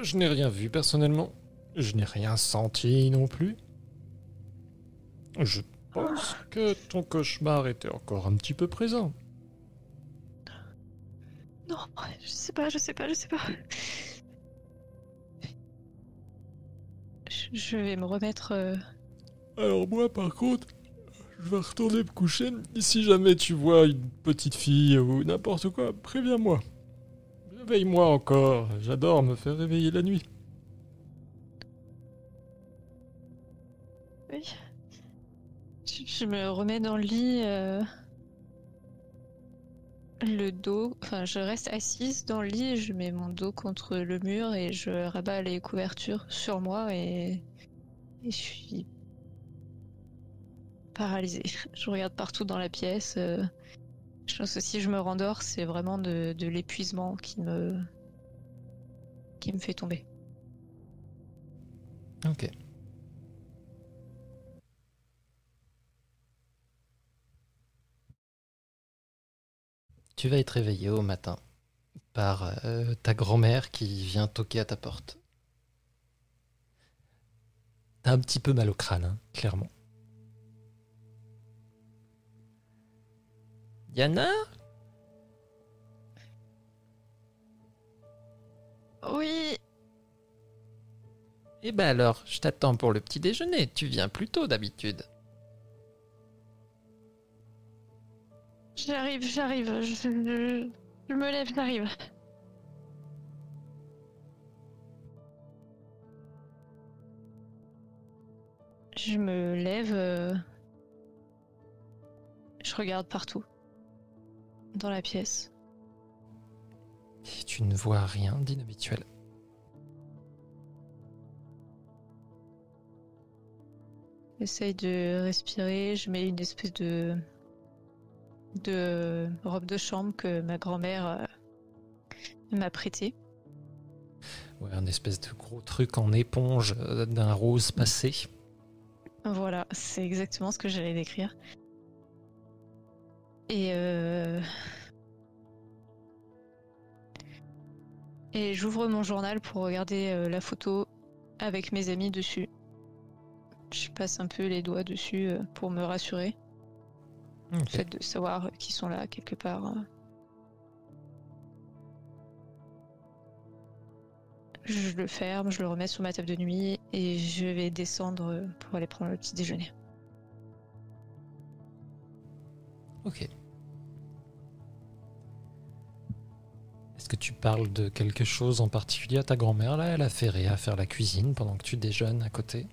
Je n'ai rien vu personnellement. Je n'ai rien senti non plus. Je pense que ton cauchemar était encore un petit peu présent. Non, je sais pas, je sais pas, je sais pas. Je- vais me remettre. euh, Alors moi par contre, je vais retourner me coucher. Si jamais tu vois une petite fille ou n'importe quoi, préviens-moi. Réveille-moi encore. J'adore me faire réveiller la nuit. Oui. Je, me remets dans le lit. euh, Le dos. Enfin, je reste assise dans le lit, je mets mon dos contre le mur et je rabats les couvertures sur moi et. et je suis. paralysée. Je regarde partout dans la pièce. euh, Je pense que si je me rendors, c'est vraiment de, l'épuisement qui me. qui me fait tomber. Ok. Tu vas être réveillé au matin par euh, ta grand-mère qui vient toquer à ta porte. T'as un petit peu mal au crâne, hein, clairement. Yana Oui, Eh ben alors, je t'attends pour le petit déjeuner. Tu viens plus tôt d'habitude. J'arrive, j'arrive. Je, je- je me lève, j'arrive. Je me lève. euh, Je regarde partout. Dans la pièce. Et tu ne vois rien d'inhabituel. J'essaye de respirer. Je mets une espèce de. de robe de chambre que ma grand-mère euh, m'a prêtée. Ouais, un espèce de gros truc en éponge euh, d'un rose passé. Voilà, c'est exactement ce que j'allais décrire. Et euh... et j'ouvre mon journal pour regarder euh, la photo avec mes amis dessus. Je passe un peu les doigts dessus euh, pour me rassurer, le fait de savoir qu'ils sont là quelque part. Je le ferme, je le remets sur ma table de nuit et je vais descendre pour aller prendre le petit déjeuner. Ok. Est-ce que tu parles de quelque chose en particulier à ta grand-mère là? Elle a fait à faire la cuisine pendant que tu déjeunes à côté.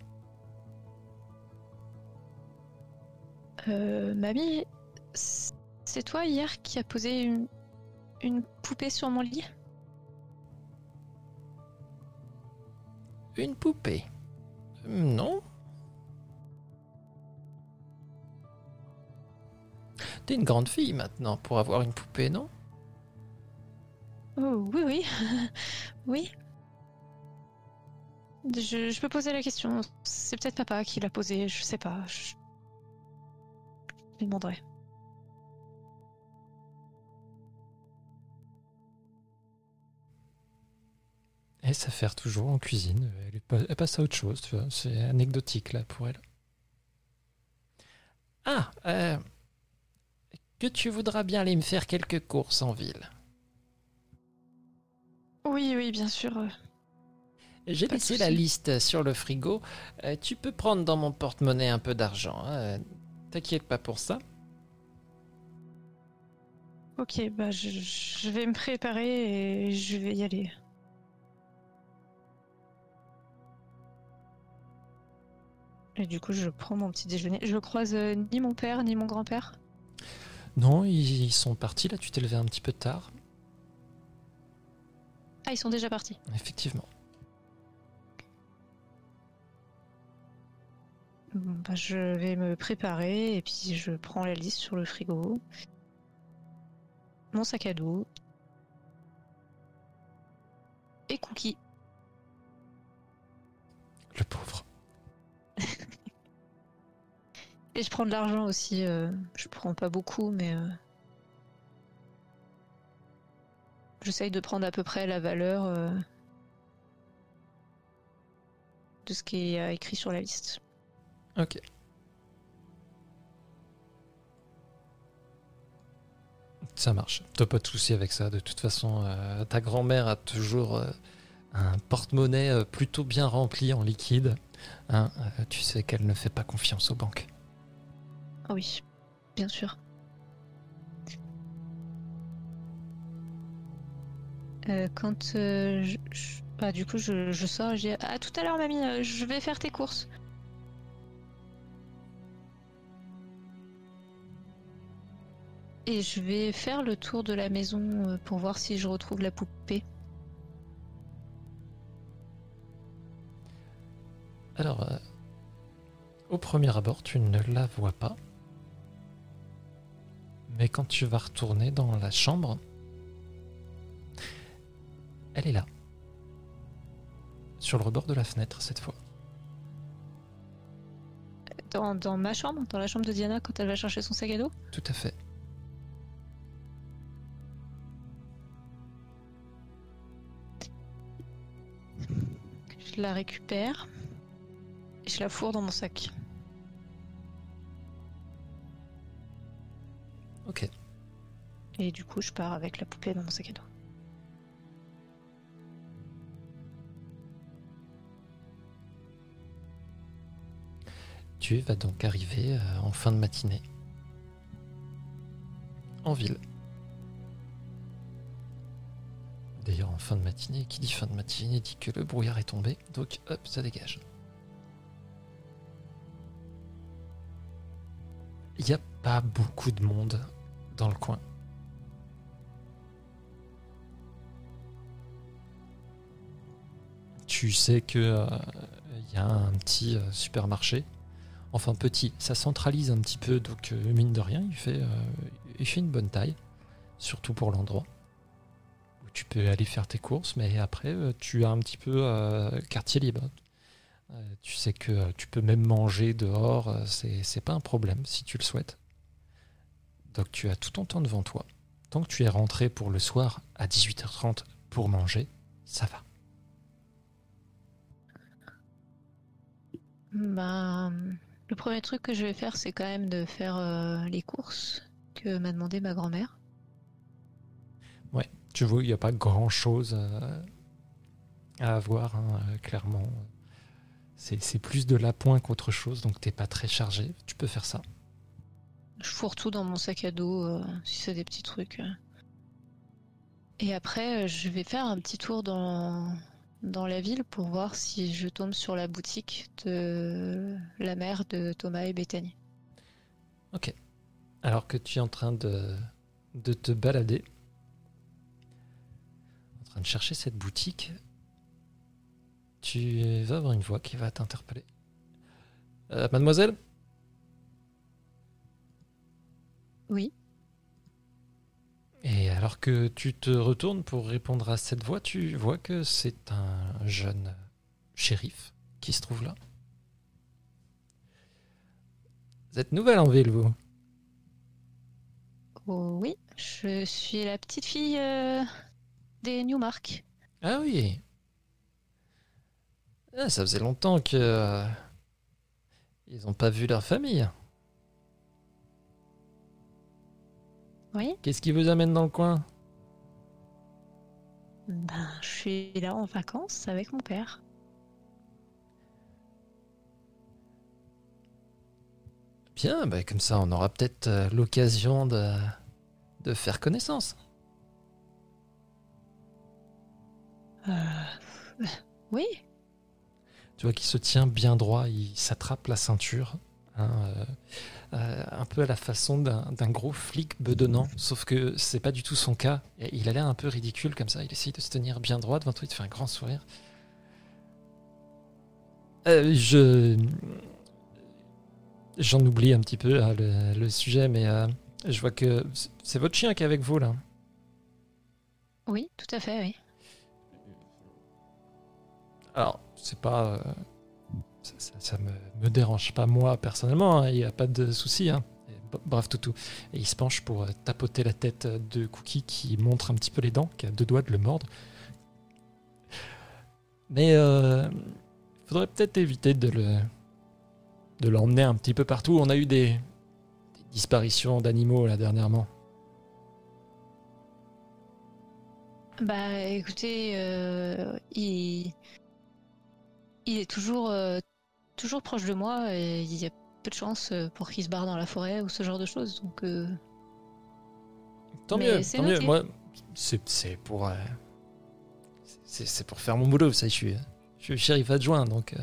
Euh, mamie, c'est toi hier qui a posé une, une poupée sur mon lit? Une poupée? Non. T'es une grande fille maintenant pour avoir une poupée, non? Oh oui, oui. oui. Je, peux poser la question. C'est peut-être papa qui l'a posée, je sais pas. Je, je lui demanderai. Elle s'affaire toujours en cuisine. Elle passe à autre chose, tu vois. C'est anecdotique là pour elle. Ah, euh, que tu voudras bien aller me faire quelques courses en ville. Oui, oui, bien sûr. euh. J'ai laissé la liste sur le frigo. Euh, tu peux prendre dans mon porte-monnaie un peu d'argent. hein. Euh, T'inquiète pas pour ça. Ok, bah je, je vais me préparer et je vais y aller. Et du coup, je prends mon petit déjeuner. Je croise euh, ni mon père ni mon grand-père? Non, ils ils sont partis là. Tu t'es levé un petit peu tard. Ah, ils sont déjà partis. Effectivement. Bon, bah, je vais me préparer et puis je prends la liste sur le frigo. Mon sac à dos. Et cookies. Le pauvre. Et je prends de l'argent aussi. euh, je prends pas beaucoup, mais. euh, J'essaye de prendre à peu près la valeur euh, de ce qui est euh, écrit sur la liste. Ok. Ça marche. T'as pas de souci avec ça. De toute façon, euh, ta grand-mère a toujours euh, un porte-monnaie plutôt bien rempli en liquide. Hein, tu sais qu'elle ne fait pas confiance aux banques. Ah oui, bien sûr. Euh, quand euh, bah, du coup je, sors, je dis à tout à l'heure mamie, euh, je vais faire tes courses. Et je vais faire le tour de la maison euh, pour voir si je retrouve la poupée. Alors, au premier abord, tu ne la vois pas. Mais quand tu vas retourner dans la chambre, elle est là. Sur le rebord de la fenêtre, cette fois. Dans, dans ma chambre, dans la chambre de Diana quand elle va chercher son sac à dos. Tout à fait. Je la récupère et je la fourre dans mon sac. Ok. Et du coup, je pars avec la poupée dans mon sac à dos. Vas donc arriver euh, en fin de matinée. En ville. D'ailleurs, en fin de matinée, qui dit fin de matinée dit que le brouillard est tombé, donc hop, ça dégage. Il n'y a pas beaucoup de monde dans le coin. Tu sais que euh, il y a un petit euh, supermarché. Enfin petit, ça centralise un petit peu, donc euh, mine de rien, il fait, euh, il fait une bonne taille, surtout pour l'endroit où tu peux aller faire tes courses, mais après euh, tu as un petit peu quartier libre. Tu sais que tu peux même manger dehors, c'est pas un problème si tu le souhaites. Donc tu as tout ton temps devant toi. Tant que tu es rentré pour le soir à 18h30 pour manger, ça va. Bah, le premier truc que je vais faire, c'est quand même de faire euh, les courses que m'a demandé ma grand-mère. Tu vois, il n'y a pas grand chose à avoir, hein, euh, clairement. C'est c'est plus de l'appoint qu'autre chose, donc t'es pas très chargé. Tu peux faire ça. Je fourre tout dans mon sac à dos, euh, si c'est des petits trucs. euh. Et après, euh, je vais faire un petit tour dans, dans la ville pour voir si je tombe sur la boutique de la mère de Thomas et Bethany. Alors que tu es en train de, de te balader, en train de chercher cette boutique, tu vas avoir une voix qui va t'interpeller. Euh, mademoiselle? Oui. Et alors que tu te retournes pour répondre à cette voix, tu vois que c'est un jeune shérif qui se trouve là. Vous êtes nouvelle en ville, vous? Oh, oui, je suis la petite fille euh, des Newmark. Ah oui. Ah, ça faisait longtemps que euh, ils n'ont pas vu leur famille. Oui. Qu'est-ce qui vous amène dans le coin? Ben, je suis là en vacances avec mon père. Bien, bah, comme ça, on aura peut-être euh, l'occasion de, de faire connaissance. Oui. Tu vois qu'il se tient bien droit, il s'attrape la ceinture hein, euh, euh, un peu à la façon d'un gros flic bedonnant, sauf que c'est pas du tout son cas. Il a l'air un peu ridicule comme ça, il essaye de se tenir bien droit devant toi, il te fait un grand sourire. Euh, je. J'en oublie un petit peu hein, le, le sujet, mais euh, je vois que c'est- c'est votre chien qui est avec vous là. Oui, tout à fait, oui. Alors, c'est pas. Euh, ça, me, dérange pas moi personnellement, hein, il n'y a pas de souci. Hein. Toutou. Et il se penche pour euh, tapoter la tête de Cookie qui montre un petit peu les dents, qui a deux doigts de le mordre. Mais euh, faudrait peut-être éviter de le de l'emmener un petit peu partout. On a eu des, des disparitions d'animaux là dernièrement. Bah écoutez, euh, il... il est toujours, euh, toujours proche de moi et il y a peu de chance euh, pour qu'il se barre dans la forêt ou ce genre de choses. Donc euh, Tant Mais mieux, c'est tant mieux. Moi, c'est pour euh, c'est pour faire mon boulot. Ça, je suis je suis shérif adjoint, donc. euh,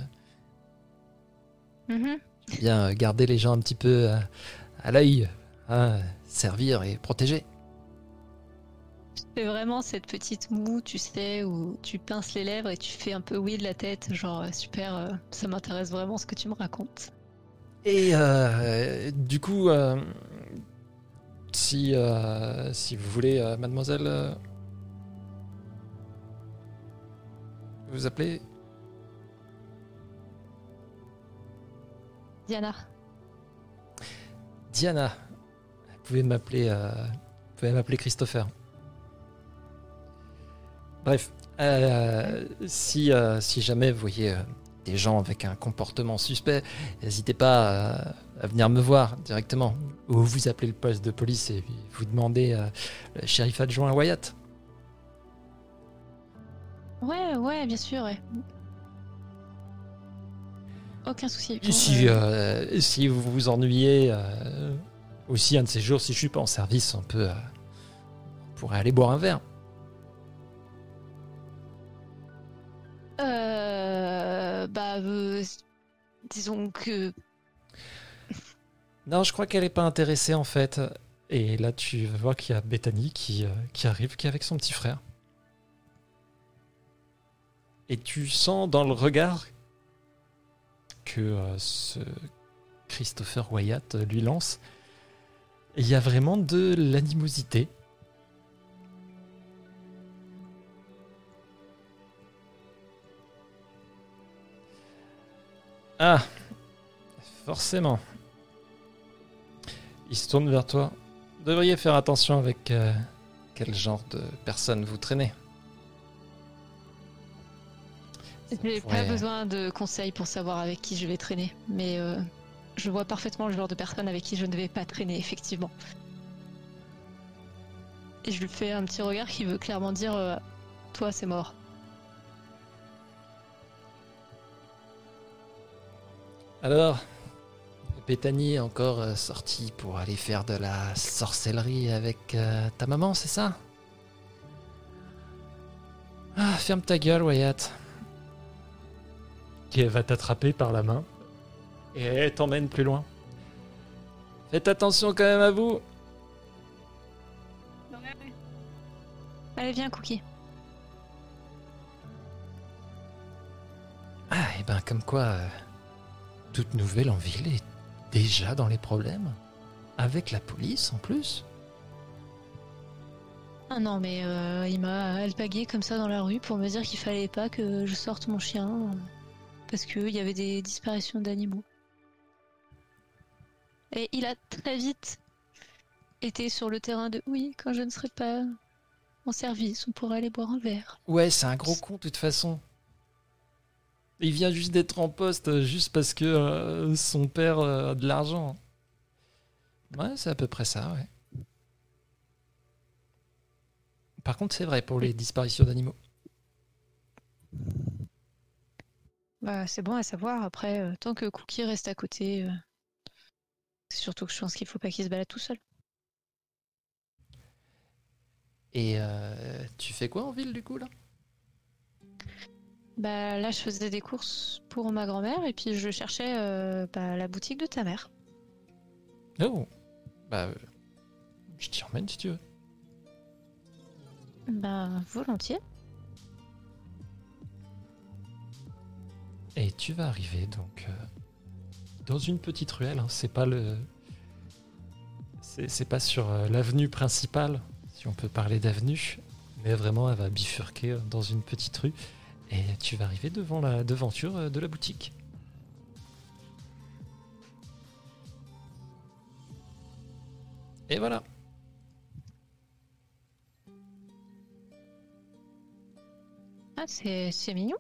mhm. bien garder les gens un petit peu euh, à l'œil, hein, servir et protéger. C'est vraiment cette petite moue, tu sais, où tu pinces les lèvres et tu fais un peu oui de la tête, genre euh, super, euh, ça m'intéresse vraiment ce que tu me racontes. Et euh, du coup, euh, si, euh, si vous voulez, mademoiselle, vous appelez Diana, Diana. Vous pouvez m'appeler, vous pouvez m'appeler Christopher. Bref, euh, si, euh, si jamais vous voyez euh, des gens avec un comportement suspect, n'hésitez pas à venir me voir directement. Ou vous appelez le poste de police et vous demandez le shérif adjoint Wyatt. ouais, ouais, bien sûr, ouais. Aucun souci. Si, si vous vous ennuyez aussi un de ces jours, si je suis pas en service, on peut, on pourrait aller boire un verre. Euh, disons que Non, je crois qu'elle est pas intéressée en fait. Et là, tu voir qu'il y a Bethany qui, euh, qui arrive, qui est avec son petit frère. Et tu sens dans le regard que euh, ce Christopher Wyatt lui lance, il y a vraiment de l'animosité. Ah, forcément. Il se tourne vers toi. Vous devriez faire attention avec euh, quel genre de personne vous traînez. j'ai pas pourrait- besoin de conseils pour savoir avec qui je vais traîner, mais euh, je vois parfaitement le genre de personne avec qui je ne vais pas traîner, effectivement. Et je lui fais un petit regard qui veut clairement dire euh, Toi, c'est mort. Alors, Bethany est encore euh, sortie pour aller faire de la sorcellerie avec euh, ta maman, c'est ça? Ah, ferme ta gueule, Wyatt. Qui va t'attraper par la main et elle t'emmène plus loin. Faites attention quand même à vous. Allez, viens, Cookie. Ah, et ben comme quoi, euh, toute nouvelle en ville est déjà dans les problèmes. Avec la police en plus. Ah non, mais euh, il m'a alpagué comme ça dans la rue pour me dire qu'il fallait pas que je sorte mon chien parce qu'il y avait des disparitions d'animaux. Et il a très vite été sur le terrain de oui, quand je ne serai pas en service, on pourra aller boire un verre. Ouais, c'est un gros con de toute façon. Il vient juste d'être en poste euh, juste parce que euh, son père euh, a de l'argent. Ouais, c'est à peu près ça, ouais. Par contre, c'est vrai pour les disparitions d'animaux. Bah, c'est bon à savoir. Après, euh, tant que Cookie reste à côté, euh, c'est surtout que je pense qu'il faut pas qu'il se balade tout seul. Et euh, tu fais quoi en ville du coup là? Bah là, je faisais des courses pour ma grand-mère et puis je cherchais euh, bah, la boutique de ta mère. Oh Bah, euh, je t'y emmène si tu veux. Bah volontiers. Et tu vas arriver donc euh, dans une petite ruelle. hein. C'est pas le, c'est c'est pas sur euh, l'avenue principale, si on peut parler d'avenue, mais vraiment elle va bifurquer euh, dans une petite rue. Et tu vas arriver devant la devanture euh, de la boutique. Et voilà. Ah, c'est c'est mignon.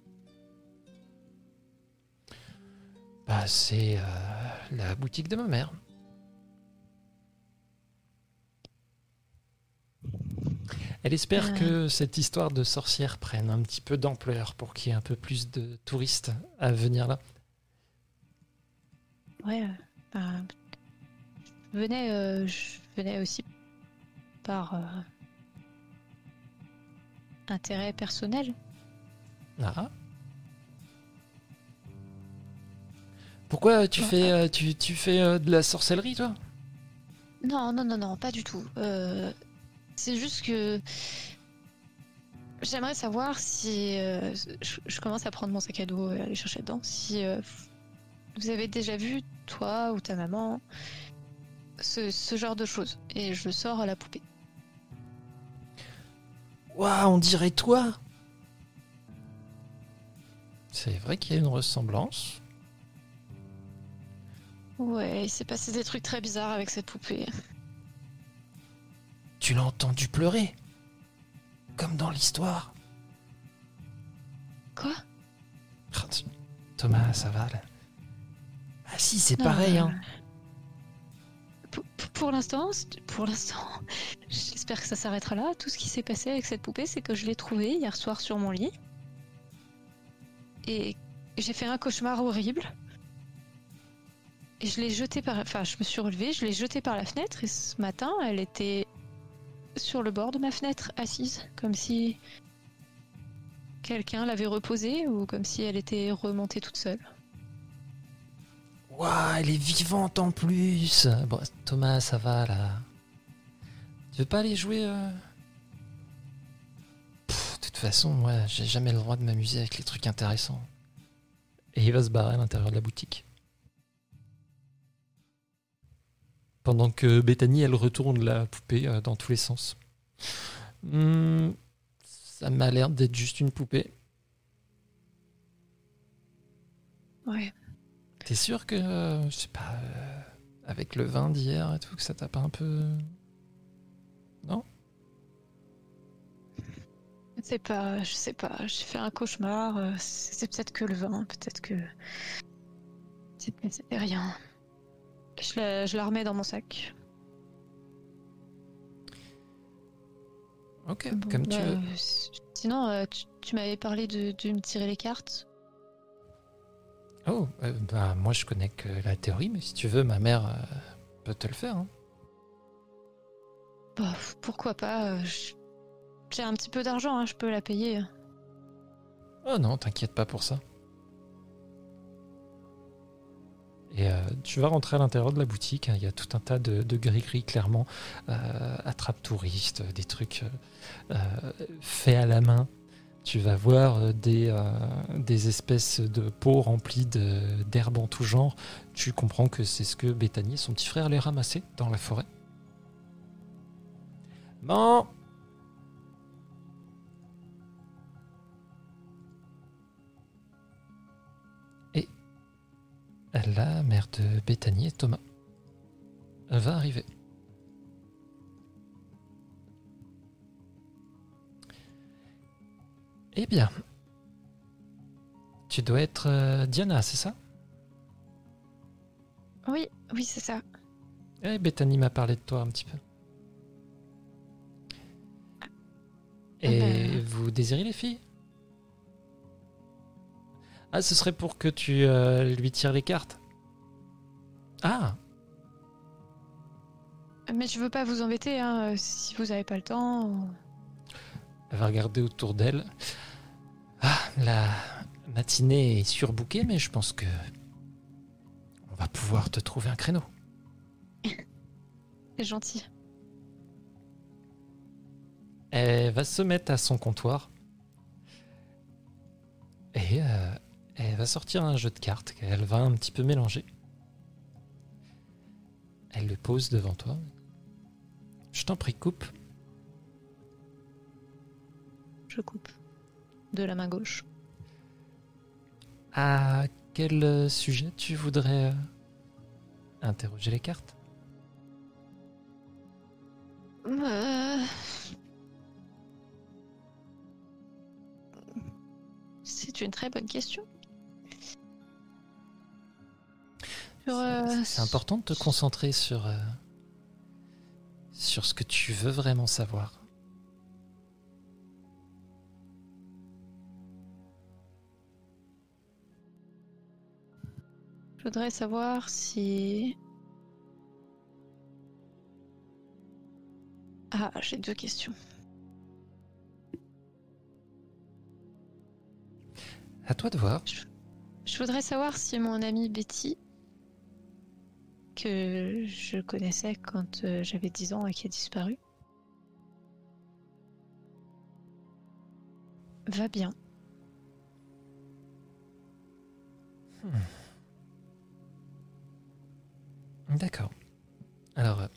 Bah, c'est euh, la boutique de ma mère. Elle espère Euh. que cette histoire de sorcière prenne un petit peu d'ampleur pour qu'il y ait un peu plus de touristes à venir là. Ouais. euh, bah, je venais, euh, je venais aussi par euh, intérêt personnel. Ah. Pourquoi tu Ouais. fais, tu, tu fais euh, de la sorcellerie, toi? Non, non, non, non, pas du tout. Euh, c'est juste que j'aimerais savoir si euh, je, je commence à prendre mon sac à dos et aller chercher dedans. Si euh, vous avez déjà vu toi ou ta maman ce, ce genre de choses et je sors à la poupée. Waouh, on dirait toi C'est vrai qu'il y a une ressemblance. Ouais, il s'est passé des trucs très bizarres avec cette poupée. Tu l'as entendu pleurer Comme dans l'histoire. Quoi? Thomas, ça va là? Ah si, c'est pareil, Euh, hein. Pour, pour l'instant, pour l'instant, j'espère que ça s'arrêtera là. Tout ce qui s'est passé avec cette poupée, c'est que je l'ai trouvée hier soir sur mon lit. Et j'ai fait un cauchemar horrible. Et je l'ai jetée par... Enfin, je me suis relevée, je l'ai jetée par la fenêtre. Et ce matin, elle était sur le bord de ma fenêtre, assise. Comme si quelqu'un l'avait reposée ou comme si elle était remontée toute seule. Waouh, elle est vivante en plus. Bon, Thomas, ça va là. Tu veux pas aller jouer euh? De toute façon, moi, j'ai jamais le droit de m'amuser avec les trucs intéressants. Et il va se barrer à l'intérieur de la boutique. Pendant que Bethany, elle retourne la poupée euh, dans tous les sens. Hmm, ça m'a l'air d'être juste une poupée. Ouais. T'es sûr que, euh, je sais pas, euh, avec le vin d'hier et tout, que ça t'a pas un peu. Non? Je sais pas, je sais pas. J'ai fait un cauchemar. C'est c'est peut-être que le vin, peut-être que. C'était rien. Je la, je la remets dans mon sac. Ok, Bon, comme tu bah, veux. Sinon, euh, tu, tu m'avais parlé de, de me tirer les cartes. Oh, euh, bah, moi je connais que la théorie, mais si tu veux, ma mère euh, peut te le faire. hein. Bah, pourquoi pas euh, J'ai un petit peu d'argent, hein, je peux la payer. Oh non, t'inquiète pas pour ça. Et euh, tu vas rentrer à l'intérieur de la boutique, hein, il y a tout un tas de, gris-gris, clairement, euh, attrape touristes, des trucs euh, euh, faits à la main. Tu vas voir euh, des, euh, des espèces de pots remplis d'herbes en tout genre. Tu comprends que c'est ce que Bethany et son petit frère allaient ramasser dans la forêt. Bon, la mère de Bethany et Thomas va arriver. Eh bien, tu dois être euh, Diana, c'est ça? Oui, oui, c'est ça. Eh, Bethany m'a parlé de toi un petit peu. Et ben. vous désirez les filles? Ah, ce serait pour que tu euh, lui tires les cartes Ah Mais je veux pas vous embêter, hein, si vous avez pas le temps. ou- Elle va regarder autour d'elle. Ah, la, matinée est surbookée, mais je pense que on va pouvoir te trouver un créneau. C'est gentil. Elle va se mettre à son comptoir et euh, elle va sortir un jeu de cartes qu'elle va un petit peu mélanger. Elle le pose devant toi. Je t'en prie, coupe. Je coupe. De la main gauche. À quel sujet tu voudrais euh, interroger les cartes? Euh, C'est une très bonne question. Euh, C'est important de te concentrer sur, euh, sur ce que tu veux vraiment savoir. Je voudrais savoir si. Ah, j'ai deux questions. À toi de voir. Je voudrais savoir si mon amie Betty, que je connaissais quand euh, j'avais 10 ans et qui a disparu, va bien. D'accord. Alors, euh,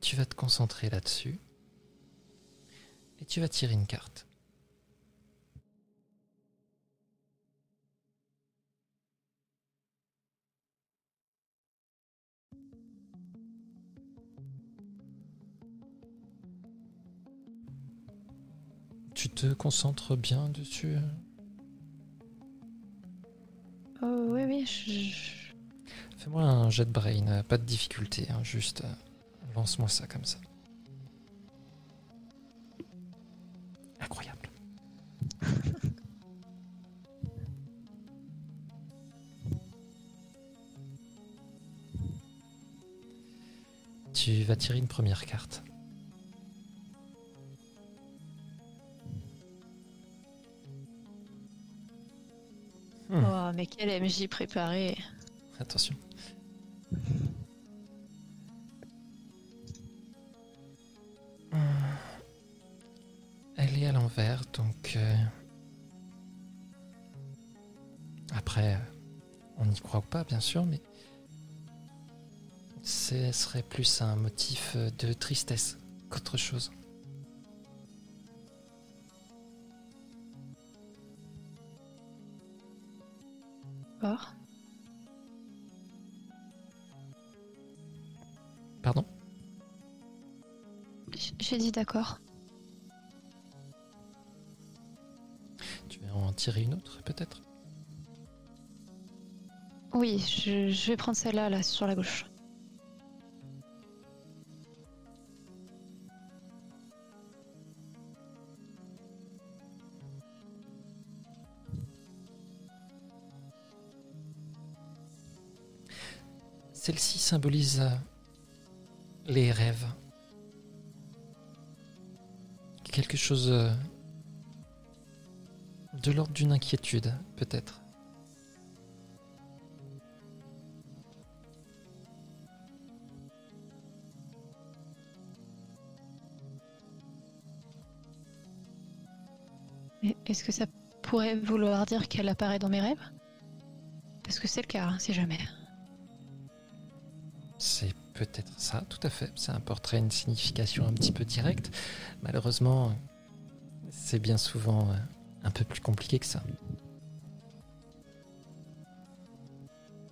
tu vas te concentrer là-dessus. Et tu vas tirer une carte. Tu te concentres bien dessus Oh oui, oui, je- Fais-moi un jet de brain, euh, pas de difficulté, hein, juste euh, lance-moi ça comme ça. Incroyable. tu vas tirer une première carte. Oh, mais quel MJ préparé. Attention. Elle est à l'envers, donc... euh, Après, euh, on n'y croit pas, bien sûr, mais... Ce serait plus un motif de tristesse qu'autre chose. D'accord. Pardon? J'ai dit d'accord. Tu veux en tirer une autre, peut-être? Oui, je, je vais prendre celle-là, là, sur la gauche. Symbolise euh, les rêves. Quelque chose euh, de l'ordre d'une inquiétude, peut-être. Est-ce que ça pourrait vouloir dire qu'elle apparaît dans mes rêves? Parce que c'est le cas, hein, c'est jamais. Peut-être ça, tout à fait. C'est un portrait, une signification un petit peu directe. Malheureusement, c'est bien souvent euh, un peu plus compliqué que ça.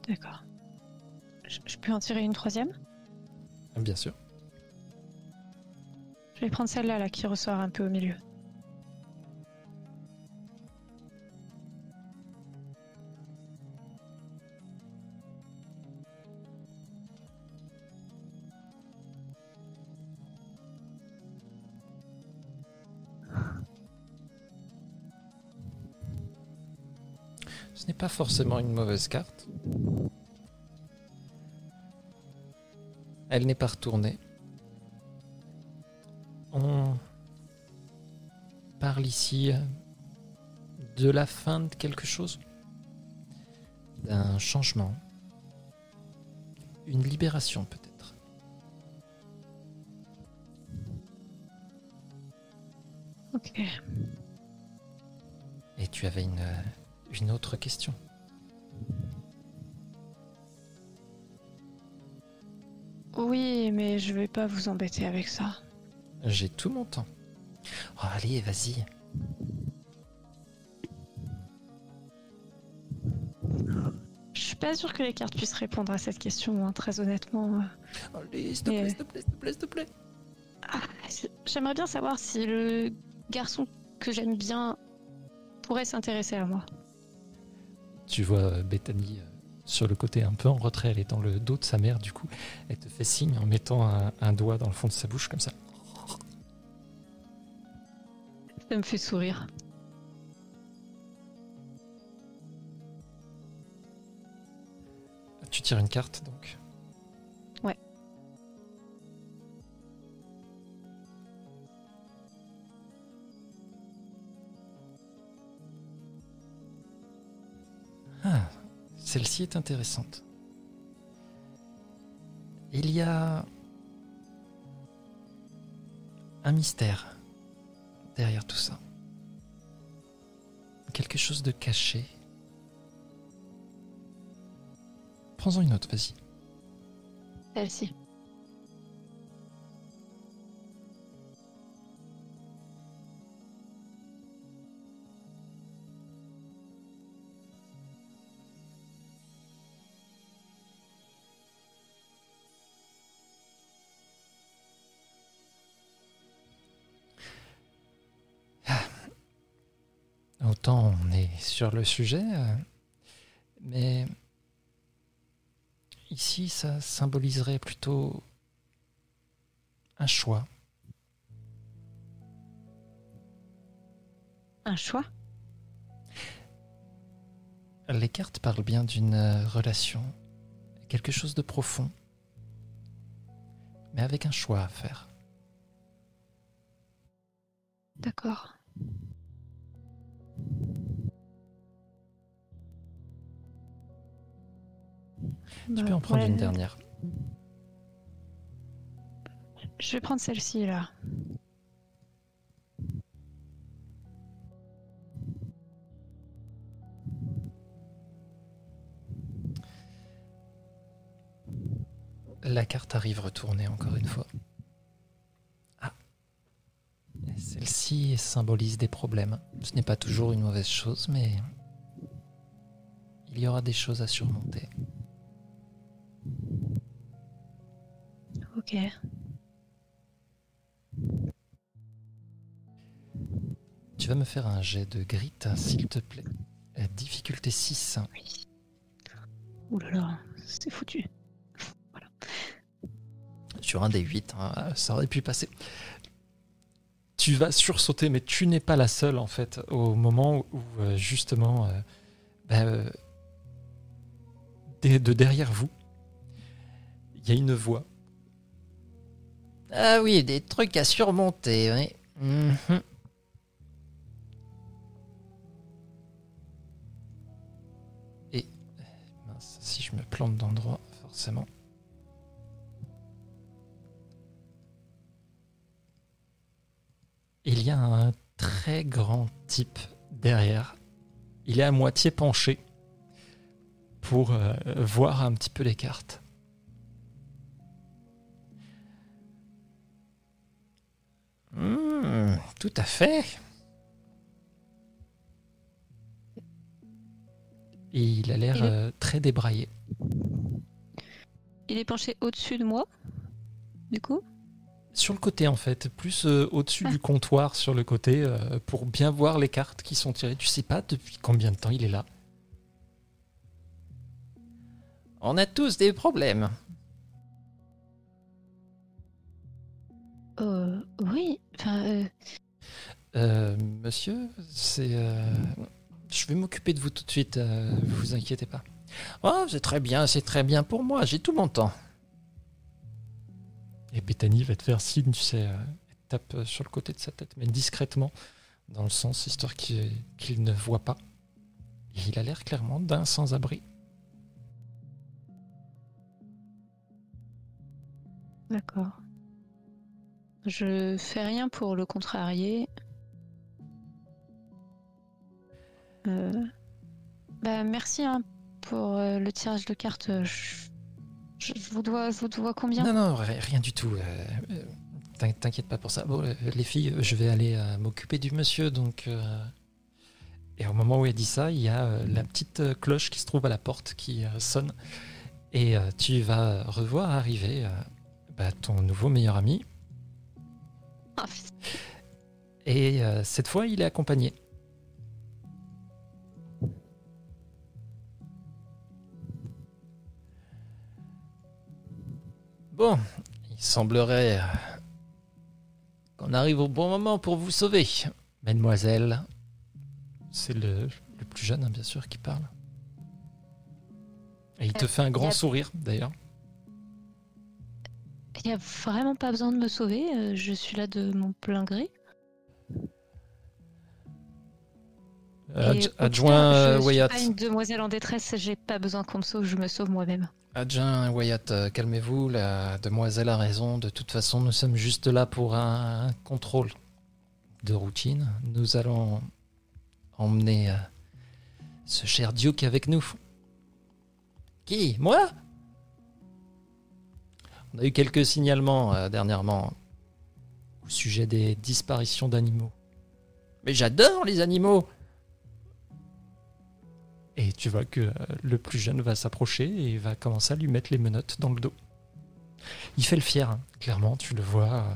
D'accord. Je, je peux en tirer une troisième? Bien sûr. Je vais prendre celle-là, là, qui ressort un peu au milieu. Pas forcément une mauvaise carte. Elle n'est pas retournée. On parle ici euh, de la fin de quelque chose d'un changement, une libération peut-être. Ok. Et tu avais une, une autre question. Oui, mais je vais pas vous embêter avec ça. J'ai tout mon temps. Oh, allez, vas-y. Je suis pas sûre que les cartes puissent répondre à cette question, hein, très honnêtement. Allez, s'il te plaît, s'il te plaît, s'il te plaît, s'il te plaît. Ah, J'aimerais bien savoir si le garçon que j'aime bien pourrait s'intéresser à moi. Tu vois euh, Bethany euh, sur le côté un peu en retrait, elle est dans le dos de sa mère, du coup, elle te fait signe en mettant un, un doigt dans le fond de sa bouche comme ça. Ça me fait sourire. Tu tires une carte donc. Celle-ci est intéressante. Il y a un mystère derrière tout ça. Quelque chose de caché. Prends-en une autre, vas-y. Celle-ci. Sur le sujet, euh, mais ici ça symboliserait plutôt un choix. Un choix? Les cartes parlent bien d'une euh, relation, quelque chose de profond, mais avec un choix à faire. D'accord. Tu peux en prendre une dernière. Je vais prendre celle-ci là. La carte arrive retournée encore une fois. Ah. Celle-ci symbolise des problèmes. Ce n'est pas toujours une mauvaise chose, mais il y aura des choses à surmonter. Ok. Tu vas me faire un jet de grit, s'il te plaît. Difficulté 6. Ouh là là, c'est foutu. Sur un des 8, ça aurait pu passer. Tu vas sursauter, mais tu n'es pas la seule en fait, au moment où euh, justement, euh, bah, euh, de derrière vous, il y a une voix. Ah oui, des trucs à surmonter, oui. Mhm. Et mince, si je me plante d'endroit, forcément. Il y a un très grand type derrière. Il est à moitié penché pour euh, voir un petit peu les cartes. Hmm, tout à fait. Et il a l'air euh, très débraillé. Il est penché au-dessus de moi, du coup? Sur le côté en fait, plus euh, au-dessus Ah. du comptoir sur le côté euh, pour bien voir les cartes qui sont tirées. Tu sais pas depuis combien de temps il est là. On a tous des problèmes. Euh, oui, enfin. Euh... euh monsieur, c'est. Euh, je vais m'occuper de vous tout de suite, euh, vous inquiétez pas. Oh, c'est très bien, c'est très bien pour moi, j'ai tout mon temps. Et Bethany va te faire signe, tu sais, elle tape sur le côté de sa tête, mais discrètement, dans le sens, histoire qu'il ne voit pas. Il a l'air clairement d'un sans-abri. D'accord. Je fais rien pour le contrarier. Euh, Bah, merci hein, pour euh, le tirage de cartes. Je... vous dois, je vous dois combien? Non, non, ri- rien du tout. euh, t'in- T'inquiète pas pour ça. Bon, les filles, je vais aller m'occuper du monsieur, donc. Et au moment où elle dit ça, il y a la petite cloche qui se trouve à la porte qui sonne. Et tu vas revoir arriver bah, ton nouveau meilleur ami. Et euh, cette fois, il est accompagné. Bon, il semblerait euh, qu'on arrive au bon moment pour vous sauver, mademoiselle. C'est le, le plus jeune, hein, bien sûr, qui parle. Et il te Euh, fait un grand sourire, d'ailleurs. Il n'y a vraiment pas besoin de me sauver. euh, Je suis là de mon plein gré. Euh, adj- adjoint euh, je suis Wyatt. pas une demoiselle en détresse. J'ai pas besoin qu'on me sauve. Je me sauve moi-même. Adjoint Wyatt, euh, calmez-vous, la demoiselle a raison. De toute façon, nous sommes juste là pour un, contrôle de routine. Nous allons emmener euh, ce cher Duke avec nous. Qui? Moi? On a eu quelques signalements euh, dernièrement au sujet des disparitions d'animaux. Mais j'adore les animaux et tu vois que euh, le plus jeune va s'approcher et va commencer à lui mettre les menottes dans le dos. Il fait le fier, hein. clairement, tu le vois.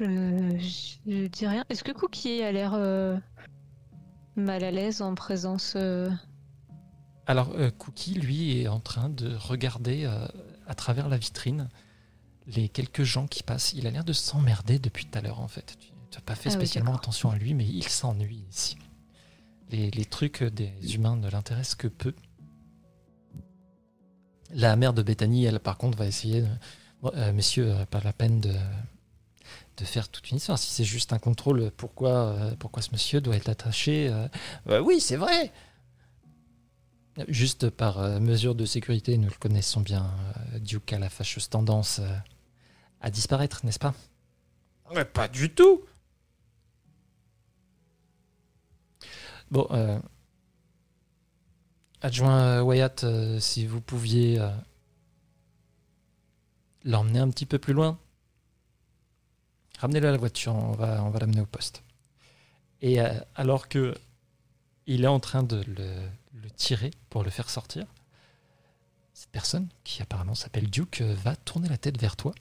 euh. Je, dis rien. Est-ce que Cookie a l'air mal à l'aise en présence Alors, euh, Cookie, lui, est en train de regarder euh, à travers la vitrine les quelques gens qui passent. Il a l'air de s'emmerder depuis tout à l'heure, en fait. Tu n'as pas fait Ah spécialement attention à lui, mais il s'ennuie ici. Les, les trucs des humains ne l'intéressent que peu. La mère de Bethany, elle, par contre, va essayer. de- Bon, euh, messieurs, pas la peine de, de faire toute une histoire. Si c'est juste un contrôle, pourquoi, pourquoi ce monsieur doit être attaché euh, Oui, c'est vrai Juste par euh, mesure de sécurité, nous le connaissons bien. euh, Duke a la fâcheuse tendance euh, à disparaître, n'est-ce pas? Mais pas du tout Bon, euh, adjoint Wyatt, euh, si vous pouviez euh, l'emmener un petit peu plus loin. Ramenez-le à la voiture, on va, on va l'amener au poste. Et alors que il est en train de le, le tirer pour le faire sortir, cette personne, qui apparemment s'appelle Duke, va tourner la tête vers toi.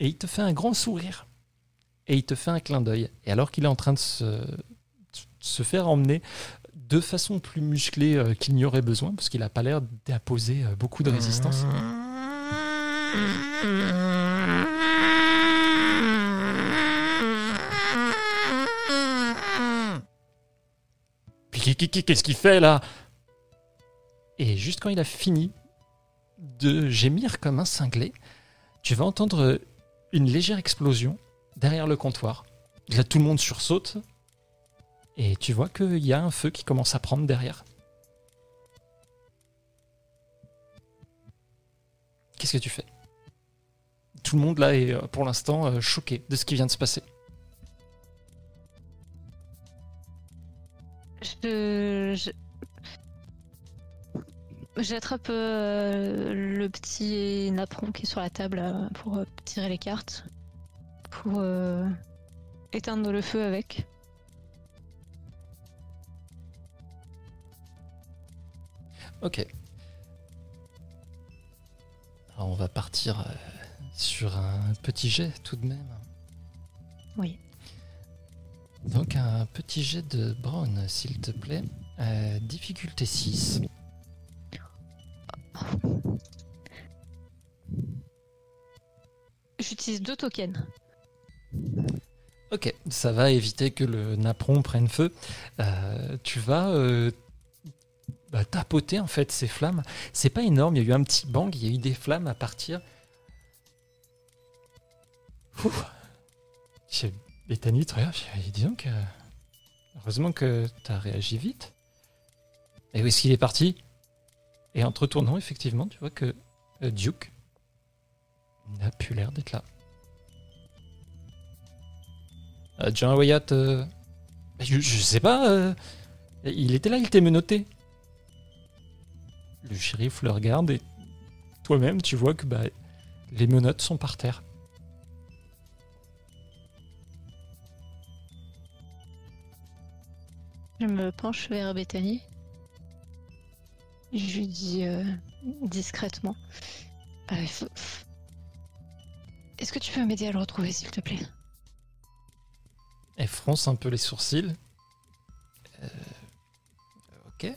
Et il te fait un grand sourire. Et il te fait un clin d'œil. Et alors qu'il est en train de se, faire emmener de façon plus musclée euh, qu'il n'y aurait besoin, parce qu'il n'a pas l'air d'imposer euh, beaucoup de résistance. Puis qui- qui- qui- qu'est-ce qu'il fait là? Et juste quand il a fini de gémir comme un cinglé, tu vas entendre une légère explosion derrière le comptoir. Là, tout le monde sursaute. Et tu vois qu'il y a un feu qui commence à prendre derrière. Qu'est-ce que tu fais? Tout le monde là est euh, pour l'instant euh, choqué de ce qui vient de se passer. Je, J'attrape euh, le petit napperon qui est sur la table euh, pour euh, tirer les cartes, pour éteindre le feu avec. Ok. Alors on va partir sur un petit jet tout de même. Oui. Donc un petit jet de Brown, s'il te plaît. Euh, difficulté 6. J'utilise deux tokens. Ok, ça va éviter que le napperon prenne feu. Euh, tu vas euh, bah, tapoter en fait ces flammes. C'est pas énorme, il y a eu un petit bang, il y a eu des flammes à partir. J'ai Bethany, tu regardes, je dis, donc, euh, heureusement que t'as réagi vite. Et où est-ce qu'il est parti? Et en te retournant, effectivement, tu vois que euh, Duke n'a plus l'air d'être là. Euh, John Wyatt, euh, je, sais pas, il était là, il t'est menotté. Le shérif le regarde et toi-même, tu vois que bah, les menottes sont par terre. Je me penche vers Bethany. Je lui dis euh, discrètement. Faut- Est-ce que tu peux m'aider à le retrouver, s'il te plaît? Elle fronce un peu les sourcils. Euh, ok.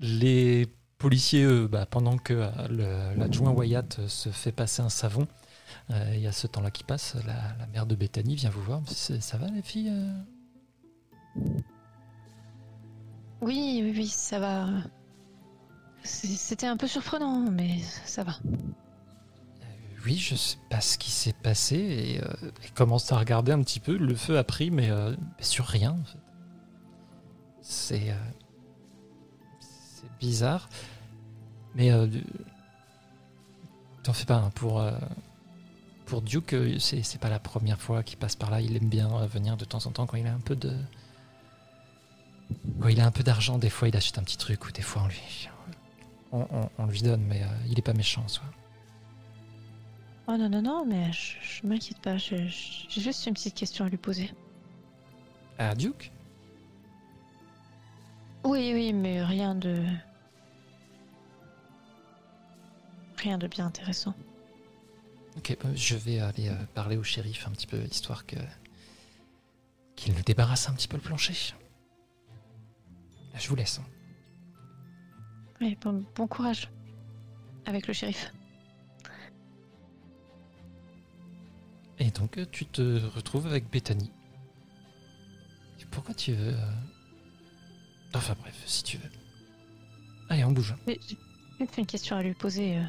Les policiers, eux, bah, pendant que euh, l'adjoint Wyatt se fait passer un savon, il y a ce temps-là qui passe, la, la mère de Bethany vient vous voir. Ça va les filles euh? Oui, oui, oui, ça va. C'était un peu surprenant, mais ça va. Oui, je sais pas ce qui s'est passé et euh, elle commence à regarder un petit peu. Le feu a pris, mais, euh, mais sur rien. En fait. C'est euh, c'est bizarre, mais euh, t'en fais pas. hein, pour euh, pour Duke, euh, c'est pas la première fois qu'il passe par là. Il aime bien euh, venir de temps en temps quand il a un peu de quand il a un peu d'argent. Des fois, il achète un petit truc ou des fois on lui on, on- on lui donne, mais euh, il est pas méchant en soi. Oh non, non, non, mais je, je m'inquiète pas. J'ai juste une petite question à lui poser. À Duke? Oui, oui, mais rien de. Rien de bien intéressant. Ok, bah, je vais aller euh, parler au shérif un petit peu, histoire que qu'il nous débarrasse un petit peu le plancher. Je vous laisse. hein. Oui, bon, bon courage. Avec le shérif. Et donc, euh, tu te retrouves avec Bethany. Et Pourquoi tu veux euh, Enfin bref, si tu veux. Allez, on bouge. Mais j'ai une question à lui poser. euh.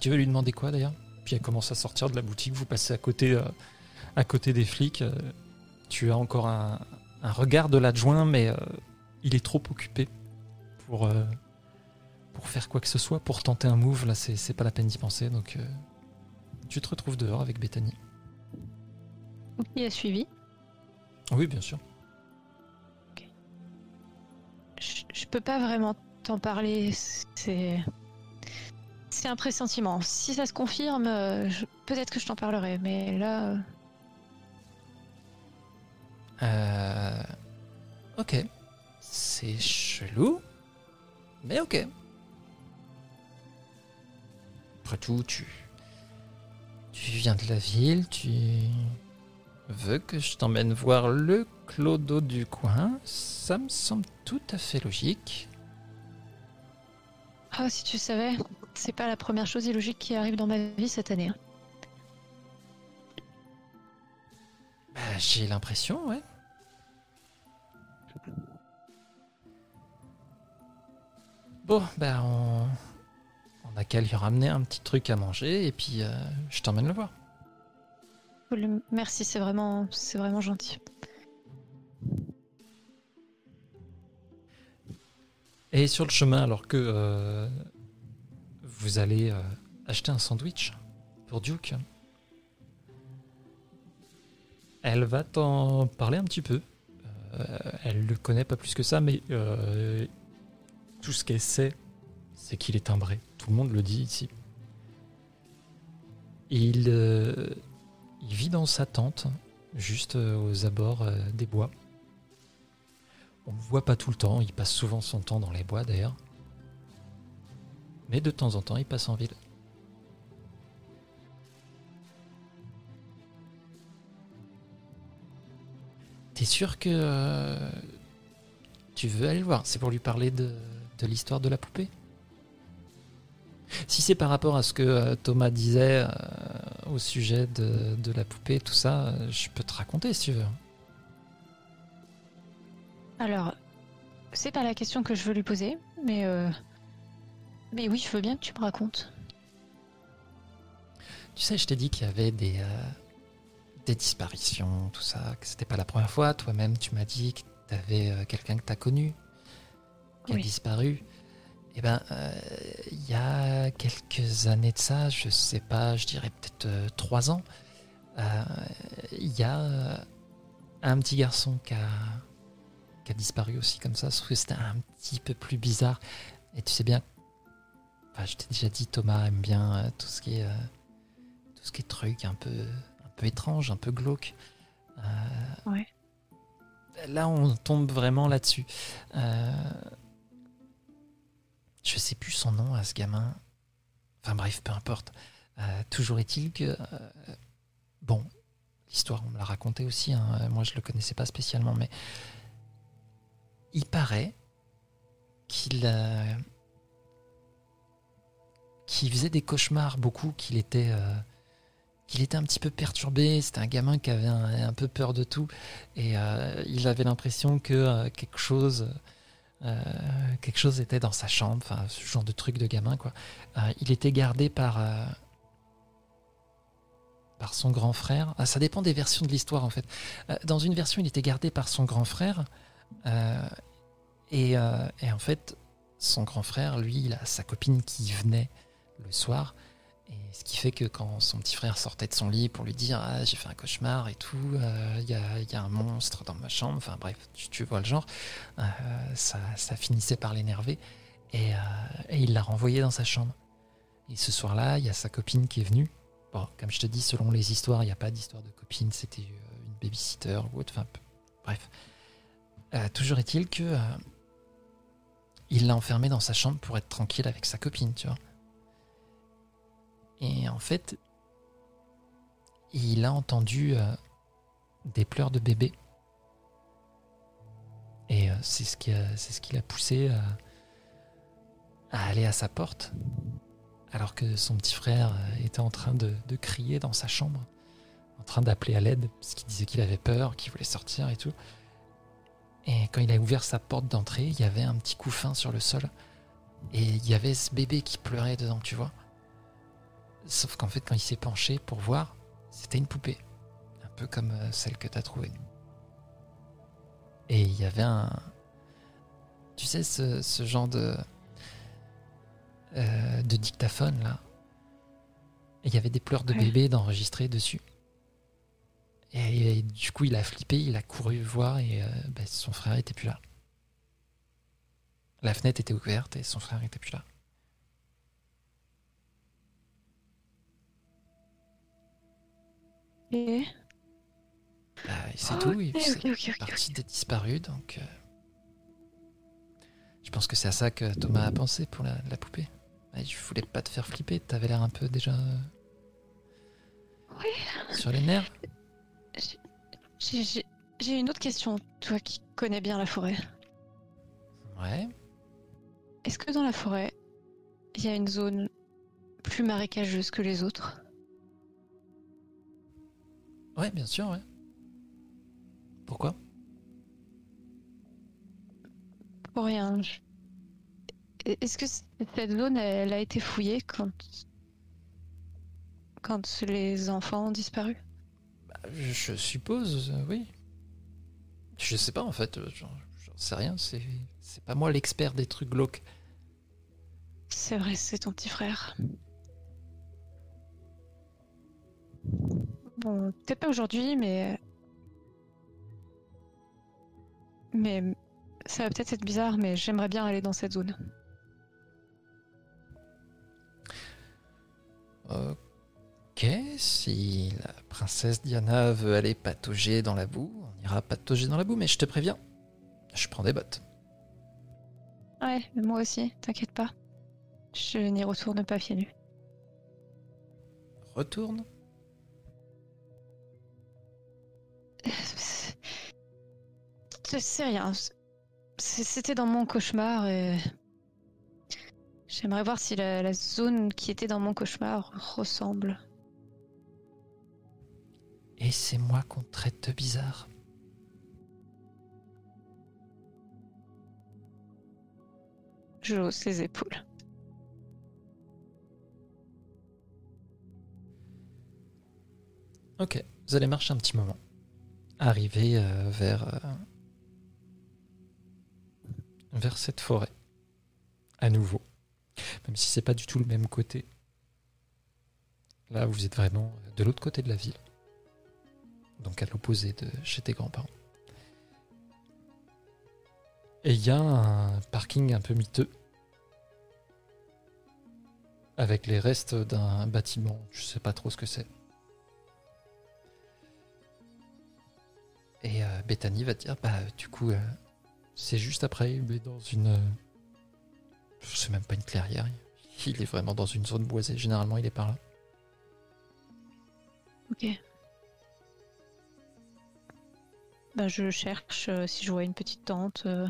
Tu veux lui demander quoi d'ailleurs? Puis elle commence à sortir de la boutique, vous passez à côté, euh, à côté des flics. euh, tu as encore un, un regard de l'adjoint, mais euh, il est trop occupé pour, euh, pour faire quoi que ce soit, pour tenter un move. Là, c'est c'est pas la peine d'y penser. Donc, euh, tu te retrouves dehors avec Bethany. Il a suivi? Oui, bien sûr. Je, je peux pas vraiment t'en parler. C'est. C'est un pressentiment. Si ça se confirme, euh, je- peut-être que je t'en parlerai. Mais là. euh, Euh, ok. C'est chelou, mais ok. Après tout, tu, tu viens de la ville, tu veux que je t'emmène voir le clodo du coin? Ça me semble tout à fait logique. Ah, si tu savais, c'est pas la première chose illogique qui arrive dans ma vie cette année. hein. Bah, J'ai l'impression, ouais. Bon, bah on, on a qu'à lui ramener un petit truc à manger et puis euh, je t'emmène le voir. Cool, Merci, c'est vraiment, c'est vraiment gentil. Et sur le chemin, alors que euh, vous allez euh, acheter un sandwich pour Duke, elle va t'en parler un petit peu. Euh, elle le connaît pas plus que ça, mais euh, tout ce qu'elle sait, c'est qu'il est timbré. Tout le monde le dit ici. Il, euh, il vit dans sa tente, juste aux abords des bois. On le voit pas tout le temps, il passe souvent son temps dans les bois d'ailleurs. Mais de temps en temps, il passe en ville. T'es sûr que euh, tu veux aller le voir? C'est pour lui parler de, de l'histoire de la poupée? Si c'est par rapport à ce que euh, Thomas disait euh, au sujet de, de la poupée, tout ça, je peux te raconter si tu veux. Alors, c'est pas la question que je veux lui poser, mais mais oui, je veux bien que tu me racontes. Tu sais, je t'ai dit qu'il y avait des, euh, des disparitions, tout ça, que c'était pas la première fois. Toi-même, tu m'as dit que avais euh, quelqu'un que tu as connu, qui a disparu. Eh ben, euh, il y a quelques années de ça, je sais pas, je dirais peut-être euh, trois ans, il y a un petit garçon qui a, qui a disparu aussi comme ça, sauf que c'était un petit peu plus bizarre. Et tu sais bien, enfin, je t'ai déjà dit, Thomas aime bien euh, tout ce qui est, euh, tout ce qui est truc un peu, un peu étrange, un peu glauque. Euh, Ouais. Là, on tombe vraiment là-dessus. Je sais plus son nom à ce gamin. Enfin bref, peu importe. Toujours est-il que... bon, l'histoire, on me l'a raconté aussi. hein. Moi, je le connaissais pas spécialement, mais... Il paraît qu'il... euh, qu'il faisait des cauchemars beaucoup, qu'il était... euh, qu'il était un petit peu perturbé, c'était un gamin qui avait un, peu peur de tout, et euh, il avait l'impression que euh, quelque chose, était dans sa chambre, enfin ce genre de truc de gamin quoi. Il était gardé par par son grand frère. Ah, ça dépend des versions de l'histoire en fait. Dans une version, il était gardé par son grand frère, et en fait, son grand frère, lui, il a sa copine qui venait le soir. Et ce qui fait que quand son petit frère sortait de son lit pour lui dire Ah, j'ai fait un cauchemar et tout, euh, il y, a, un monstre dans ma chambre, enfin bref, tu, vois le genre, euh, ça, ça finissait par l'énerver et, euh, et il l'a renvoyé dans sa chambre. Et ce soir-là, il y a sa copine qui est venue. Bon, comme je te dis, selon les histoires, il n'y a pas d'histoire de copine, c'était une babysitter ou autre, enfin bref. Toujours est-il que il l'a enfermé dans sa chambre pour être tranquille avec sa copine, tu vois. Et en fait, il a entendu euh, des pleurs de bébé. Et euh, c'est ce qui l'a poussé à, à aller à sa porte, alors que son petit frère euh, était en train de, de crier dans sa chambre, en train d'appeler à l'aide, parce qu'il disait qu'il avait peur, qu'il voulait sortir et tout. Et quand il a ouvert sa porte d'entrée, il y avait un petit couffin sur le sol. Et il y avait ce bébé qui pleurait dedans, tu vois. Sauf qu'en fait, quand il s'est penché pour voir, c'était une poupée. Un peu comme euh, celle que tu as trouvée. Et il y avait un. Tu sais, ce, ce genre de. euh, de dictaphone, là. Et il y avait des pleurs de bébé d'enregistrer dessus. Et, et du coup, il a flippé, il a couru voir et euh, ben, son frère était plus là. La fenêtre était ouverte et son frère était plus là. Et... Bah, et c'est Oh, tout, il ok, c'est ok, ok, ok, parti d'être disparu, donc euh, je pense que c'est à ça que Thomas a pensé pour la, la poupée. Je voulais pas te faire flipper, t'avais l'air un peu déjà Oui. sur les nerfs. J'ai une autre question, toi qui connais bien la forêt. Ouais. Est-ce que dans la forêt, il y a une zone plus marécageuse que les autres? Ouais, bien sûr, ouais. Pourquoi? Pour rien. Est-ce que cette zone, elle a été fouillée quand quand les enfants ont disparu? Bah, je, suppose, euh, oui. Je sais pas en fait, euh, j'en j'en sais rien, c'est c'est pas moi l'expert des trucs glauques. C'est vrai, c'est ton petit frère. Bon, peut-être pas aujourd'hui, mais. Mais ça va peut-être être bizarre, mais j'aimerais bien aller dans cette zone. Ok, si la princesse Diana veut aller patauger dans la boue, on ira patauger dans la boue, mais je te préviens, je prends des bottes. Ouais, mais moi aussi, t'inquiète pas. Je n'y retourne pas pieds nus. Retourne? Je sais rien. C'était dans mon cauchemar et. J'aimerais voir si la, la zone qui était dans mon cauchemar ressemble. Et c'est moi qu'on traite de bizarre. Je hausse ses épaules. Ok, vous allez marcher un petit moment. Arriver euh, vers, euh, vers cette forêt. À nouveau. Même si c'est pas du tout le même côté. Là, vous êtes vraiment de l'autre côté de la ville. Donc à l'opposé de chez tes grands-parents. Et il y a un parking un peu miteux. Avec les restes d'un bâtiment. Je sais pas trop ce que c'est. Et euh, Bethany va dire, bah du coup, euh, c'est juste après, mais dans une... euh, c'est même pas une clairière. Il est vraiment dans une zone boisée. Généralement, il est par là. Ok. Bah, je cherche euh, si je vois une petite tente, euh,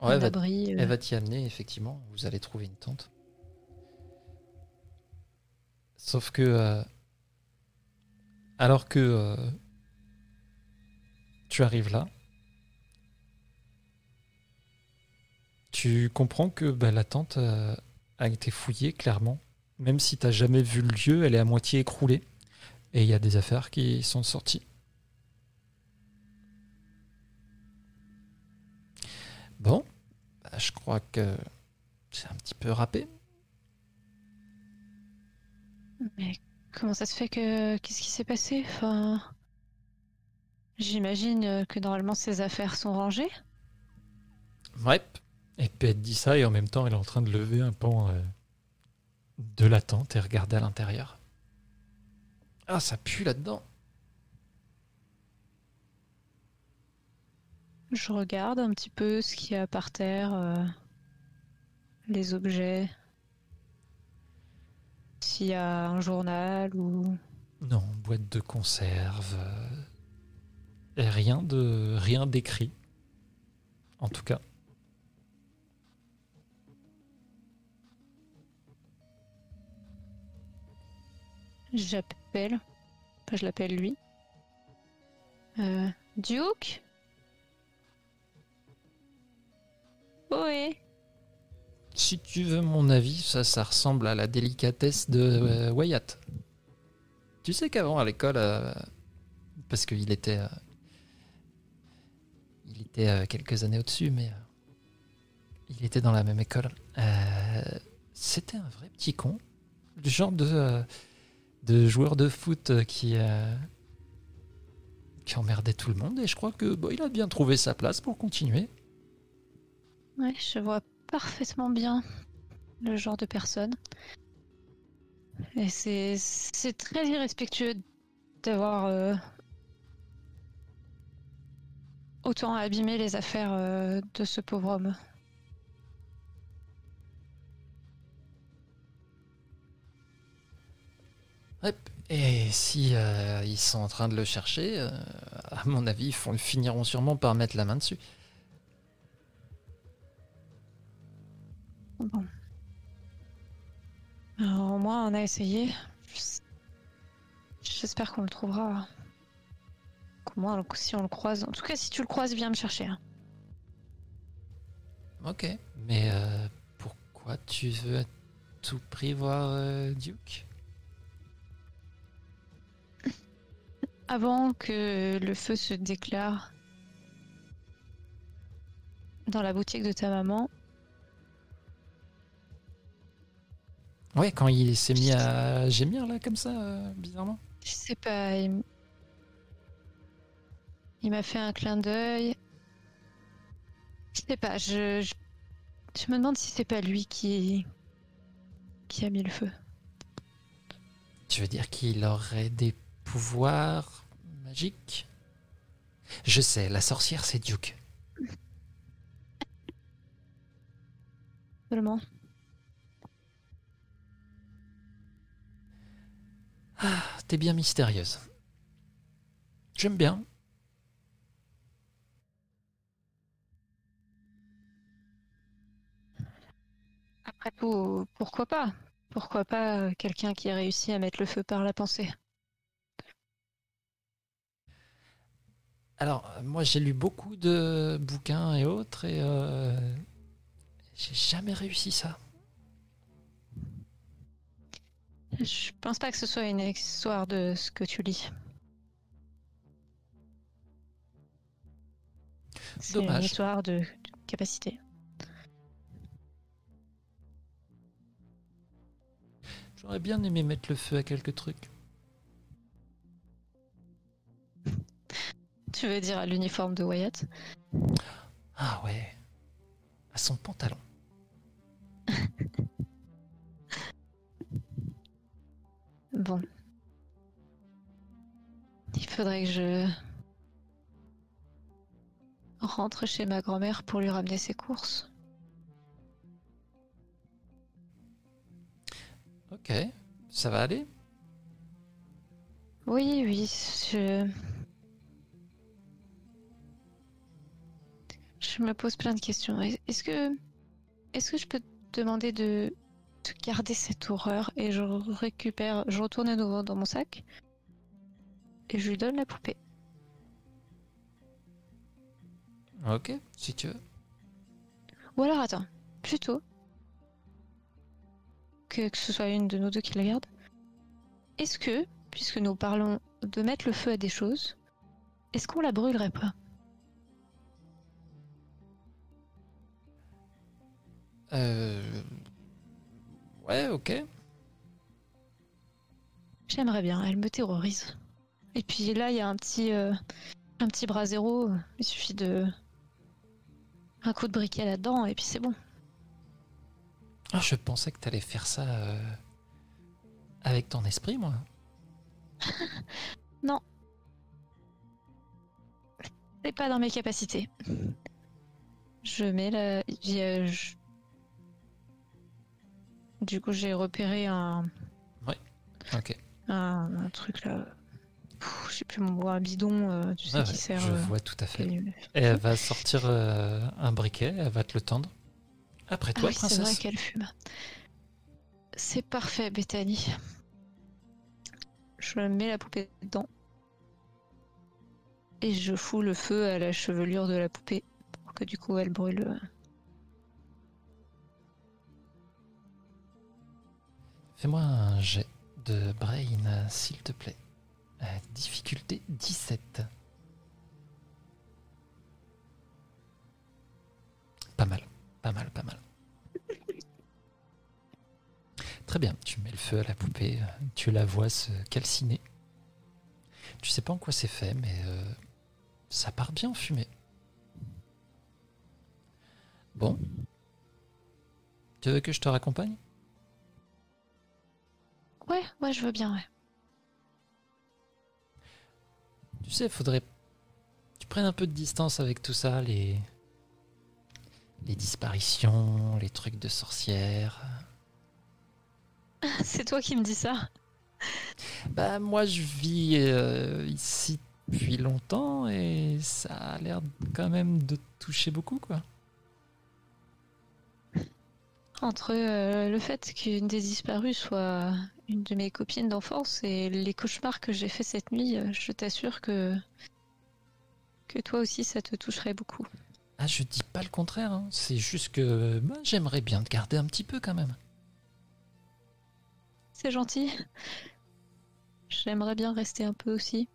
Ouais, va, abri. euh. elle va t'y amener, effectivement. Vous allez trouver une tente. Sauf que... alors que... tu arrives là, tu comprends que bah, la tente euh, a été fouillée, clairement. Même si t'as jamais vu le lieu, elle est à moitié écroulée. Et il y a des affaires qui sont sorties. Bon, bah, je crois que c'est un petit peu râpé. Mais comment ça se fait que qu'est-ce qui s'est passé? Enfin, j'imagine que normalement ces affaires sont rangées. Ouais. Et puis elle te dit ça et en même temps elle est en train de lever un pan euh, de la tente et regarder à l'intérieur. Ah, ça pue là-dedans. Je regarde un petit peu ce qu'il y a par terre, euh, les objets. S'il y a un journal ou Non, boîte de conserve. euh, et rien de rien d'écrit. En tout cas. J'appelle. Enfin, je l'appelle lui. Euh, Duke? Oui. Si tu veux mon avis, ça, ça ressemble à la délicatesse de euh, Wyatt. Tu sais qu'avant à l'école, euh, parce qu'il était, euh, il était quelques années au-dessus, mais il était dans la même école. C'était un vrai petit con, du genre de, de joueur de foot euh, qui, euh, qui emmerdait tout le monde. Et je crois que il a bien trouvé sa place pour continuer. Ouais, je vois parfaitement bien le genre de personne. Et c'est c'est très irrespectueux d'avoir euh, autant abîmé les affaires euh, de ce pauvre homme. Et si euh, ils sont en train de le chercher, euh, à mon avis, ils font- finiront sûrement par mettre la main dessus. Bon. Alors, au moins, on a essayé. J'espère qu'on le trouvera. Au moins, si on le croise. En tout cas, si tu le croises, viens me chercher. hein. Ok. Mais euh, pourquoi tu veux à tout prix voir Duke? Avant que le feu se déclare dans la boutique de ta maman, Ouais, quand il s'est mis à gémir là comme ça, euh, bizarrement. je sais pas, il, m'a fait un clin d'œil. Je sais pas, je, je, je me demande si c'est pas lui qui, qui a mis le feu. Tu veux dire qu'il aurait des pouvoirs magiques Je sais, la sorcière c'est Duke. Seulement. Ah, t'es bien mystérieuse. J'aime bien. Après tout, pourquoi pas? Pourquoi pas euh, quelqu'un qui a réussi à mettre le feu par la pensée? Alors, euh, moi, j'ai lu beaucoup de bouquins et autres, et euh, j'ai jamais réussi ça. Je pense pas que ce soit une histoire de ce que tu lis. C'est une histoire de capacité. J'aurais bien aimé mettre le feu à quelques trucs. Tu veux dire à l'uniforme de Wyatt Ah ouais. À son pantalon. Bon. Il faudrait que je rentre chez ma grand-mère pour lui ramener ses courses. Ok. Ça va aller? Oui, oui, je... Je me pose plein de questions. Est- Est-ce que... Est-ce que je peux te demander de... de garder cette horreur et je récupère... Je retourne à nouveau dans mon sac et je lui donne la poupée. Ok, si tu veux. Ou alors attends, plutôt que, que ce soit une de nous deux qui la garde. Est-ce que, puisque nous parlons de mettre le feu à des choses, est-ce qu'on la brûlerait pas? Euh... Ouais, ok. J'aimerais bien, elle me terrorise. Et puis là, il y a un petit, euh, un petit bras zéro. Il suffit de un coup de briquet là-dedans et puis c'est bon. Ah, je pensais que t'allais faire ça euh, avec ton esprit, moi. C'est pas dans mes capacités. Je mets la. je- Du coup, j'ai repéré un, Ok. un, un truc là. Je sais plus mon un bidon, euh, tu sais, Ah qui sert. je euh, vois tout à fait. Et elle va sortir euh, un briquet, elle va te le tendre. Après Ah toi, oui, c'est vrai qu'elle fume. C'est parfait, Bethany. Je mets la poupée dedans. Et je fous le feu à la chevelure de la poupée pour que du coup elle brûle. Fais-moi un jet de brain, s'il te plaît. Euh, difficulté 17. Pas mal, pas mal, pas mal. Très bien, tu mets le feu à la poupée, tu la vois se calciner. Tu sais pas en quoi c'est fait, mais euh, ça part bien en fumée. Bon. Tu veux que je te raccompagne? Ouais, ouais, je veux bien, ouais. Tu sais, faudrait tu prennes un peu de distance avec tout ça, les les disparitions, les trucs de sorcières. C'est toi qui me dis ça Bah moi je vis euh, ici depuis longtemps et ça a l'air quand même de toucher beaucoup quoi. Entre euh, le fait qu'une des disparues soit une de mes copines d'enfance et les cauchemars que j'ai fait cette nuit, euh, je t'assure que que toi aussi ça te toucherait beaucoup. Ah je dis pas le contraire, hein. c'est juste que bah, j'aimerais bien te garder un petit peu quand même. C'est gentil. J'aimerais bien rester un peu aussi.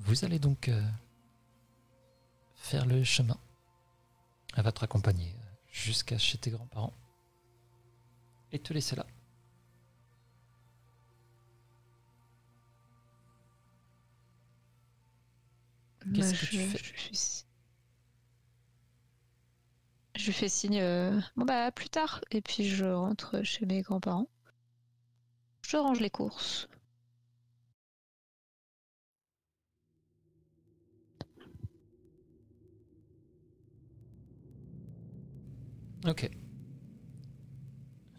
Vous allez donc euh, faire le chemin. Elle va te raccompagner jusqu'à chez tes grands-parents et te laisser là. Qu'est-ce Bah, que tu je- fais? je, lui fais signe. euh, Bon bah plus tard. Et puis je rentre chez mes grands-parents. Je range les courses. Ok. Je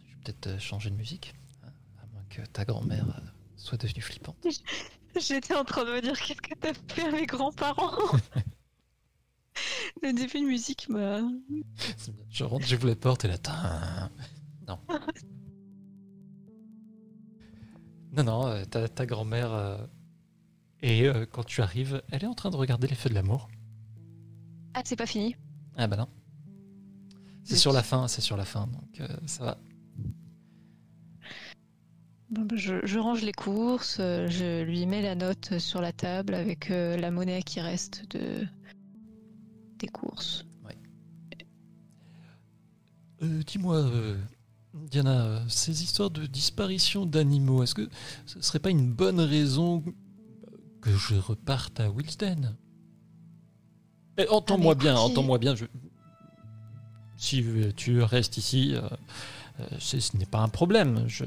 vais peut-être euh, changer de musique, hein, à moins que ta grand-mère euh, soit devenue flippante. J'étais en train de me dire qu'est-ce que t'as fait à mes grands-parents? Le début de musique m'a. Je rentre, j'ouvre la porte et là, tain. non. Non, non, euh, ta, ta grand-mère. euh, et euh, quand tu arrives, elle est en train de regarder les feux de l'amour. Ah c'est pas fini? Ah bah non. C'est sur la fin, c'est sur la fin, donc euh, ça va. Bon, bah, je, je range les courses, euh, je lui mets la note sur la table avec euh, la monnaie qui reste de des courses. Euh, Dis-moi, euh, Diana, euh, ces histoires de disparition d'animaux, est-ce que ce serait pas une bonne raison que je reparte à Wilsden? Eh, Entends-moi Ah, bien, entends-moi bien. je- Si tu restes ici, euh, euh, ce n'est pas un problème. Je...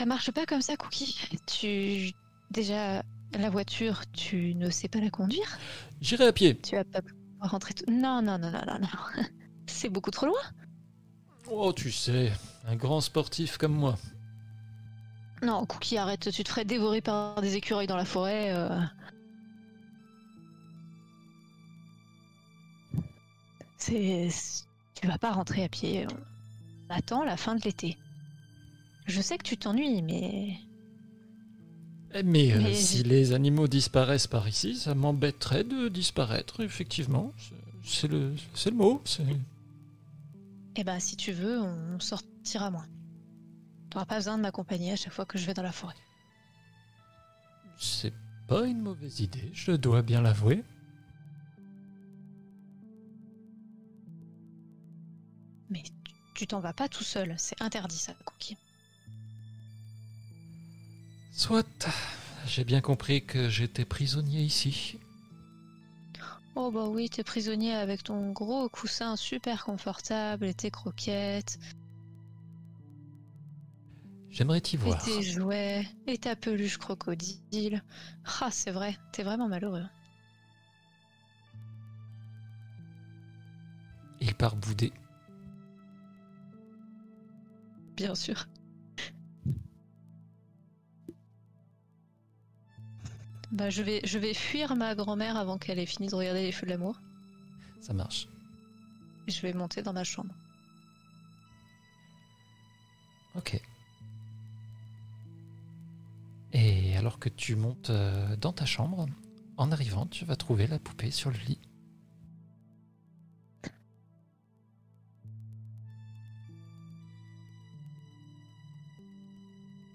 Ça marche pas comme ça, Cookie. Tu. Déjà, la voiture, tu ne sais pas la conduire J'irai à pied. Tu vas pas pouvoir rentrer tout. Non, non, non, non, non, non. C'est beaucoup trop loin. Oh, tu sais, un grand sportif comme moi. Non, Cookie, arrête. Tu te ferais dévorer par des écureuils dans la forêt. euh. Tu vas pas rentrer à pied. On attend la fin de l'été. Je sais que tu t'ennuies, mais. Eh, Mais, euh, Mais- si les animaux disparaissent par ici, ça m'embêterait de disparaître, effectivement. C'est- le, c'est le mot. Eh ben, si tu veux, on sortira moins. T'auras pas besoin de m'accompagner à chaque fois que je vais dans la forêt. C'est pas une mauvaise idée, je dois bien l'avouer. Mais tu- t'en vas pas tout seul, c'est interdit ça, Cookie. Soit, j'ai bien compris que j'étais prisonnier ici. Oh bah oui, t'es prisonnier avec ton gros coussin super confortable et tes croquettes, J'aimerais t'y et voir. tes jouets, et ta peluche crocodile. Ah, c'est vrai, t'es vraiment malheureux. Il part bouder. Bien sûr. Bah, je vais, je vais fuir ma grand-mère avant qu'elle ait fini de regarder les feux de l'amour. Ça marche. Je vais monter dans ma chambre. Ok. Et alors que tu montes euh, dans ta chambre, en arrivant, tu vas trouver la poupée sur le lit.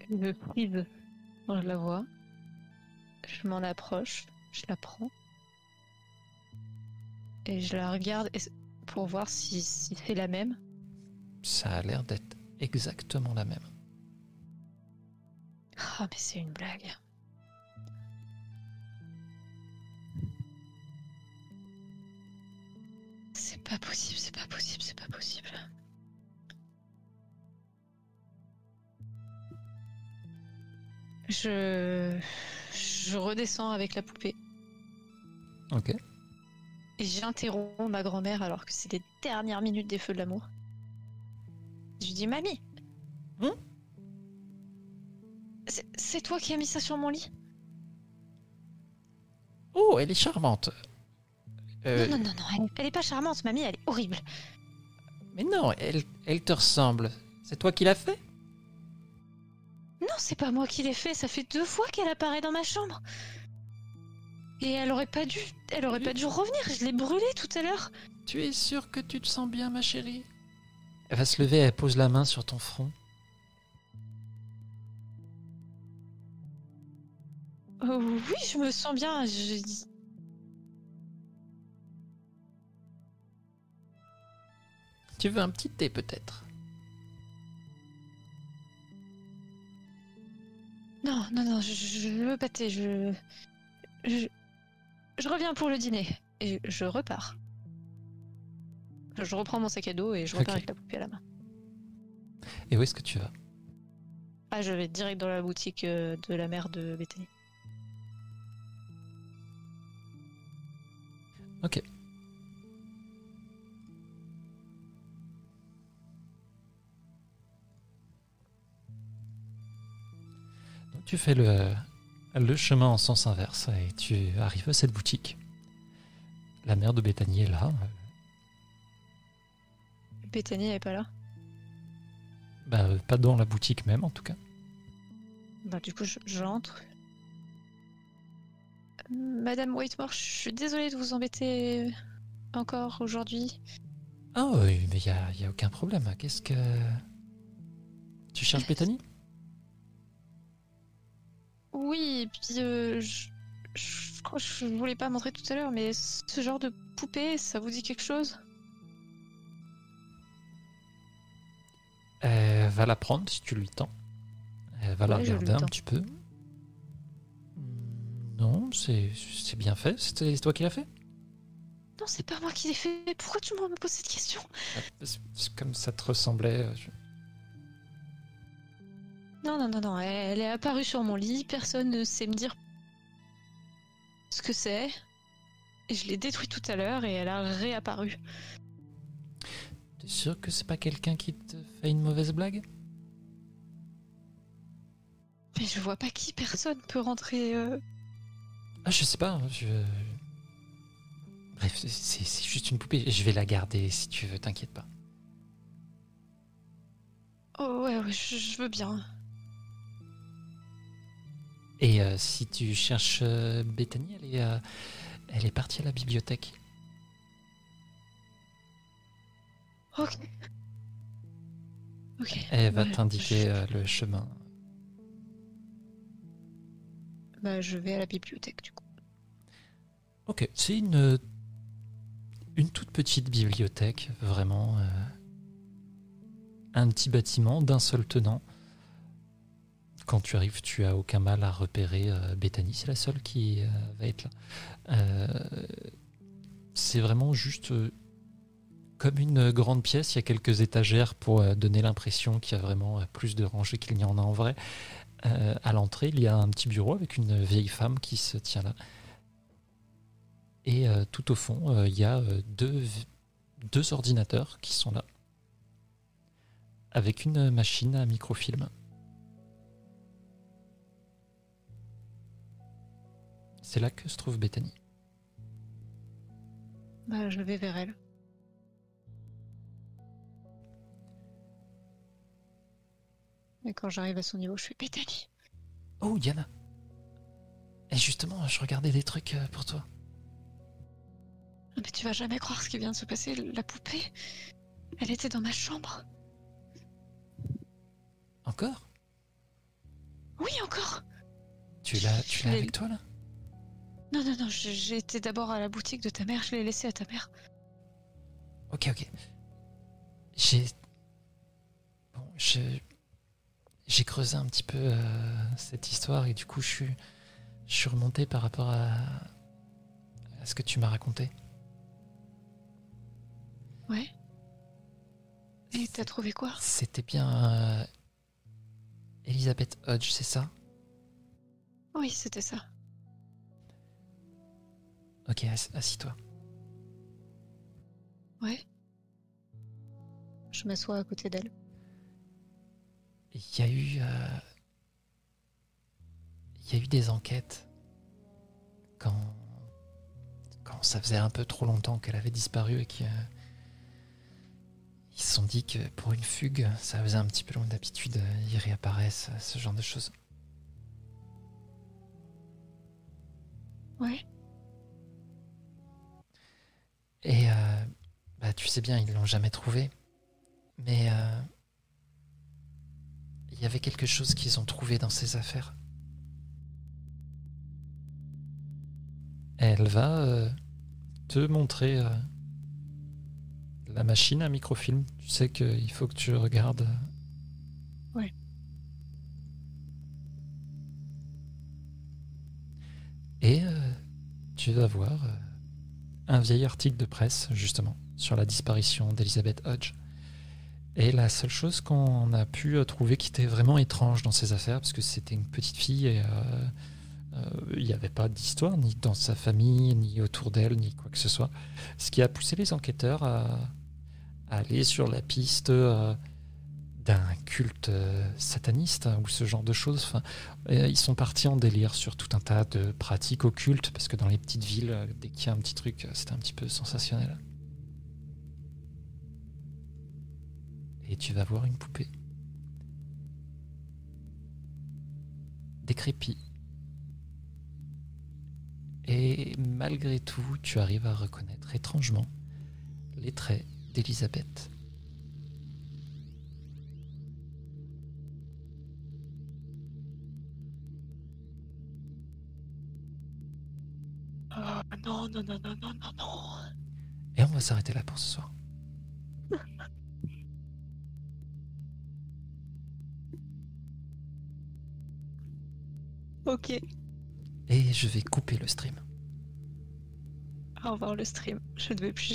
Je frise quand je la vois. Je m'en approche, je la prends. Et je la regarde pour voir si, si c'est la même. Ça a l'air d'être exactement la même. Ah, mais c'est une blague. C'est pas possible, c'est pas possible, c'est pas possible. Je. Je redescends avec la poupée Ok. et j'interromps ma grand-mère alors que c'est les dernières minutes des feux de l'amour. Je lui dis Mamie Hein C'est- toi qui as mis ça sur mon lit? Oh, elle est charmante. Euh, Non, non, non, non, elle, elle est pas charmante, mamie, elle est horrible. Mais non, elle, elle te ressemble. C'est toi qui l'as fait? C'est pas moi qui l'ai fait, ça fait deux fois qu'elle apparaît dans ma chambre. Et elle aurait pas dû, elle aurait pas dû revenir, je l'ai brûlée tout à l'heure. Tu es sûre que tu te sens bien, ma chérie? Elle va se lever, elle pose la main sur ton front. Euh, oui, je me sens bien. je- Tu veux un petit thé peut-être? Non, non, non, je, je veux pâter, je... je... Je reviens pour le dîner. Et je repars. Je reprends mon sac à dos et je repars avec la poupée à la main. Et où est-ce que tu vas? Ah, je vais direct dans la boutique euh, de la mère de Bethany. Ok. Tu fais le, le chemin en sens inverse et tu arrives à cette boutique. La mère de Bethany est là. Bethany, elle est pas là Bah, euh, pas dans la boutique même en tout cas. Bah, du coup, je- j'entre. Madame Whitemore, je suis désolée de vous embêter encore aujourd'hui. Ah oui, mais il n'y a, y a aucun problème. Qu'est-ce que... Tu cherches Bethany? Oui, et puis euh, je, je crois que je voulais pas montrer tout à l'heure, mais ce genre de poupée, ça vous dit quelque chose? Elle va la prendre si tu lui tends. Elle va la Ouais, regarder un petit peu. Non, c'est c'est bien fait. C'était toi qui l'as fait? Non, c'est pas moi qui l'ai fait. Pourquoi tout le monde me pose cette question? Ah, c'est- c'est Comme ça te ressemblait. euh, je- Non, non, non, non. Elle, est apparue sur mon lit. Personne ne sait me dire ce que c'est. Et je l'ai détruite tout à l'heure et elle a réapparu. T'es sûr que c'est pas quelqu'un qui te fait une mauvaise blague? Mais je vois pas qui. Personne peut rentrer. euh, Ah, je sais pas. Je... Bref, c'est- juste une poupée. Je vais la garder si tu veux, t'inquiète pas. Oh ouais, ouais, je, je veux bien. Et euh, si tu cherches euh, Bethany, elle est, euh, elle est partie à la bibliothèque. Ok. Ok. Elle va Ouais, t'indiquer je- euh, le chemin. Bah, je vais à la bibliothèque du coup. Ok, c'est une, une toute petite bibliothèque, vraiment. un petit bâtiment d'un seul tenant. Quand tu arrives, tu as aucun mal à repérer euh, Bethany, c'est la seule qui euh, va être là. Euh, c'est vraiment juste euh, comme une grande pièce, il y a quelques étagères pour donner l'impression qu'il y a vraiment plus de rangées qu'il n'y en a en vrai. À l'entrée, il y a un petit bureau avec une vieille femme qui se tient là. Et tout au fond, il y a deux, deux ordinateurs qui sont là. Avec une machine à microfilm. C'est là que se trouve Bethany. Bah, je vais vers elle. Et quand j'arrive à son niveau, je fais Bethany. Oh, Yana Et justement, je regardais des trucs euh, pour toi. Ah, Mais tu vas jamais croire ce qui vient de se passer. La poupée, elle était dans ma chambre. Encore? Oui, encore. Tu l'as tu l'as avec toi là? Non, non, non. J'ai été d'abord à la boutique de ta mère. Je l'ai laissée à ta mère. Ok, ok. J'ai. Bon, je. J'ai creusé un petit peu euh, cette histoire et du coup, je suis. Je suis remonté par rapport à. à ce que tu m'as raconté. Ouais. Et t'as trouvé quoi? C'était bien. euh, Elizabeth Hodge, c'est ça? Oui, c'était ça. Ok, ass- assis-toi. Ouais. Je m'assois à côté d'elle. Il y a eu. euh, Il y a eu des enquêtes. Quand. Quand ça faisait un peu trop longtemps qu'elle avait disparu et qu'ils Ils se sont dit que pour une fugue, ça faisait un petit peu long d'habitude, ils réapparaissent, ce genre de choses. Ouais. Et euh, bah, tu sais bien, ils l'ont jamais trouvé. Mais euh, il y avait quelque chose qu'ils ont trouvé dans ces affaires. Elle va euh, te montrer euh, la machine à microfilm. Tu sais qu'il faut que tu regardes. Ouais. Et euh, tu vas voir euh, un vieil article de presse, justement, sur la disparition d'Elizabeth Hodge. Et la seule chose qu'on a pu euh, trouver qui était vraiment étrange dans ces affaires, parce que c'était une petite fille et euh, euh, il n'y avait pas d'histoire, ni dans sa famille, ni autour d'elle, ni quoi que ce soit. Ce qui a poussé les enquêteurs à, aller sur la piste d'un culte euh, sataniste hein, ou ce genre de choses. Enfin, euh, ils sont partis en délire sur tout un tas de pratiques occultes, parce que dans les petites villes, euh, dès qu'il y a un petit truc, c'était un petit peu sensationnel. Et tu vas voir une poupée. Décrépie. Et malgré tout, tu arrives à reconnaître étrangement les traits d'Elisabeth. Non, non, non, non, non, non, non. Et on va s'arrêter là pour ce soir. Ok. Et je vais couper le stream. Au revoir le stream. Je ne vais plus